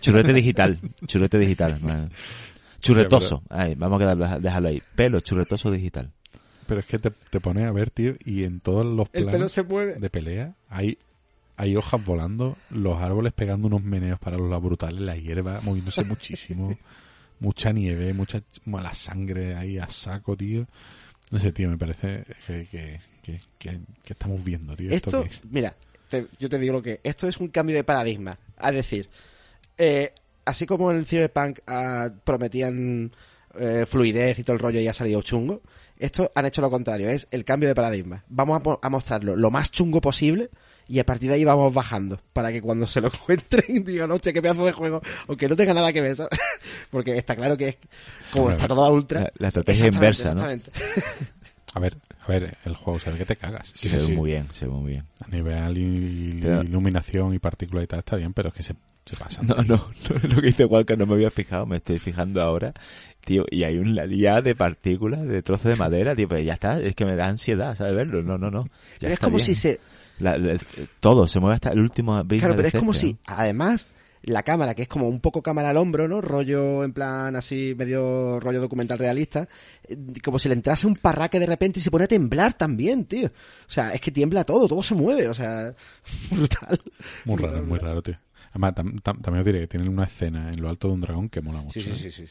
Churrete digital. Churrete digital. Churretoso. Ay, vamos a quedarlo, dejarlo ahí. Pelo churretoso digital. Pero es que te, te pones a ver, tío, y en todos los El planos se mueve. de pelea hay, hay hojas volando, los árboles pegando unos meneos para los brutales, la hierba moviéndose muchísimo, mucha nieve, mucha mala sangre ahí a saco, tío. No sé, tío, me parece que, que, que, que- que estamos viendo, tío. ¿Esto, es? mira, te- yo te digo lo que esto es un cambio de paradigma. Es decir, eh, así como en el Cyberpunk ah, prometían eh, fluidez y todo el rollo y ha salido chungo, esto han hecho lo contrario, es el cambio de paradigma. Vamos a, mostrarlo lo más chungo posible y a partir de ahí vamos bajando para que cuando se lo encuentren digan, hostia, qué pedazo de juego, aunque no tenga nada que ver, ¿sabes? Porque está claro que es, como está todo a ultra. La- la estrategia Exactamente, inversa, ¿no? exactamente. A ver, a ver, el juego se ve que te cagas. Se ve muy bien, se ve muy bien. A nivel Pero- iluminación y partículas y tal está bien, pero es que se, se pasa. No, no, no, lo que dice Walker no me había fijado, me estoy fijando ahora, tío, y hay una lía de partículas, de trozos de madera, tío, pero ya está, es que me da ansiedad, ¿sabes verlo? No, no, no. Ya Pero es como bien. si se, La- la- todo, se mueve hasta el último Claro, pero es como si, además, la cámara, que es como un poco cámara al hombro, ¿no? Rollo, en plan, así, medio rollo documental realista, eh, como si le entrase un parraque de repente y se pone a temblar también, tío. O sea, es que tiembla todo, todo se mueve, o sea, brutal. Muy raro, muy raro, tío. Además, tam- tam- también os diré que tienen una escena en lo alto de un dragón que mola mucho. Sí, sí, ¿eh? sí, sí.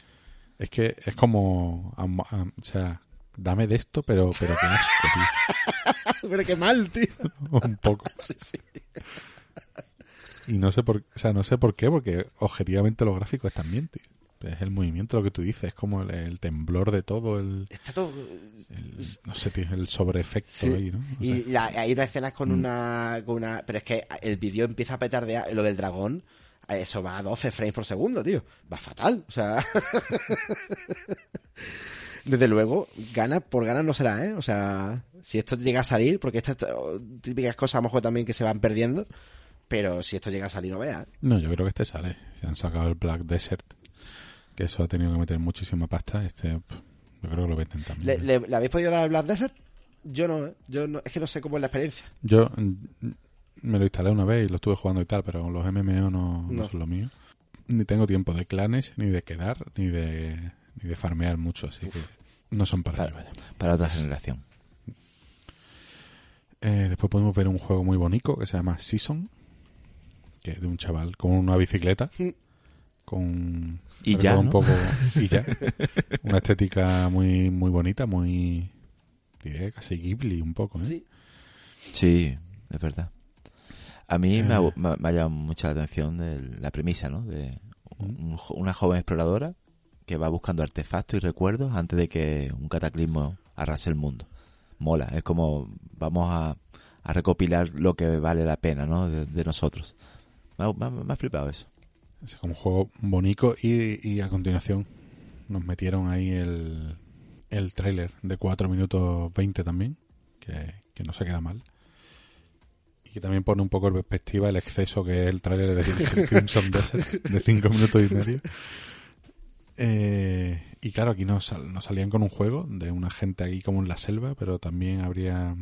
Es que es como... o sea, dame de esto, pero, pero qué asco, Pero qué mal, tío. tío. un poco. Sí, sí. Y no sé por, o sea, no sé por qué, porque objetivamente los gráficos están bien, tío. Es el movimiento lo que tú dices, es como el, el temblor de todo, el, Está todo... el- no sé, tío, el sobreefecto Sí. ahí, ¿no? Y la- hay una escena con una, con una... Pero es que el vídeo empieza a petardear, lo del dragón, eso va a 12 frames por segundo, tío. Va fatal, o sea... Desde luego, ganas por ganas no será, ¿eh? O sea, si esto llega a salir, porque estas típicas cosas a lo mejor también que se van perdiendo, pero si esto llega a salir, no veas. ¿eh? No, yo creo que este sale. Se han sacado el Black Desert, que eso ha tenido que meter muchísima pasta. Este, pff, yo creo que lo venden también. ¿Le, le- le habéis podido dar al Black Desert? Yo no, ¿eh? Yo no, es que no sé cómo es la experiencia. Yo me lo instalé una vez y lo estuve jugando y tal, pero los MMO no, no No. son lo mío. Ni tengo tiempo de clanes, ni de quedar, ni de, ni de farmear mucho, así que no son para Para, mí, vaya. para otra generación. Eh, después podemos ver un juego muy bonito que se llama Season, que es de un chaval con una bicicleta, con Y ya, un poco y ya, una estética muy muy bonita, muy diré casi Ghibli un poco, ¿eh? Sí. Sí, es verdad. A mí me, ha, Eh. me ha- me ha llamado mucho la atención de la premisa, ¿no? De Mm. un una joven exploradora que va buscando artefactos y recuerdos antes de que un cataclismo arrase el mundo. Mola, es como vamos a, a recopilar lo que vale la pena, ¿no? De, de nosotros. Ha- me ha flipado eso. Es como un juego bonito y, y a continuación nos metieron ahí el, el tráiler de 4 minutos 20 también, que, que no se queda mal. Y que también pone un poco en perspectiva el exceso que es el tráiler de Crimson Desert de 5 minutos y medio. Eh, y claro, aquí nos, sal- nos salían con un juego de una gente ahí como en la selva, pero también habría...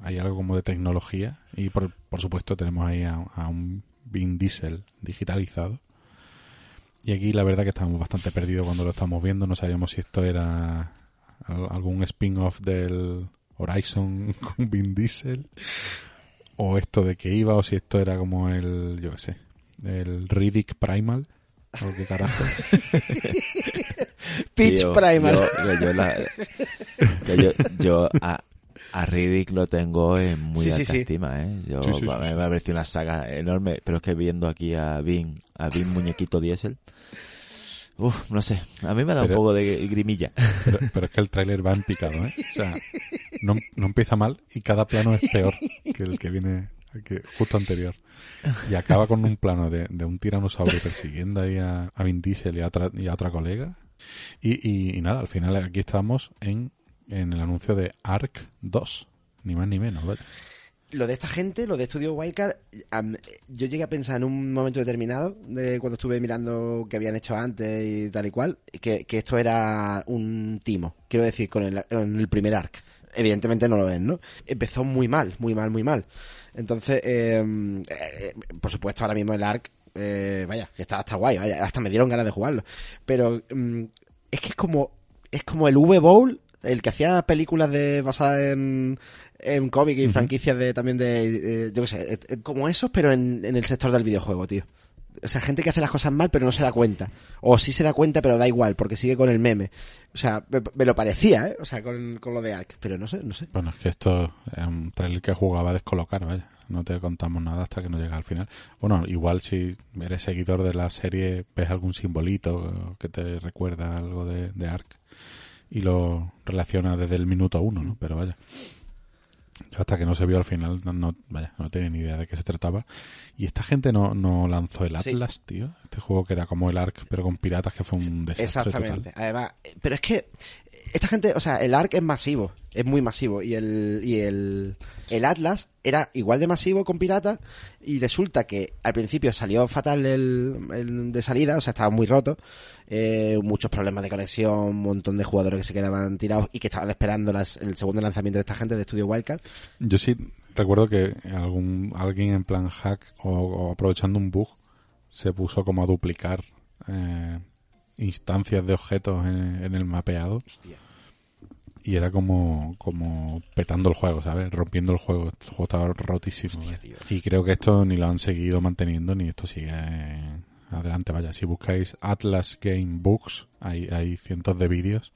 Hay algo como de tecnología y por, por supuesto tenemos ahí a, a un Vin Diesel digitalizado. Y aquí la verdad que estábamos bastante perdidos cuando lo estábamos viendo. No sabíamos si esto era al- algún spin-off del Horizon con Vin Diesel o esto de que iba o si esto era como el, yo qué sé, el Riddick Primal o qué carajo. Pitch Primal. Yo, yo, la- que yo- yo a, a Riddick lo tengo en muy Sí, alta sí. estima, ¿eh? Yo, Sí, sí, sí, me, sí. me ha parecido una saga enorme, pero es que viendo aquí a Vin, a Vin Muñequito Diesel, uf, no sé, a mí me da un Pero- poco de grimilla. Pero, pero es que el tráiler va en picado, ¿eh? O sea, no, no empieza mal y cada plano es peor que el que viene que justo anterior. Y acaba con un plano de, de un tiranosaurio persiguiendo ahí a, a Vin Diesel y a otra, y a otra colega. Y, y, y nada, al final aquí estamos en, en el anuncio de Ark 2. Ni más ni menos, ¿vale? Lo de esta gente, lo de Studio Wildcard, yo llegué a pensar en un momento determinado, de cuando estuve mirando que habían hecho antes y tal y cual, que, que esto era un timo. Quiero decir, con el, con el primer arc. Evidentemente no lo es, ¿no? Empezó muy mal, muy mal, muy mal. Entonces, eh, eh, por supuesto, ahora mismo el arc, eh, vaya, que está hasta guay, vaya, hasta me dieron ganas de jugarlo. Pero mm, es que es como, es como el V-Bowl, el que hacía películas basadas en, en cómics y franquicias de también de, eh, yo qué sé, eh, eh, como esos, pero en, en el sector del videojuego, tío. O sea, gente que hace las cosas mal pero no se da cuenta. O sí se da cuenta pero da igual porque sigue con el meme. O sea, me, me lo parecía, ¿eh? O sea, con, con lo de Ark. Pero no sé, no sé. Bueno, es que esto es un trailer que jugaba a descolocar, vaya. No te contamos nada hasta que no llega al final. Bueno, igual si eres seguidor de la serie, ves algún simbolito que te recuerda algo de, de Ark y lo relaciona desde el minuto uno, ¿no? Pero vaya. Yo hasta que no se vio al final, no, no- vaya, no tenía ni idea de qué se trataba. Y esta gente no, no lanzó el Sí. Atlas, tío. Este juego que era como el Ark, pero con piratas, que fue un desastre Exactamente. total. Además, pero es que esta gente, o sea, el Ark es masivo, es muy masivo y el y el el Atlas era igual de masivo con piratas y resulta que al principio salió fatal el, el de salida, o sea, estaba muy roto, eh, muchos problemas de conexión, un montón de jugadores que se quedaban tirados y que estaban esperando las- el segundo lanzamiento de esta gente de Studio Wildcard. Yo sí recuerdo que algún alguien en plan hack o, o aprovechando un bug se puso como a duplicar eh, instancias de objetos en, en el mapeado y era como como petando el juego, ¿sabes? Rompiendo el juego. El juego estaba rotísimo. Hostia, ¿eh? Y creo que esto ni lo han seguido manteniendo ni esto sigue adelante. Vaya, si buscáis Atlas Game Books hay, hay cientos de vídeos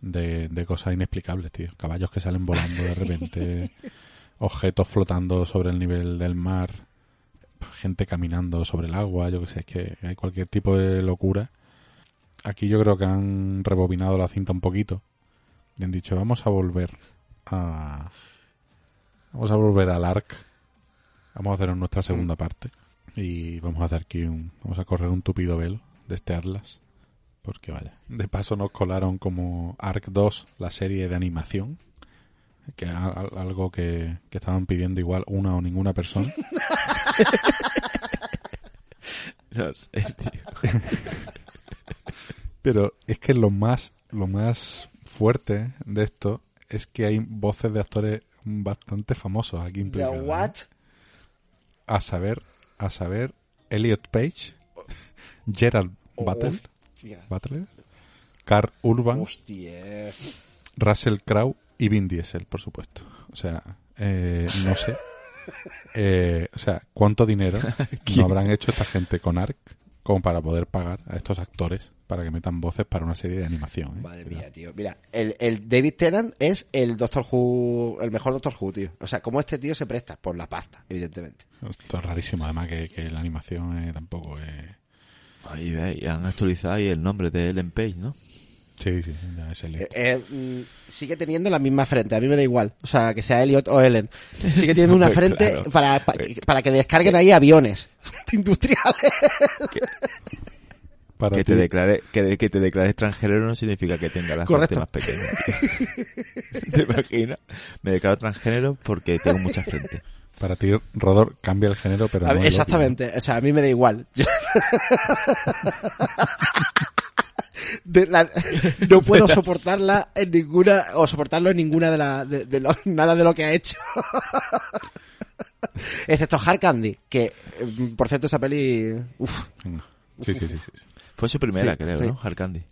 de, de cosas inexplicables, tío. Caballos que salen volando de repente, objetos flotando sobre el nivel del mar, gente caminando sobre el agua, yo que sé, es que hay cualquier tipo de locura. Aquí yo creo que han rebobinado la cinta un poquito y han dicho, vamos a volver a... Vamos a volver al ARC. Vamos a hacer nuestra segunda parte. Y vamos a hacer aquí un... Vamos a correr un tupido velo de este Atlas. Porque vaya. De paso nos colaron como ARC 2, la serie de animación. Que a- a- algo que, que estaban pidiendo igual una o ninguna persona. No sé, tío. Pero es que lo más, lo más fuerte de esto es que hay voces de actores bastante famosos aquí implicados. ¿eh? what? A saber, a saber, Elliot Page, Gerald Butler. Butler, Carl Urban, Hostias. Russell Crowe y Vin Diesel, por supuesto. O sea, eh, no sé. Eh, o sea, ¿cuánto dinero no habrán hecho esta gente con ARC como para poder pagar a estos actores para que metan voces para una serie de animación? ¿eh? Madre mía, tío. Mira, el, el David Tennant es el Doctor Who, el mejor Doctor Who, tío. O sea, como este tío se presta por la pasta, evidentemente. Esto es rarísimo, además que, que la animación eh, tampoco es... Ahí ve, y han actualizado ahí el nombre de Ellen Page, ¿no? Sí, sí, ya es. Eh, eh, mm, sigue teniendo la misma frente, a mí me da igual. O sea, que sea Elliot o Ellen. Sigue teniendo una frente Claro. para, pa- para que descarguen ahí aviones industriales. Para Que ti, te, declare, que, de- que te declare extranjero no significa que tenga la frente Correcto. más pequeña. ¿Te imaginas? Me declaro transgénero porque tengo mucha frente. para ti, Rodor, cambia el género, pero no exactamente. O sea, a mí me da igual. Yo- De la- no puedo soportarla en ninguna, o soportarlo en ninguna de la, de, de lo- nada de lo que ha hecho. Excepto Hard Candy, que, eh, por cierto, esa peli, uf, óptimo. Sí, sí, sí, sí. Fue su primera, Sí, creo, sí. ¿no? Hard Candy.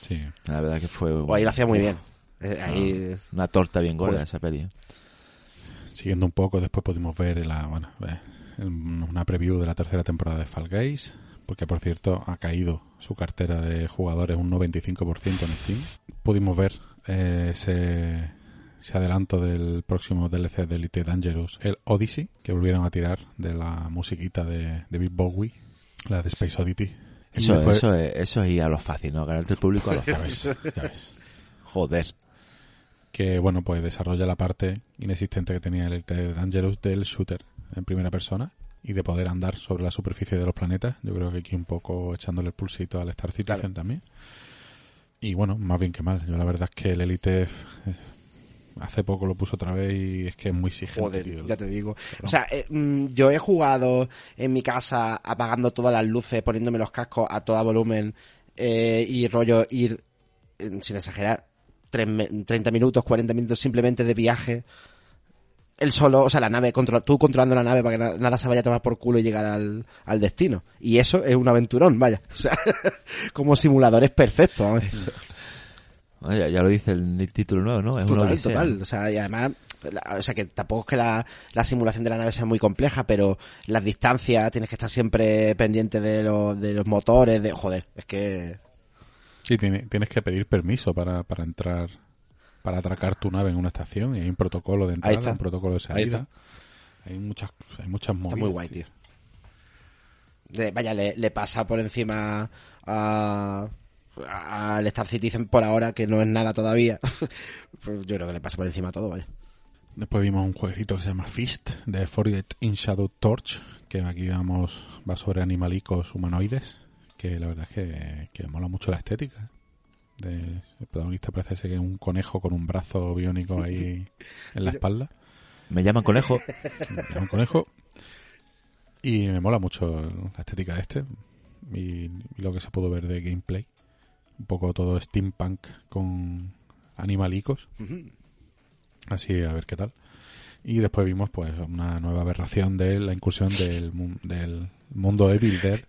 Sí. La verdad que fue... o ahí lo hacía muy bien. Eh, ahí, Una torta bien gorda esa peli. ¿eh? Siguiendo un poco, después pudimos ver la, bueno, eh, una preview de la tercera temporada de Fall Guys, porque por cierto ha caído su cartera de jugadores un 95% en Steam. Pudimos ver eh, ese, ese adelanto del próximo DLC de Elite Dangerous, el Odyssey, que volvieron a tirar de la musiquita de, de Big Bowie, la de Space Oddity. Eso, después- eso, es, eso es ir a lo fácil, ¿no? Ganarte el público a lo Ya fácil. ves, ya ves. Joder. que bueno pues desarrolla la parte inexistente que tenía el Elite Dangerous del shooter en primera persona y de poder andar sobre la superficie de los planetas yo creo que aquí un poco echándole el pulsito al Star Citizen Claro. también y bueno más bien que mal yo la verdad es que el Elite eh, hace poco lo puso otra vez y es que es muy exigente Joder, tío. ya te digo. O sea, eh, mm, yo he jugado en mi casa apagando todas las luces, poniéndome los cascos a todo volumen eh, y rollo ir, eh, sin exagerar, tres me- 30 minutos, 40 minutos simplemente de viaje. El solo, o sea, la nave, contro- tú controlando la nave para que na- nada se vaya a tomar por culo y llegar al, al destino. Y eso es un aventurón, vaya. O sea, como simulador es perfecto. vamos. Oye, ya, ya lo dice el título nuevo, ¿no? Es Total, total. O sea, y además, la- o sea, que tampoco es que la, la simulación de la nave sea muy compleja, pero las distancias, tienes que estar siempre pendiente de, los de los motores, de, joder, es que... sí tiene- tienes que pedir permiso para, para entrar para atracar tu nave en una estación y hay un protocolo de entrada está. un protocolo de Ahí salida hay muchas hay muchas Está movidas muy guay, tío. De- vaya, le, le pasa por encima a al Star Citizen por ahora, que no es nada todavía. Pues yo creo que le pasa por encima a todo, vaya. Después vimos un jueguito que se llama Fist de Forget in Shadow Torch, que aquí vamos, va sobre animalicos humanoides, que la verdad es que, que mola mucho la estética. De, el protagonista parece ser que es un conejo con un brazo biónico ahí en la espalda. Me llaman conejo. Es un conejo. Y me mola mucho la estética de este. Y, y lo que se pudo ver de gameplay. Un poco todo steampunk con animalicos. Así, a ver qué tal. Y después vimos pues una nueva aberración de la incursión del, mu- del mundo Evil Dead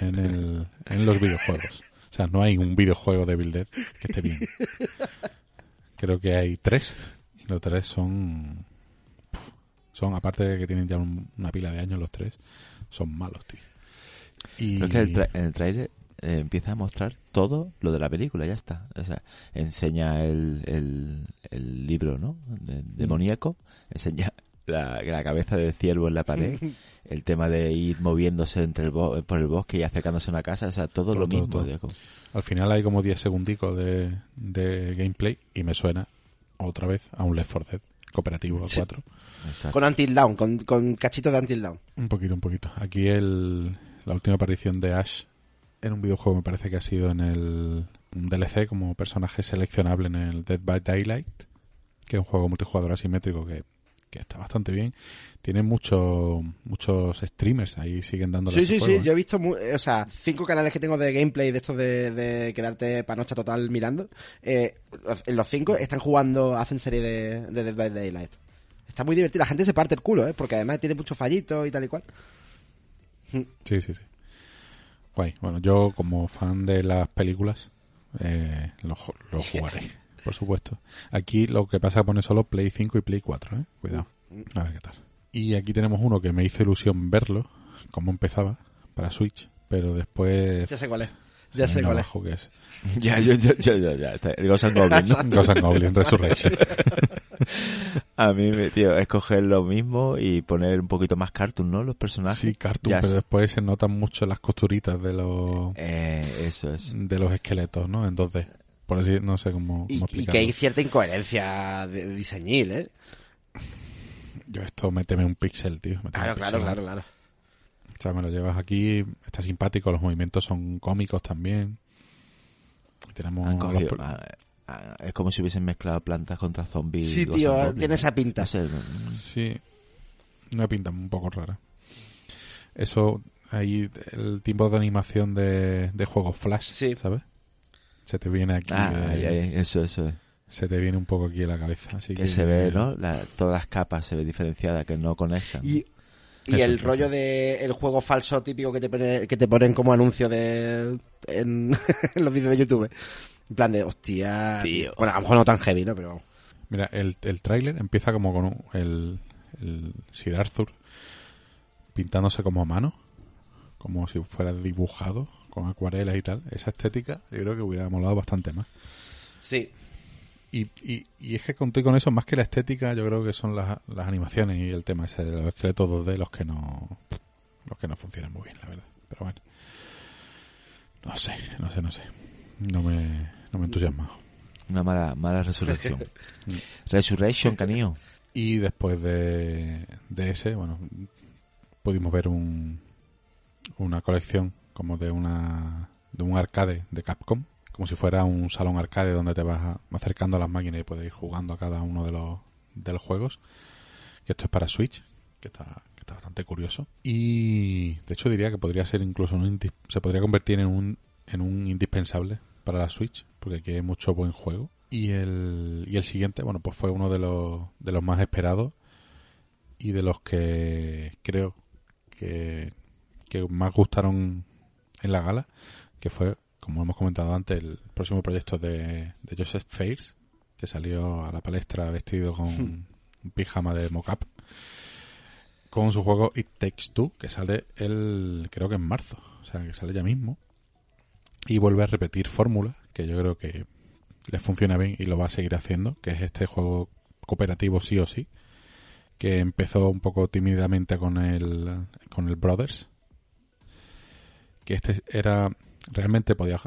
en, el, en los videojuegos. O sea, no hay un videojuego de Evil Dead que esté bien. Creo que hay tres. Y los tres son... Son, aparte de que tienen ya un- una pila de años los tres, son malos, tío. Y... Pero es que el tra- en el trailer eh, empieza a mostrar todo lo de la película, ya está. O sea, enseña el, el, el libro, ¿no? De- demoníaco, enseña la, la cabeza del ciervo en la pared, el tema de ir moviéndose entre el bo- por el bosque y acercándose a una casa, o sea, todo, Todo, lo mismo. todo. Al final hay como 10 segundicos de, de gameplay y me suena otra vez a un Left 4 Dead cooperativo a 4. Exacto. Con Until Down, con, con cachito de Until Down. Un poquito, un poquito. Aquí el, la última aparición de Ash en un videojuego me parece que ha sido en el un DLC como personaje seleccionable en el Dead by Daylight, que es un juego multijugador asimétrico que, que está bastante bien. Tiene mucho, muchos streamers ahí siguen dándole Sí, sí, sí. ¿eh? Yo he visto, mu- o sea, cinco canales que tengo de gameplay de estos de, de quedarte panocha total mirando. Eh, los- en los cinco están jugando, hacen serie de, de Dead by Daylight. Está muy divertido. La gente se parte el culo, ¿eh? Porque además tiene muchos fallitos y tal y cual. Sí, sí, sí. Guay. Bueno, yo como fan de las películas, eh, lo, lo jugaré. por supuesto. Aquí lo que pasa es que pone solo Play 5 y Play 4, ¿eh? Cuidado. A ver qué tal. Y aquí tenemos uno que me hizo ilusión verlo, cómo empezaba, para Switch, pero después... Ya sé cuál es. Ya sé cuál es. abajo que es. Ya, yo, yo, yo, yo, ya. Ghost and Goblin, ¿no? Ghost and Goblin Resurrection. A mí, tío, es coger lo mismo y poner un poquito más cartoon, ¿no? Los personajes. Sí, cartoon, Ya pero después se notan mucho las costuritas de los Eh, eso es. de los esqueletos, ¿no? Entonces, por así, no sé cómo, Y, cómo y que hay cierta incoherencia de, de diseñil, ¿eh? Yo esto, méteme un pixel, tío. méteme Claro, un claro, pixel. claro, claro. O sea, me lo llevas aquí, está simpático, los movimientos son cómicos también. Tenemos los ah, ah, es como si hubiesen mezclado plantas contra zombies. Sí, tío, tiene ¿no? esa pinta. No sé, no- Sí, una pinta un poco rara. Eso, ahí, el tipo de animación de, de juegos Flash, Sí. ¿sabes? Se te viene aquí, Ah, eh, ahí, ahí, eso, eso. es. se te viene un poco aquí a la cabeza. Así Que que, se ve, ¿no? La- todas las capas se ve diferenciada, que no conectan. Y, y Eso, el rollo de el juego falso típico que te, pone- que te ponen como anuncio de en, en los vídeos de YouTube. En plan de, hostia... Tío. Bueno, a lo mejor no tan heavy, ¿no? Pero vamos. Mira, el, el tráiler empieza como con un- el, el Sir Arthur pintándose como a mano, como si fuera dibujado con acuarelas y tal. Esa estética yo creo que hubiera molado bastante más. Sí. Y, y, y es que conté con eso, más que la estética, yo creo que son las, las animaciones y el tema ese de los esqueletos 2D los que no los que no funcionan muy bien, la verdad. Pero bueno. No sé, no sé, no sé. No me, no me entusiasma. Una mala, mala resurrección. Resurrection, canillo. Y después de, de ese, bueno, pudimos ver un, una colección como de una de un arcade de Capcom, como si fuera un salón arcade donde te vas acercando a las máquinas y puedes ir jugando a cada uno de los, de los juegos. Que esto es para Switch, que está, que está bastante curioso. Y de hecho diría que podría ser incluso un se podría convertir en un, en un indispensable para la Switch, porque aquí hay mucho buen juego. Y el, y el siguiente, bueno, pues fue uno de los, de los más esperados y de los que creo que, que más gustaron en la gala, que fue, como hemos comentado antes, el próximo proyecto de, de Joseph Fares, que salió a la palestra vestido con un pijama de mocap, con su juego It Takes Two, que sale el, creo que en marzo, o sea, que sale ya mismo, y vuelve a repetir fórmula, que yo creo que le funciona bien y lo va a seguir haciendo, que es este juego cooperativo sí o sí, que empezó un poco tímidamente con el, con el Brothers, que este era, realmente podía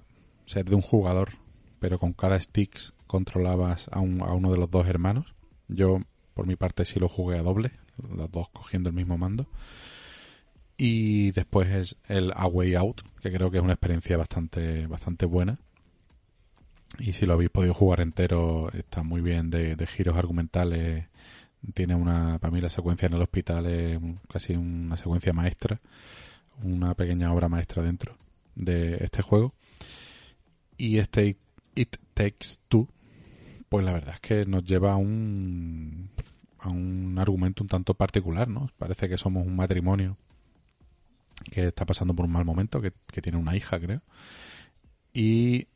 ser de un jugador, pero con cada sticks controlabas a, un- a uno de los dos hermanos. Yo, por mi parte, sí lo jugué a doble, los dos cogiendo el mismo mando. Y después es el A Way Out, que creo que es una experiencia bastante, bastante buena. Y si lo habéis podido jugar entero, está muy bien de, de giros argumentales. Tiene una, para mí la secuencia en el hospital es casi una secuencia maestra, una pequeña obra maestra dentro de este juego. Y este It, Takes Two, pues la verdad es que nos lleva a un, a un argumento un tanto particular, ¿no? Parece que somos un matrimonio que está pasando por un mal momento, que, que tiene una hija, creo. Y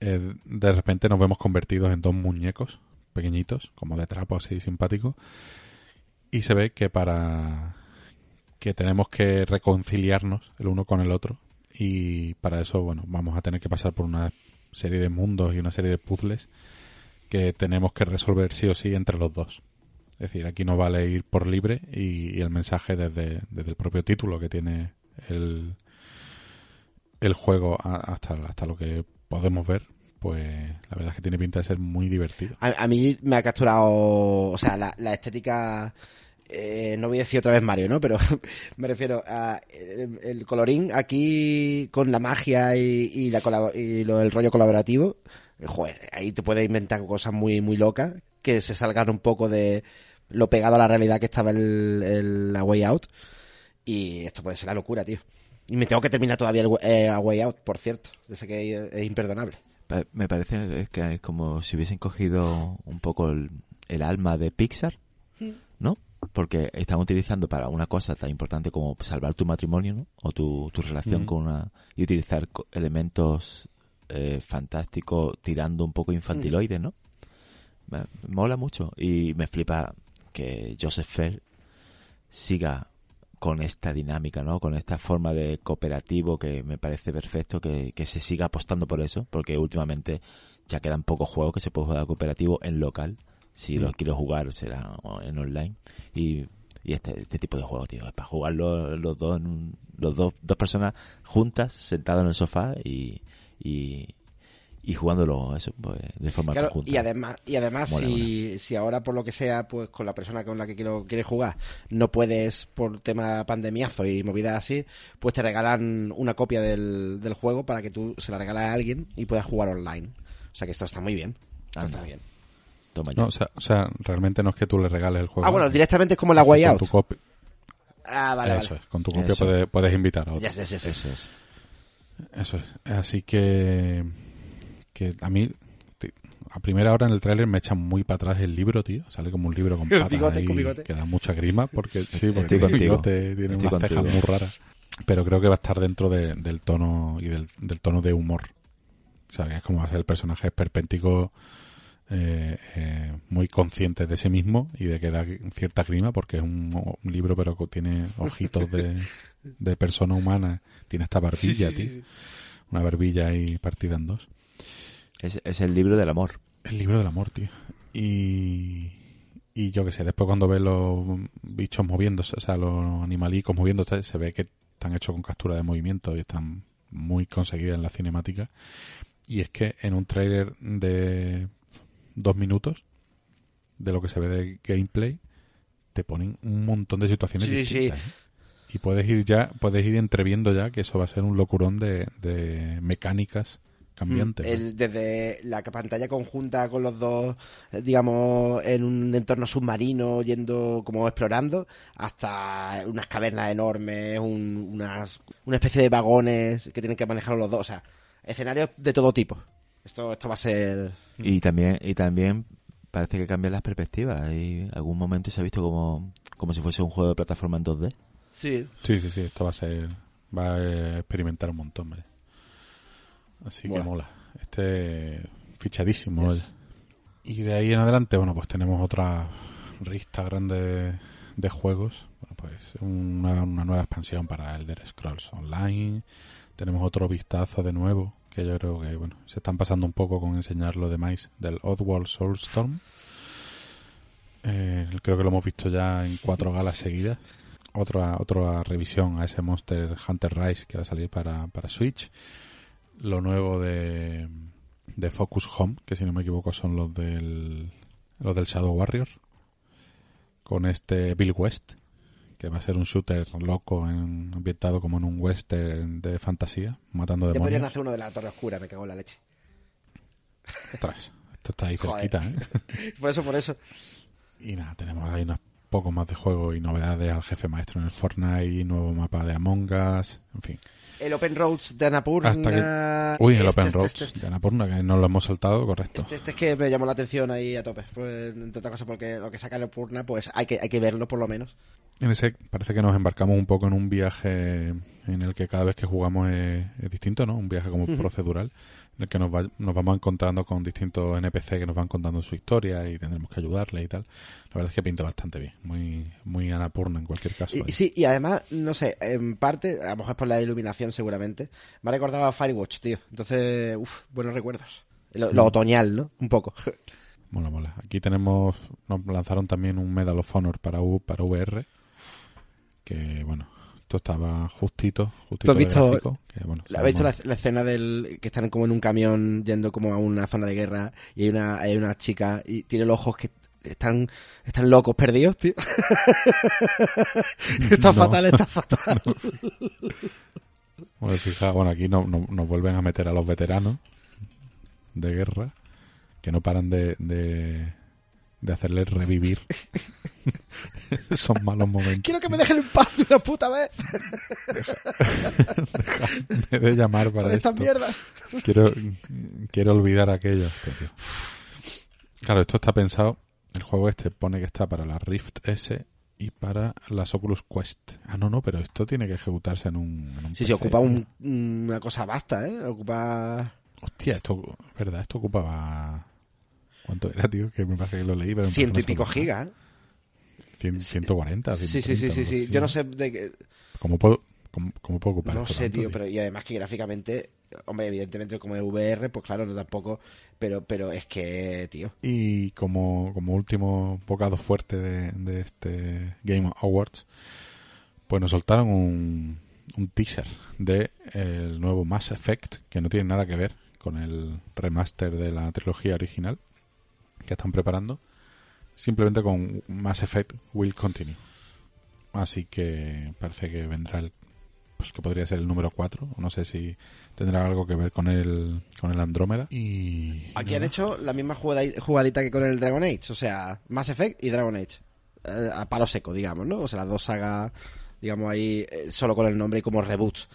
eh, de repente nos vemos convertidos en dos muñecos pequeñitos, como de trapo así simpáticos. Y se ve que para que tenemos que reconciliarnos el uno con el otro. Y para eso, bueno, vamos a tener que pasar por una serie de mundos y una serie de puzzles que tenemos que resolver sí o sí entre los dos. Es decir, aquí no vale ir por libre y, el mensaje desde, desde el propio título que tiene el, el juego hasta, hasta lo que podemos ver, pues la verdad es que tiene pinta de ser muy divertido. A, a mí me ha capturado, o sea, la estética, eh, no voy a decir otra vez Mario, ¿no? Pero me refiero a el, el colorín aquí con la magia y, y, la y lo, el rollo colaborativo. eh, Joder, ahí te puedes inventar cosas muy, muy locas que se salgan un poco de lo pegado a la realidad que estaba el, el A Way Out. Y esto puede ser la locura, tío. Y me tengo que terminar todavía el eh, A Way Out, por cierto. Ese que es imperdonable. Me parece que es como si hubiesen cogido un poco el, el alma de Pixar, ¿no? Porque están utilizando para una cosa tan importante como salvar tu matrimonio, ¿no? O tu, tu relación con una... y utilizar elementos eh, fantástico, tirando un poco infantiloide, ¿no? Me, me mola mucho y me flipa que Joseph Fair siga con esta dinámica, ¿no? Con esta forma de cooperativo que me parece perfecto, que, que se siga apostando por eso, porque últimamente ya quedan pocos juegos que se puede jugar cooperativo en local. Si los quiero jugar será en online. Y, y este, este tipo de juego, tío, es para jugarlo los dos, en un- los dos, dos personas juntas, sentadas en el sofá y, y, y jugándolo eso, pues, de forma Claro, conjunta. y además, y además Mola, si, si ahora por lo que sea, pues con la persona con la que quiero, quieres jugar, no puedes por tema pandemiazo y movidas así, pues te regalan una copia del, del juego para que tú se la regales a alguien y puedas jugar online. O sea que esto está muy bien. Esto Anda. está muy bien. Toma ya. No, o sea, o sea, realmente no es que tú le regales el juego. Ah, bueno, directamente es como la Way con Out. tu copia. Ah, vale, Eso vale. es, con tu copia Eso. puedes, puedes invitar a otro. Sé, ya sé. Eso es. Eso es. Así que, que a mí, a primera hora en el tráiler me echan muy para atrás el libro, tío. Sale como un libro con El patas bigote, ahí con bigote. que da mucha grima porque sí, porque contigo. bigote, tiene Estoy unas cejas contigo. muy raras. Pero creo que va a estar dentro de- del tono y del, del tono de humor. O sea, que es como va a ser el personaje esperpéntico eh, eh, muy consciente de sí mismo y de que da cierta grima porque es un, un libro pero que tiene ojitos de, de persona humana. Tiene esta barbilla, tío. Una barbilla ahí partida en dos. Es, es el libro del amor. El libro del amor, tío. Y, y yo que sé, después cuando ves los bichos moviéndose, o sea, los animalicos moviéndose, se ve que están hechos con captura de movimiento y están muy conseguidas en la cinemática. Y es que en un trailer de dos minutos, de lo que se ve de gameplay, te ponen un montón de situaciones Sí, distintas. ¿eh? Y puedes ir ya, puedes ir entreviendo ya que eso va a ser un locurón de, de mecánicas cambiantes. ¿no? El- desde la pantalla conjunta con los dos, eh, digamos, en un entorno submarino, yendo como explorando, hasta unas cavernas enormes, un- unas, una especie de vagones que tienen que manejar los dos. O sea, escenarios de todo tipo. Esto, esto va a ser. Y también, y también parece que cambian las perspectivas. Y algún momento se ha visto como, como si fuese un juego de plataforma en 2D. Sí. Sí, sí, sí, esto va a ser. Va a experimentar un montón, ¿vale? Así que mola. Este. Fichadísimo. Yes. ¿vale? Y de ahí en adelante, bueno, pues tenemos otra lista grande de juegos. Bueno, pues una, una nueva expansión para Elder Scrolls Online. Tenemos otro vistazo de nuevo, que yo creo que, bueno, se están pasando un poco con enseñar lo demás del Oddworld Soulstorm. Eh, creo que lo hemos visto ya en cuatro galas seguidas. Otra, revisión a ese Monster Hunter Rise que va a salir para, para Switch. Lo nuevo de, de Focus Home, que si no me equivoco son los del, los del Shadow Warrior. Con este Bill West, que va a ser un shooter loco en- ambientado como en un western de fantasía, matando Ya podrían demonios. hacer uno de la Torre Oscura, me cago en la leche. Ostras, esto está ahí cerquita, ¿eh? Por eso, por eso. Y nada, tenemos ahí unos pocos más de juego y novedades al jefe maestro en el Fortnite, nuevo mapa de Among Us, en fin. El Open Roads de Annapurna. Hasta que... Uy, el Este, Open este, Roads este, de Annapurna, que no lo hemos saltado, correcto. Este, es que me llamó la atención ahí a tope. Pues, entre otras cosas, porque lo que saca el Purna, pues hay que, hay que verlo por lo menos. En ese parece que nos embarcamos un poco en un viaje en el que cada vez que jugamos es, es distinto, ¿no? Un viaje como procedural, en el que nos, va- nos vamos encontrando con distintos NPC que nos van contando su historia y tendremos que ayudarle y tal. La verdad es que pinta bastante bien, muy muy Annapurna en cualquier caso. Y, sí, y además, no sé, en parte, a lo mejor es por la iluminación seguramente, me ha recordado a Firewatch, tío. Entonces, uff, buenos recuerdos. Lo, lo otoñal, ¿no? Un poco. Mola, mola. Aquí tenemos, nos lanzaron también un Medal of Honor para, U, para VR, que bueno, esto estaba justito, justito has visto gráfico, que, bueno, ¿Has visto la, la escena del que están como en un camión yendo como a una zona de guerra y hay una, hay una chica y tiene los ojos que están, están locos, perdidos, tío? está No. fatal, está fatal. Bueno, fija- bueno, aquí no, no- nos vuelven a meter a los veteranos de guerra que no paran de, de, de hacerles revivir. Son malos momentos. Quiero que me dejen en paz de una puta vez de llamar para con estas mierdas. Quiero, quiero olvidar aquello. Tío. Claro, esto está pensado. El juego este pone que está para la Rift S y para las Oculus Quest. Ah, no, no, pero esto tiene que ejecutarse en un. en un Sí, sí, ocupa un- una cosa vasta, ¿eh? Ocupa... Hostia, esto, es verdad, esto ocupaba... ¿Cuánto era, tío? Que me parece que lo leí, pero... me Ciento y pico gigas, ¿eh? Cien- 140, Sí, sí, sí, sí, 130, sí. Yo no sé de qué... ¿Cómo puedo, cómo, cómo puedo ocupar No esto sé, tanto, tío, pero y además que gráficamente, hombre, evidentemente como es VR, pues claro, no tampoco, pero pero es que, tío, Y como, como último bocado fuerte de, de este Game Awards, pues nos soltaron un, un teaser de el nuevo Mass Effect, que no tiene nada que ver con el remaster de la trilogía original que están preparando, simplemente con Mass Effect Will Continue. Así que parece que vendrá el pues que podría ser el número 4, o no sé si tendrá algo que ver con el con el Andrómeda y aquí han hecho la misma jugadi- jugadita que con el Dragon Age, o sea, Mass Effect y Dragon Age, Eh, a palo seco, digamos, ¿no? O sea, las dos sagas, digamos ahí, eh, solo con el nombre y como reboots.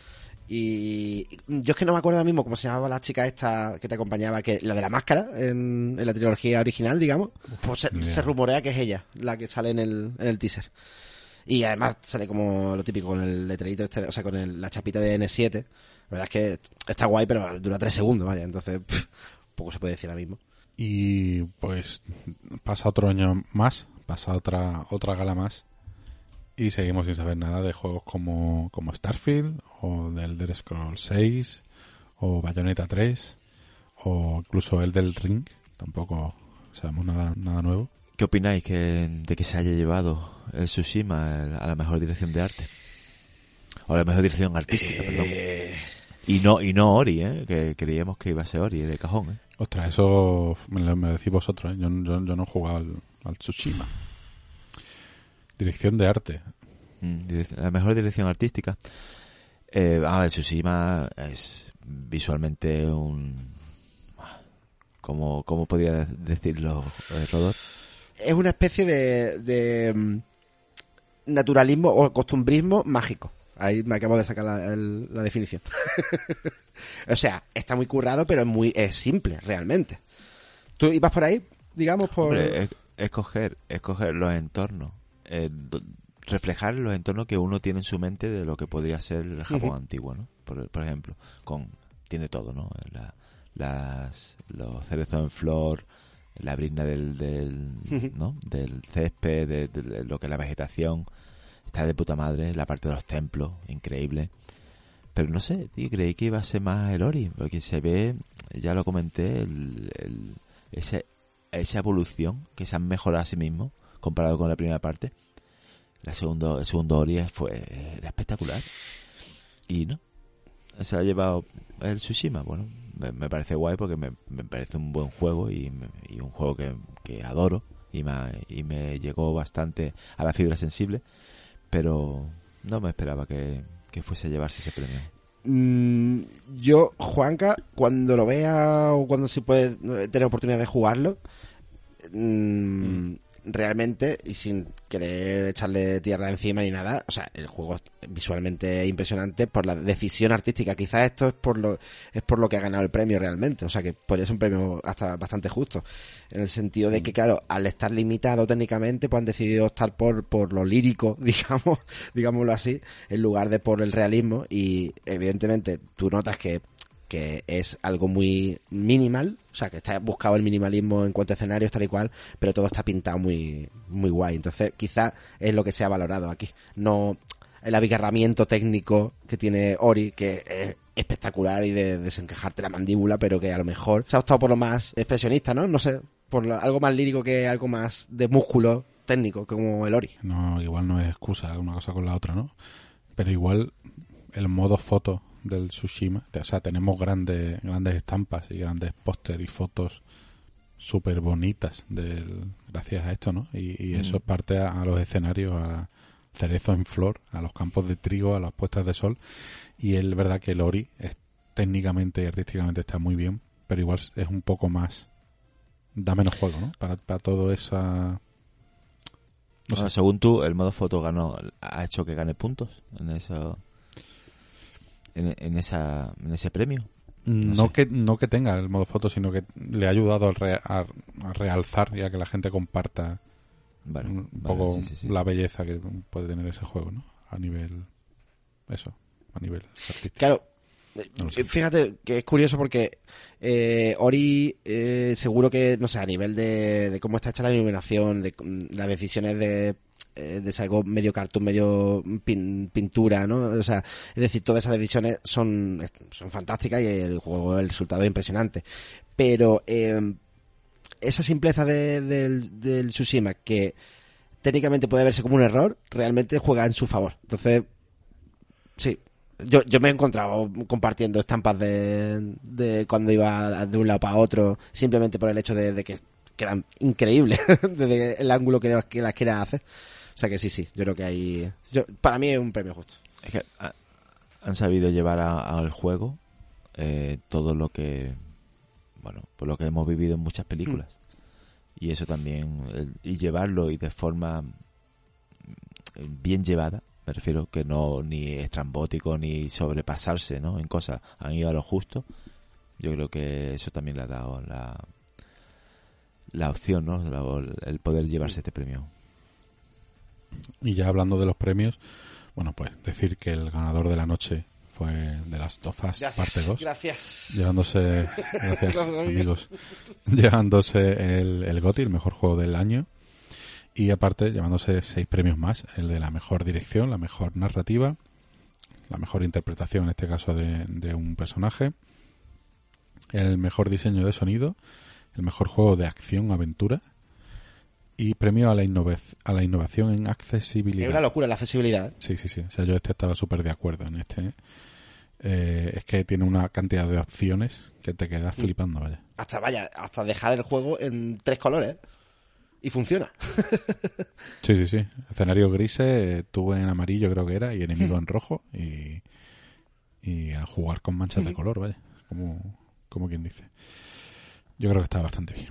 Y yo es que no me acuerdo ahora mismo cómo se llamaba la chica esta que te acompañaba, que la de la máscara en, en la trilogía original, digamos. Pues se, rumorea que es ella, la que sale en el, en el teaser. Y además sale como lo típico con el letrerito este, o sea, con el- la chapita de N7. La verdad es que está guay, pero dura tres segundos, vaya. Entonces, pff, poco se puede decir ahora mismo. Y pues pasa otro año más, pasa otra otra gala más y seguimos sin saber nada de juegos como, como Starfield o del Elder Scrolls 6 o Bayonetta 3 o incluso el del Ring, tampoco sabemos nada nada nuevo. ¿Qué opináis que, de que se haya llevado el Tsushima el- a la mejor dirección de arte? O a la mejor dirección artística, perdón. Eh, Y no, y no Ori, ¿eh? Que creíamos que iba a ser Ori de cajón, ¿eh? Ostras, eso me lo, me lo decís vosotros, ¿eh? yo, yo, yo no he jugado al, al Tsushima. Dirección de arte. Mm, La mejor dirección artística. Eh, a ver, Tsushima es visualmente un... ¿Cómo, cómo podría decirlo, eh, Rodor? es una especie de, de mm, naturalismo o costumbrismo mágico. Ahí me acabo de sacar la, el- la definición. o sea, está muy currado, pero es muy es simple, realmente. ¿Tú ibas por ahí, digamos, por... Hombre, es- escoger, escoger los entornos, eh, reflejar los entornos que uno tiene en su mente de lo que podría ser el Japón antiguo, ¿no? Por, por ejemplo, con tiene todo, ¿no? La- las, los cerezos en flor, la brizna del, del. ¿no? del césped, de, de lo que es la vegetación, está de puta madre, la parte de los templos, increíble. Pero no sé, tío, creí que iba a ser más el Ori, porque se ve, ya lo comenté, el, el- ese, esa evolución que se han mejorado a sí mismos comparado con la primera parte. La segundo, el segundo Ori fue era espectacular. Y no, se ha llevado el Tsushima. Bueno, me, me parece guay porque me, me parece un buen juego y, y un juego que, que adoro y me, y me llegó bastante a la fibra sensible. Pero no me esperaba que, que fuese a llevarse ese premio. Mm, yo, Juanca, cuando lo vea o cuando se puede tener oportunidad de jugarlo, mm, realmente, y sin querer echarle tierra encima ni nada, o sea, el juego es visualmente impresionante por la decisión artística. Quizás esto es por lo es por lo que ha ganado el premio realmente, o sea, que podría ser un premio hasta bastante justo, en el sentido de que, claro, al estar limitado técnicamente, pues han decidido optar por, por lo lírico, digamos, digámoslo así, en lugar de por el realismo, y evidentemente tú notas que que es algo muy minimal, sea, que está buscado el minimalismo en cuanto a escenarios tal y cual, pero todo está pintado muy muy guay. Entonces, quizá es lo que se ha valorado aquí, no el abigarramiento técnico que tiene Ori, que es espectacular y de desencajarte la mandíbula, pero que a lo mejor se ha optado por lo más expresionista, ¿no? No sé, por lo- algo más lírico que algo más de músculo técnico como el Ori. No, igual no es excusa una cosa con la otra, ¿no? Pero igual el modo foto del Tsushima, o sea, tenemos grandes grandes estampas y grandes póster y fotos súper bonitas del, gracias a esto, ¿no? Y, y eso es parte a, a los escenarios, a cerezo en flor, a los campos de trigo, a las puestas de sol. Y es verdad que el Ori es, técnicamente y artísticamente está muy bien, pero igual es un poco más... Da menos juego, ¿no? Para, para todo esa... No Bueno, sé. según tú, el modo foto ganó, ha hecho que gane puntos en eso, en, en esa, en ese premio. No, No sé. que no que tenga el modo foto, sino que le ha ayudado al re- a, a realzar y a que la gente comparta Vale, un vale, poco sí, sí, sí. la belleza que puede tener ese juego, ¿no? A nivel eso, a nivel artístico. Claro, No sé. Eh, Fíjate que es curioso porque eh, Ori, eh, seguro que, no sé, a nivel de, de cómo está hecha la iluminación, de mm, las decisiones de, eh, de algo medio cartoon, medio pin- pintura, ¿no? O sea, es decir, todas esas decisiones son, son fantásticas y el juego, el resultado es impresionante. Pero eh, esa simpleza de- del, del Tsushima que técnicamente puede verse como un error, realmente juega en su favor. Entonces, sí, yo, yo me he encontrado compartiendo estampas de, de cuando iba de un lado para otro, simplemente por el hecho de, de que quedan increíbles desde el ángulo que, que las quiera hacer. O sea que sí, sí, yo creo que hay... yo- para mí es un premio justo. Es que ha- han sabido llevar al juego eh, todo lo que, bueno, por lo que hemos vivido en muchas películas. Y eso también, el- y llevarlo y de forma mm, bien llevada, me refiero que no ni estrambótico ni sobrepasarse, ¿no? En cosas, han ido a lo justo. Yo creo que eso también le ha dado la la opción, ¿no? La- el poder llevarse este premio. Y ya hablando de los premios, bueno, pues decir que el ganador de la noche fue de las of Us parte 2. Gracias. Llevándose, gracias amigos. llevándose el, el GOTY, el mejor juego del año. Y aparte, llevándose seis premios más, el de la mejor dirección, la mejor narrativa, la mejor interpretación, en este caso, de, de un personaje, el mejor diseño de sonido, el mejor juego de acción-aventura y premio a la, a la innovación en accesibilidad. Es una locura la accesibilidad. ¿eh? Sí, sí, sí. O sea, yo este estaba súper de acuerdo en este. Eh, es que tiene una cantidad de opciones que te quedas flipando, vaya. Hasta, vaya, hasta dejar el juego en tres colores. ¿eh? Y funciona. Sí, sí, sí. Escenario grises, eh, tú en amarillo creo que era, y enemigo en rojo, y, y a jugar con manchas de color, vaya. Como, como quien dice. Yo creo que está bastante bien.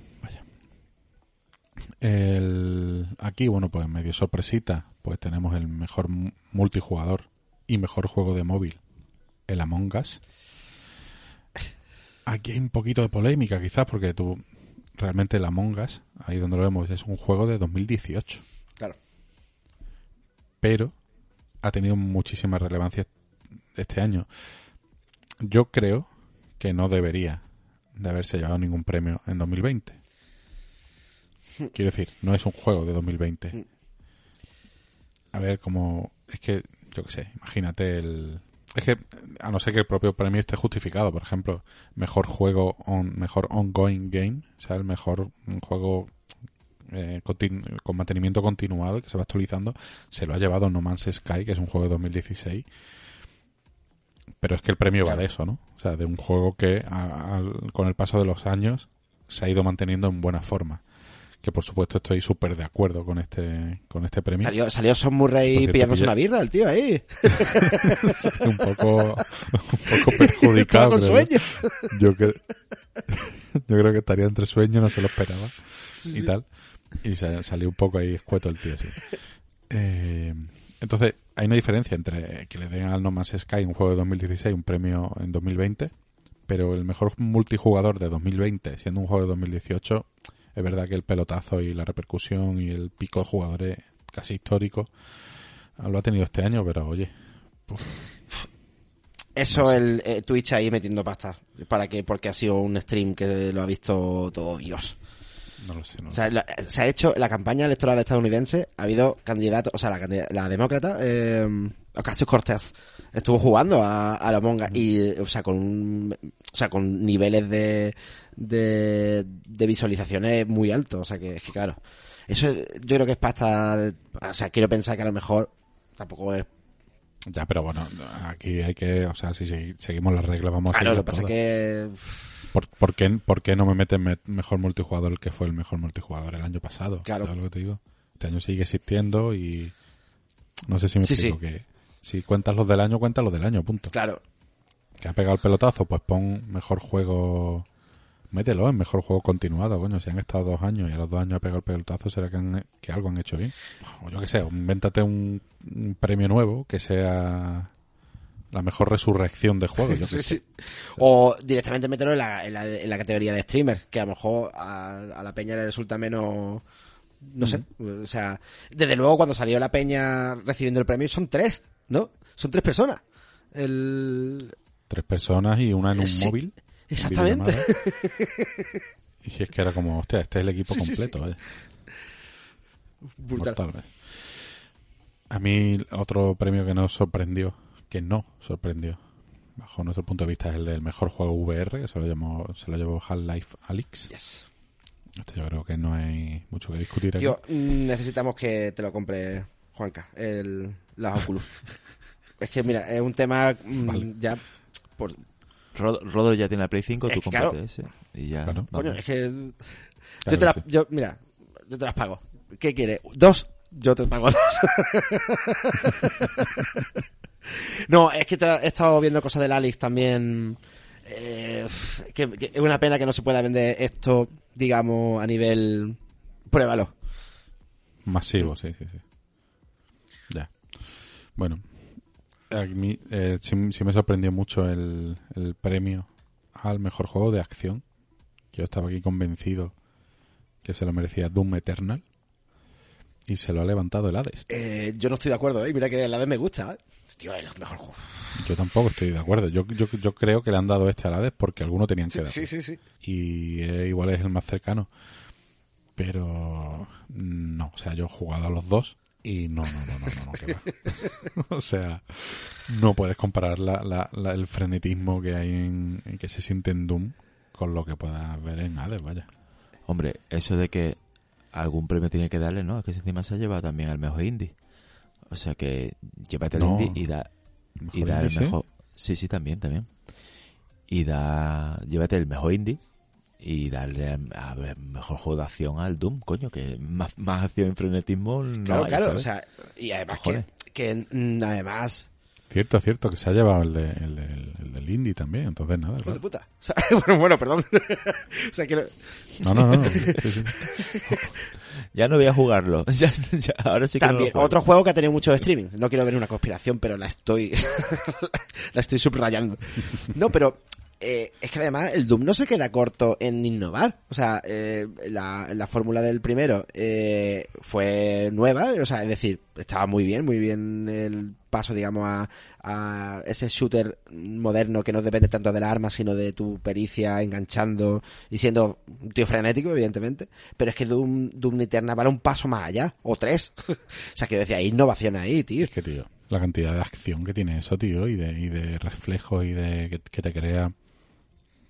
El, aquí, bueno, pues medio sorpresita, pues tenemos el mejor mu- multijugador y mejor juego de móvil, el Among Us. Aquí hay un poquito de polémica, quizás, porque tú realmente el Among Us, ahí donde lo vemos, es un juego de 2018 Claro. pero ha tenido muchísima relevancia este año. Yo creo que no debería de haberse llevado ningún premio en 2020. Quiero decir, no es un juego de 2020. A ver, como... Es que, yo qué sé, imagínate el... Es que, a no ser que el propio premio esté justificado, por ejemplo, mejor juego, on, mejor ongoing game, o sea, el mejor juego eh, con mantenimiento continuado que se va actualizando, se lo ha llevado No Man's Sky, que es un juego de 2016. Pero es que el premio va de eso, ¿no? O sea, de un juego que a- con el paso de los años se ha ido manteniendo en buena forma. Que por supuesto estoy súper de acuerdo con este con este premio. Salió, salió Son Murray pillándose una birra, el tío ahí. un poco un poco perjudicado. con sueño. Yo que yo creo que estaría entre sueños, no se lo esperaba y tal. Y sa- salió un poco ahí escueto el tío, sí. Eh, entonces, hay una diferencia entre que le den al No Man's Sky un juego de 2016 un premio en 2020, pero el mejor multijugador de 2020 siendo un juego de 2018, es verdad que el pelotazo y la repercusión y el pico de jugadores casi histórico ah, lo ha tenido este año, pero oye, Eso el eh, Twitch ahí metiendo pasta. ¿Para qué? Porque ha sido un stream que lo ha visto todo Dios. no lo sé. No lo O sea, la- se ha hecho la campaña electoral estadounidense, ha habido candidatos, o sea, la, la demócrata, eh, Ocasio Cortez, estuvo jugando a, a la monga y, o sea, con un- o sea, con niveles de, de, de visualizaciones muy altos, o sea, que es que claro, eso yo creo que es pasta, o sea, quiero pensar que a lo mejor tampoco es, Ya, pero bueno, aquí hay que, o sea, si segui- seguimos las reglas, vamos a claro, lo seguirlas que pasa que, ¿Por, por qué, por qué no me meten me- mejor multijugador el que fue el mejor multijugador el año pasado? Claro. ¿Sabes lo que te digo? Este año sigue existiendo y no sé si me Sí, explico sí. que si cuentas los del año, cuentas los del año, punto. claro, Que ha pegado el pelotazo, pues pon mejor juego, mételo en mejor juego continuado, coño, si han estado dos años y a los dos años ha pegado el pelotazo, será que, han- que algo han hecho bien. O yo que sé, invéntate un, un premio nuevo que sea la mejor resurrección de juego, yo Sí, sí. O directamente meterlo en la, en la, en la categoría de streamer, que a lo mejor a, a la peña le resulta menos... No sé, o sea, desde luego cuando salió la peña recibiendo el premio son tres, ¿no? Son tres personas. El, tres personas y una en un Sí, móvil. en exactamente. Y es que era como, hostia, este es el equipo Sí, completo, sí. vaya. Brutal. Mortal. A mí otro premio que nos sorprendió, que no sorprendió, bajo nuestro punto de vista, es el del mejor juego VR, que se lo, llamó, se lo llevó Half-Life Alyx. Yes. Esto yo creo que no hay mucho que discutir aquí. Tío, mm, necesitamos que te lo compre Juanca, el, las Oculus. es que, mira, es un tema mm, Vale. ya... Por, Rod- Rodo ya tiene la Play 5, Es tú claro. cómprate ese. Y ya. Claro. coño, es que... Claro yo te la, sí. yo, mira, yo te las pago. ¿Qué quieres? ¿Dos? Yo te pago dos. no, es que te- he estado viendo cosas del Alex también. eh, que, que es una pena que no se pueda vender esto, digamos, a nivel... Pruébalo. Masivo, sí, sí, sí. Bueno, a mí eh, sí, sí me sorprendió mucho el, el premio al mejor juego de acción. Yo estaba aquí convencido que se lo merecía Doom Eternal y se lo ha levantado el Hades. Eh, yo no estoy de acuerdo, ¿eh? Mira que la vez me gusta, ¿eh? Tío, es el mejor juego. Yo tampoco estoy de acuerdo. Yo, yo, yo creo que le han dado este al Hades porque alguno tenían que dar. Sí, sí, sí. y eh, igual es el más cercano. Pero no, o sea, yo he jugado a los dos y no, no, no, no, no, no, que va. o sea, no puedes comparar la, la- la- el frenetismo que hay en, en que se siente en Doom con lo que puedas ver en Hades, vaya. Hombre, eso de que algún premio tiene que darle, ¿no? Es que encima se ha llevado también al mejor indie. O sea que llévate el No. indie y da, y Mejor da el mejor. Sí, sí, también, también. Y da, llévate el mejor indie y darle al- a ver, mejor juego de acción al Doom, coño, que más, más acción en frenetismo. no Claro, hay, claro, ¿sabes? o sea, y además que, que además, Cierto, cierto, que se ha llevado el, de- el, del- el del indie también, entonces nada, hijo de claro. puta. O sea, bueno, bueno, perdón. o sea, que no- No, no, no. sí, sí. Ya no voy a jugarlo. Ya, ya, ahora sí que no también juego. otro juego que ha tenido mucho streaming. No quiero ver una conspiración, pero la estoy la estoy subrayando. No, pero eh, es que además el Doom no se queda corto en innovar. O sea, eh, la, la fórmula del primero eh, fue nueva, o sea, es decir, estaba muy bien, muy bien el paso, digamos, a, a ese shooter moderno que no depende tanto de la arma, sino de tu pericia enganchando y siendo un tío frenético, evidentemente. Pero es que Doom, Doom Eterna va un paso más allá, o tres. o sea, que decía, hay innovación ahí, tío. Es que, tío, la cantidad de acción que tiene eso, tío, y de, y de reflejos y de que te crea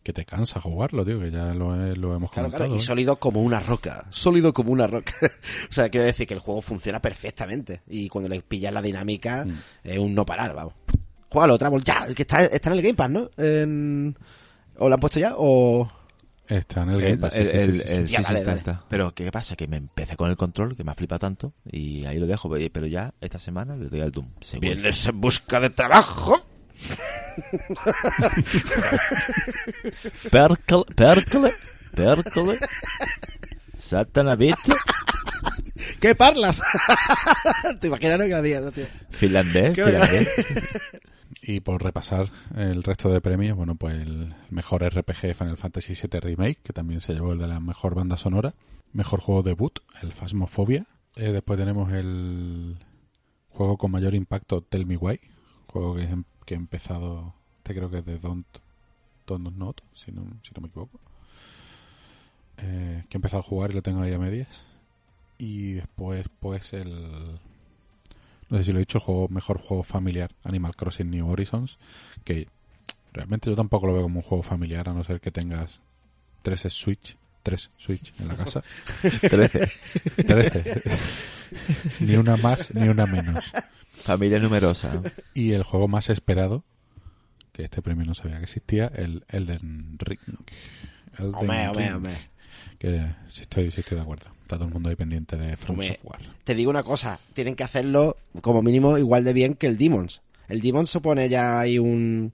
que te cansa jugarlo, tío, que ya lo, lo hemos Claro, comentado. claro, y ¿eh? sólido como una roca. Sólido como una roca. o sea, quiero decir que el juego funciona perfectamente. Y cuando le pillas la dinámica, Mm. es un no parar, vamos. Juégalo, Travel, ya, que está, está en el Game Pass, ¿no? En- ¿O lo han puesto ya? ¿O...? Está en el Game El, Pass, está. Pero ¿qué pasa? Que me empecé con el control, que me ha flipado tanto, y ahí lo dejo. Pero ya esta semana le doy al Doom. Vienes en busca de trabajo. Perkele, Perkele, Perkele, Satanavito, ¿Qué parlas? Te imaginas que no, tío? finlandés, finlandés. Y por repasar el resto de premios, bueno, pues el mejor RPG Final Fantasy VII Remake, que también se llevó el de la mejor banda sonora. Mejor juego debut, el Phasmophobia. Eh, después tenemos el juego con mayor impacto, Tell Me Why. Juego que, he- que he empezado, este creo que es de Don't, Don't Not, si no, si no me equivoco. Eh, que he empezado a jugar y lo tengo ahí a medias. Y después, pues, el no sé si lo he dicho, el juego, mejor juego familiar, Animal Crossing New Horizons, que realmente yo tampoco lo veo como un juego familiar, a no ser que tengas tres Switch, tres Switch en la casa, 13. trece, ni una más ni una menos. Familia numerosa. Y el juego más esperado, que este premio no sabía que existía, el Elden Ring. Elden Hombre, hombre, Ring, hombre. Que sí estoy, sí estoy de acuerdo. Está todo el mundo ahí pendiente de From Hombre. Software. Te digo una cosa, tienen que hacerlo como mínimo igual de bien que el Demons. El Demons supone ya hay un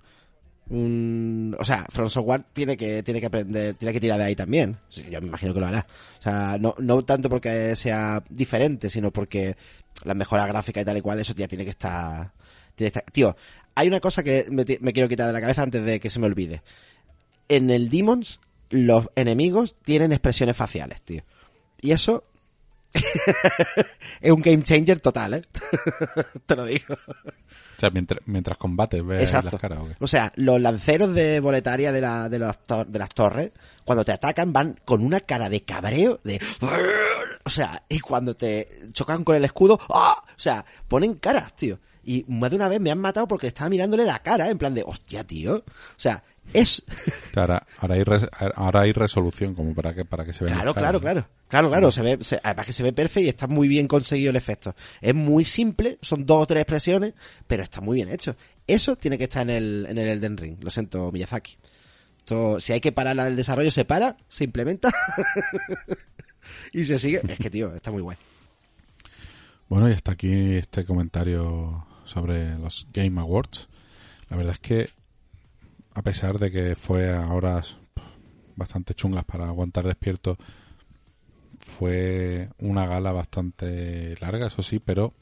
un o sea, From Software tiene que tiene que aprender, tiene que tirar de ahí también. Yo me imagino que lo hará. O sea, no no tanto porque sea diferente, sino porque las mejoras gráficas y tal y cual eso ya tiene que estar tiene que estar- tío, hay una cosa que me, me quiero quitar de la cabeza antes de que se me olvide. En el Demons los enemigos tienen expresiones faciales, tío. Y eso es un game changer total, ¿eh? Te lo digo. O sea, mientras, mientras combates, ves Exacto. las caras. ¿o qué? O sea, los lanceros de boletaria de, la, de, los tor- de las torres, cuando te atacan, van con una cara de cabreo, de... O sea, y cuando te chocan con el escudo, ¡ah! O sea, ponen caras, tío. Y más de una vez me han matado porque estaba mirándole la cara, en plan de, hostia, tío. O sea, es... Ahora, ahora, hay res- ahora hay resolución como para que, para que se vea. Claro, claro, claro. Claro, claro, se ve, se- además que se ve perfecto y está muy bien conseguido el efecto. Es muy simple, son dos o tres expresiones, pero está muy bien hecho. Eso tiene que estar en el, en el Elden Ring, lo siento, Miyazaki. Esto, si hay que parar el desarrollo, se para, se implementa y se sigue. Es que, tío, está muy guay. Bueno, y hasta aquí este comentario sobre los Game Awards. La verdad es que, a pesar de que fue a horas bastante chungas para aguantar despierto, fue una gala bastante larga, eso sí, pero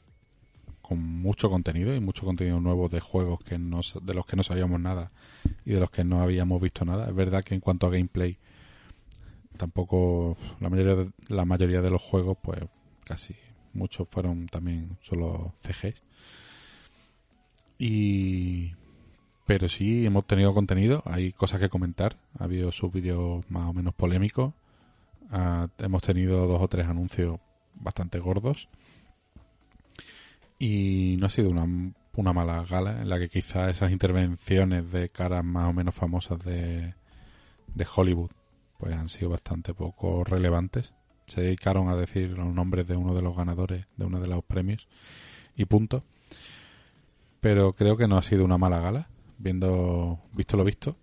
con mucho contenido y mucho contenido nuevo de juegos que no, de los que no sabíamos nada y de los que no habíamos visto nada. Es verdad que en cuanto a gameplay, tampoco la mayoría de, la mayoría de los juegos, pues casi muchos fueron también solo CGs. Y pero sí hemos tenido contenido, hay cosas que comentar, ha habido sus más o menos polémicos, ah, hemos tenido dos o tres anuncios bastante gordos y no ha sido una, una mala gala en la que quizá esas intervenciones de caras más o menos famosas de, de Hollywood pues han sido bastante poco relevantes. Se dedicaron a decir los nombres de uno de los ganadores de uno de los premios y punto. Pero creo que no ha sido una mala gala, viendo visto lo visto.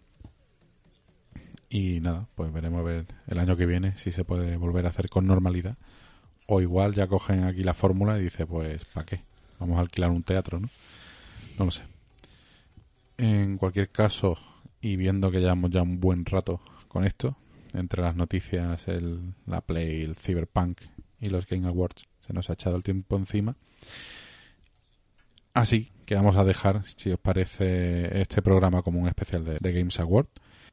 Y nada, pues veremos a ver el año que viene si se puede volver a hacer con normalidad. O igual ya cogen aquí la fórmula y dice, pues, ¿para qué? Vamos a alquilar un teatro, ¿no? No lo sé. En cualquier caso, y viendo que llevamos ya un buen rato con esto, entre las noticias, el, la Play, el Cyberpunk y los Game Awards, se nos ha echado el tiempo encima. Así que vamos a dejar, si os parece, este programa como un especial de, Games Award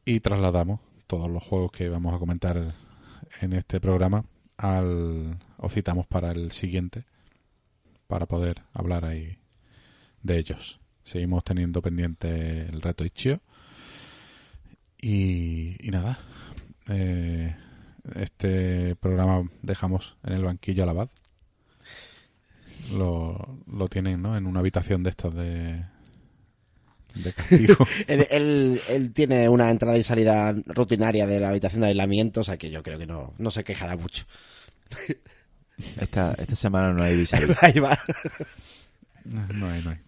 y trasladamos todos los juegos que vamos a comentar en este programa al o citamos para el siguiente para poder hablar ahí de ellos. Seguimos teniendo pendiente el reto Ichio y, y nada, eh, este programa dejamos en el banquillo a la Abad. Lo, lo tienen, ¿no? En una habitación de estas de, de castigo. Él, él- él tiene una entrada y salida rutinaria de la habitación de aislamiento, o sea que yo creo que no, no se quejará mucho. Esta, esta semana no hay vis Ahí va. No hay, no hay.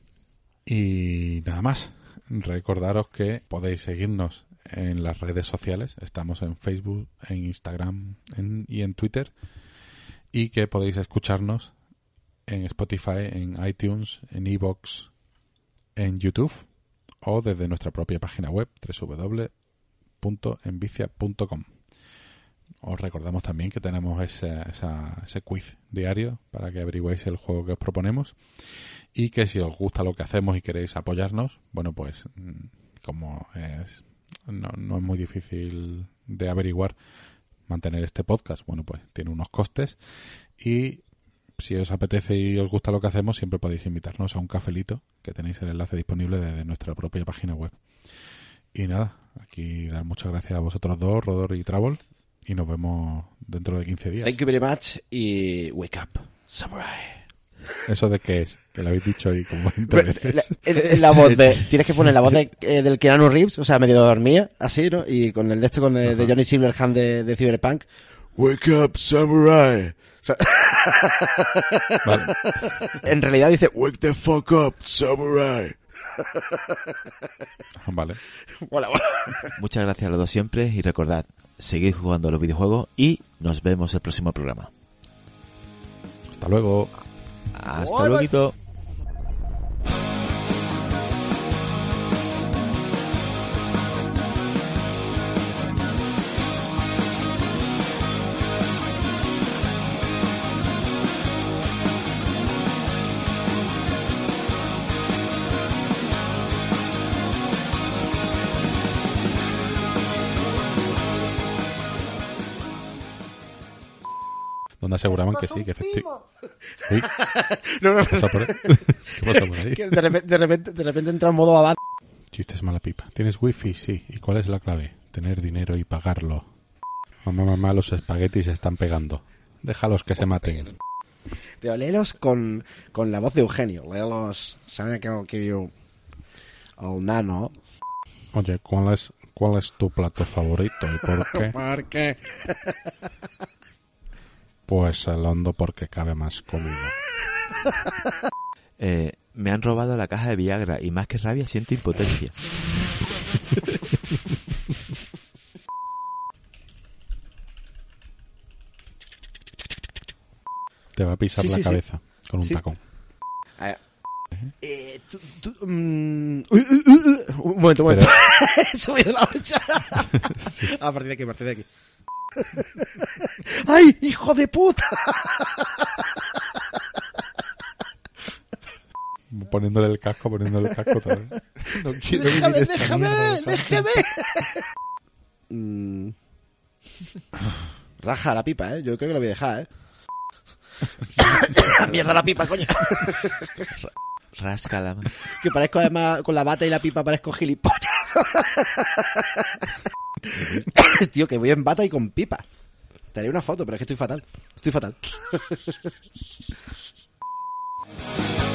Y nada más. Recordaros que podéis seguirnos en las redes sociales. Estamos en Facebook, en Instagram en- y en Twitter. Y que podéis escucharnos en Spotify, en iTunes, en Evox, en YouTube o desde nuestra propia página web www.envicia.com. Os recordamos también que tenemos ese, ese quiz diario para que averigüéis el juego que os proponemos y que si os gusta lo que hacemos y queréis apoyarnos, bueno, pues mm, como es, no, no es muy difícil de averiguar mantener este podcast, bueno, pues tiene unos costes y si os apetece y os gusta lo que hacemos, siempre podéis invitarnos a un cafelito, que tenéis el enlace disponible desde nuestra propia página web. Y nada, aquí dar muchas gracias a vosotros dos, Rodor y Travel, y nos vemos dentro de 15 días. Thank you very much y wake up, samurai. ¿Eso de qué es? Que lo habéis dicho ahí como 20 veces. La, voz de, tienes que poner la voz de, eh, del Keanu Reeves, o sea, medio dormía, así, ¿no? Y con el de este, con el de Johnny Silverhand de, de Cyberpunk. Wake up, samurai. O sea, Vale. en realidad dice, wake the fuck up, samurai. Vale. Mola, mola. Muchas gracias a los dos siempre y recordad, seguid jugando a los videojuegos y nos vemos el próximo programa. Hasta luego. Hasta luego. Donde aseguraban que sí, que efectivamente... No, no, ¿qué pasa por ahí? ¿Qué pasa por ahí? que de repente, de repente, de repente entra en modo abad. Chistes mala pipa. ¿Tienes wifi? Sí. ¿Y cuál es la clave? Tener dinero y pagarlo. Mamá, mamá, los espaguetis se están pegando. Déjalos que se maten. Pero léelos con, con la voz de Eugenio. Léelos. ¿Saben que yo. El nano. Oye, ¿cuál es, cuál es tu plato favorito y por qué? ¿Por qué? Pues el hondo porque cabe más conmigo. Eh, me han robado la caja de Viagra y más que rabia siento impotencia. Te va a pisar Sí, la sí, sí. cabeza con un Sí. tacón. A ver. Eh, tú- tú, mm, un momento, un momento. He subido la. A partir de aquí, a partir de aquí. ¡Ay, hijo de puta! Poniéndole el casco, poniéndole el casco otra vez. No quiero Déjame, esta déjame, mierda déjame. Mm. Raja la pipa, ¿eh? Yo creo que lo voy a dejar, ¿eh? Mierda la pipa, coño. Rasca la mano. Que parezco además con la bata y la pipa parezco gilipollas. Tío, que voy en bata y con pipa. Te haré una foto, pero es que estoy fatal. Estoy fatal.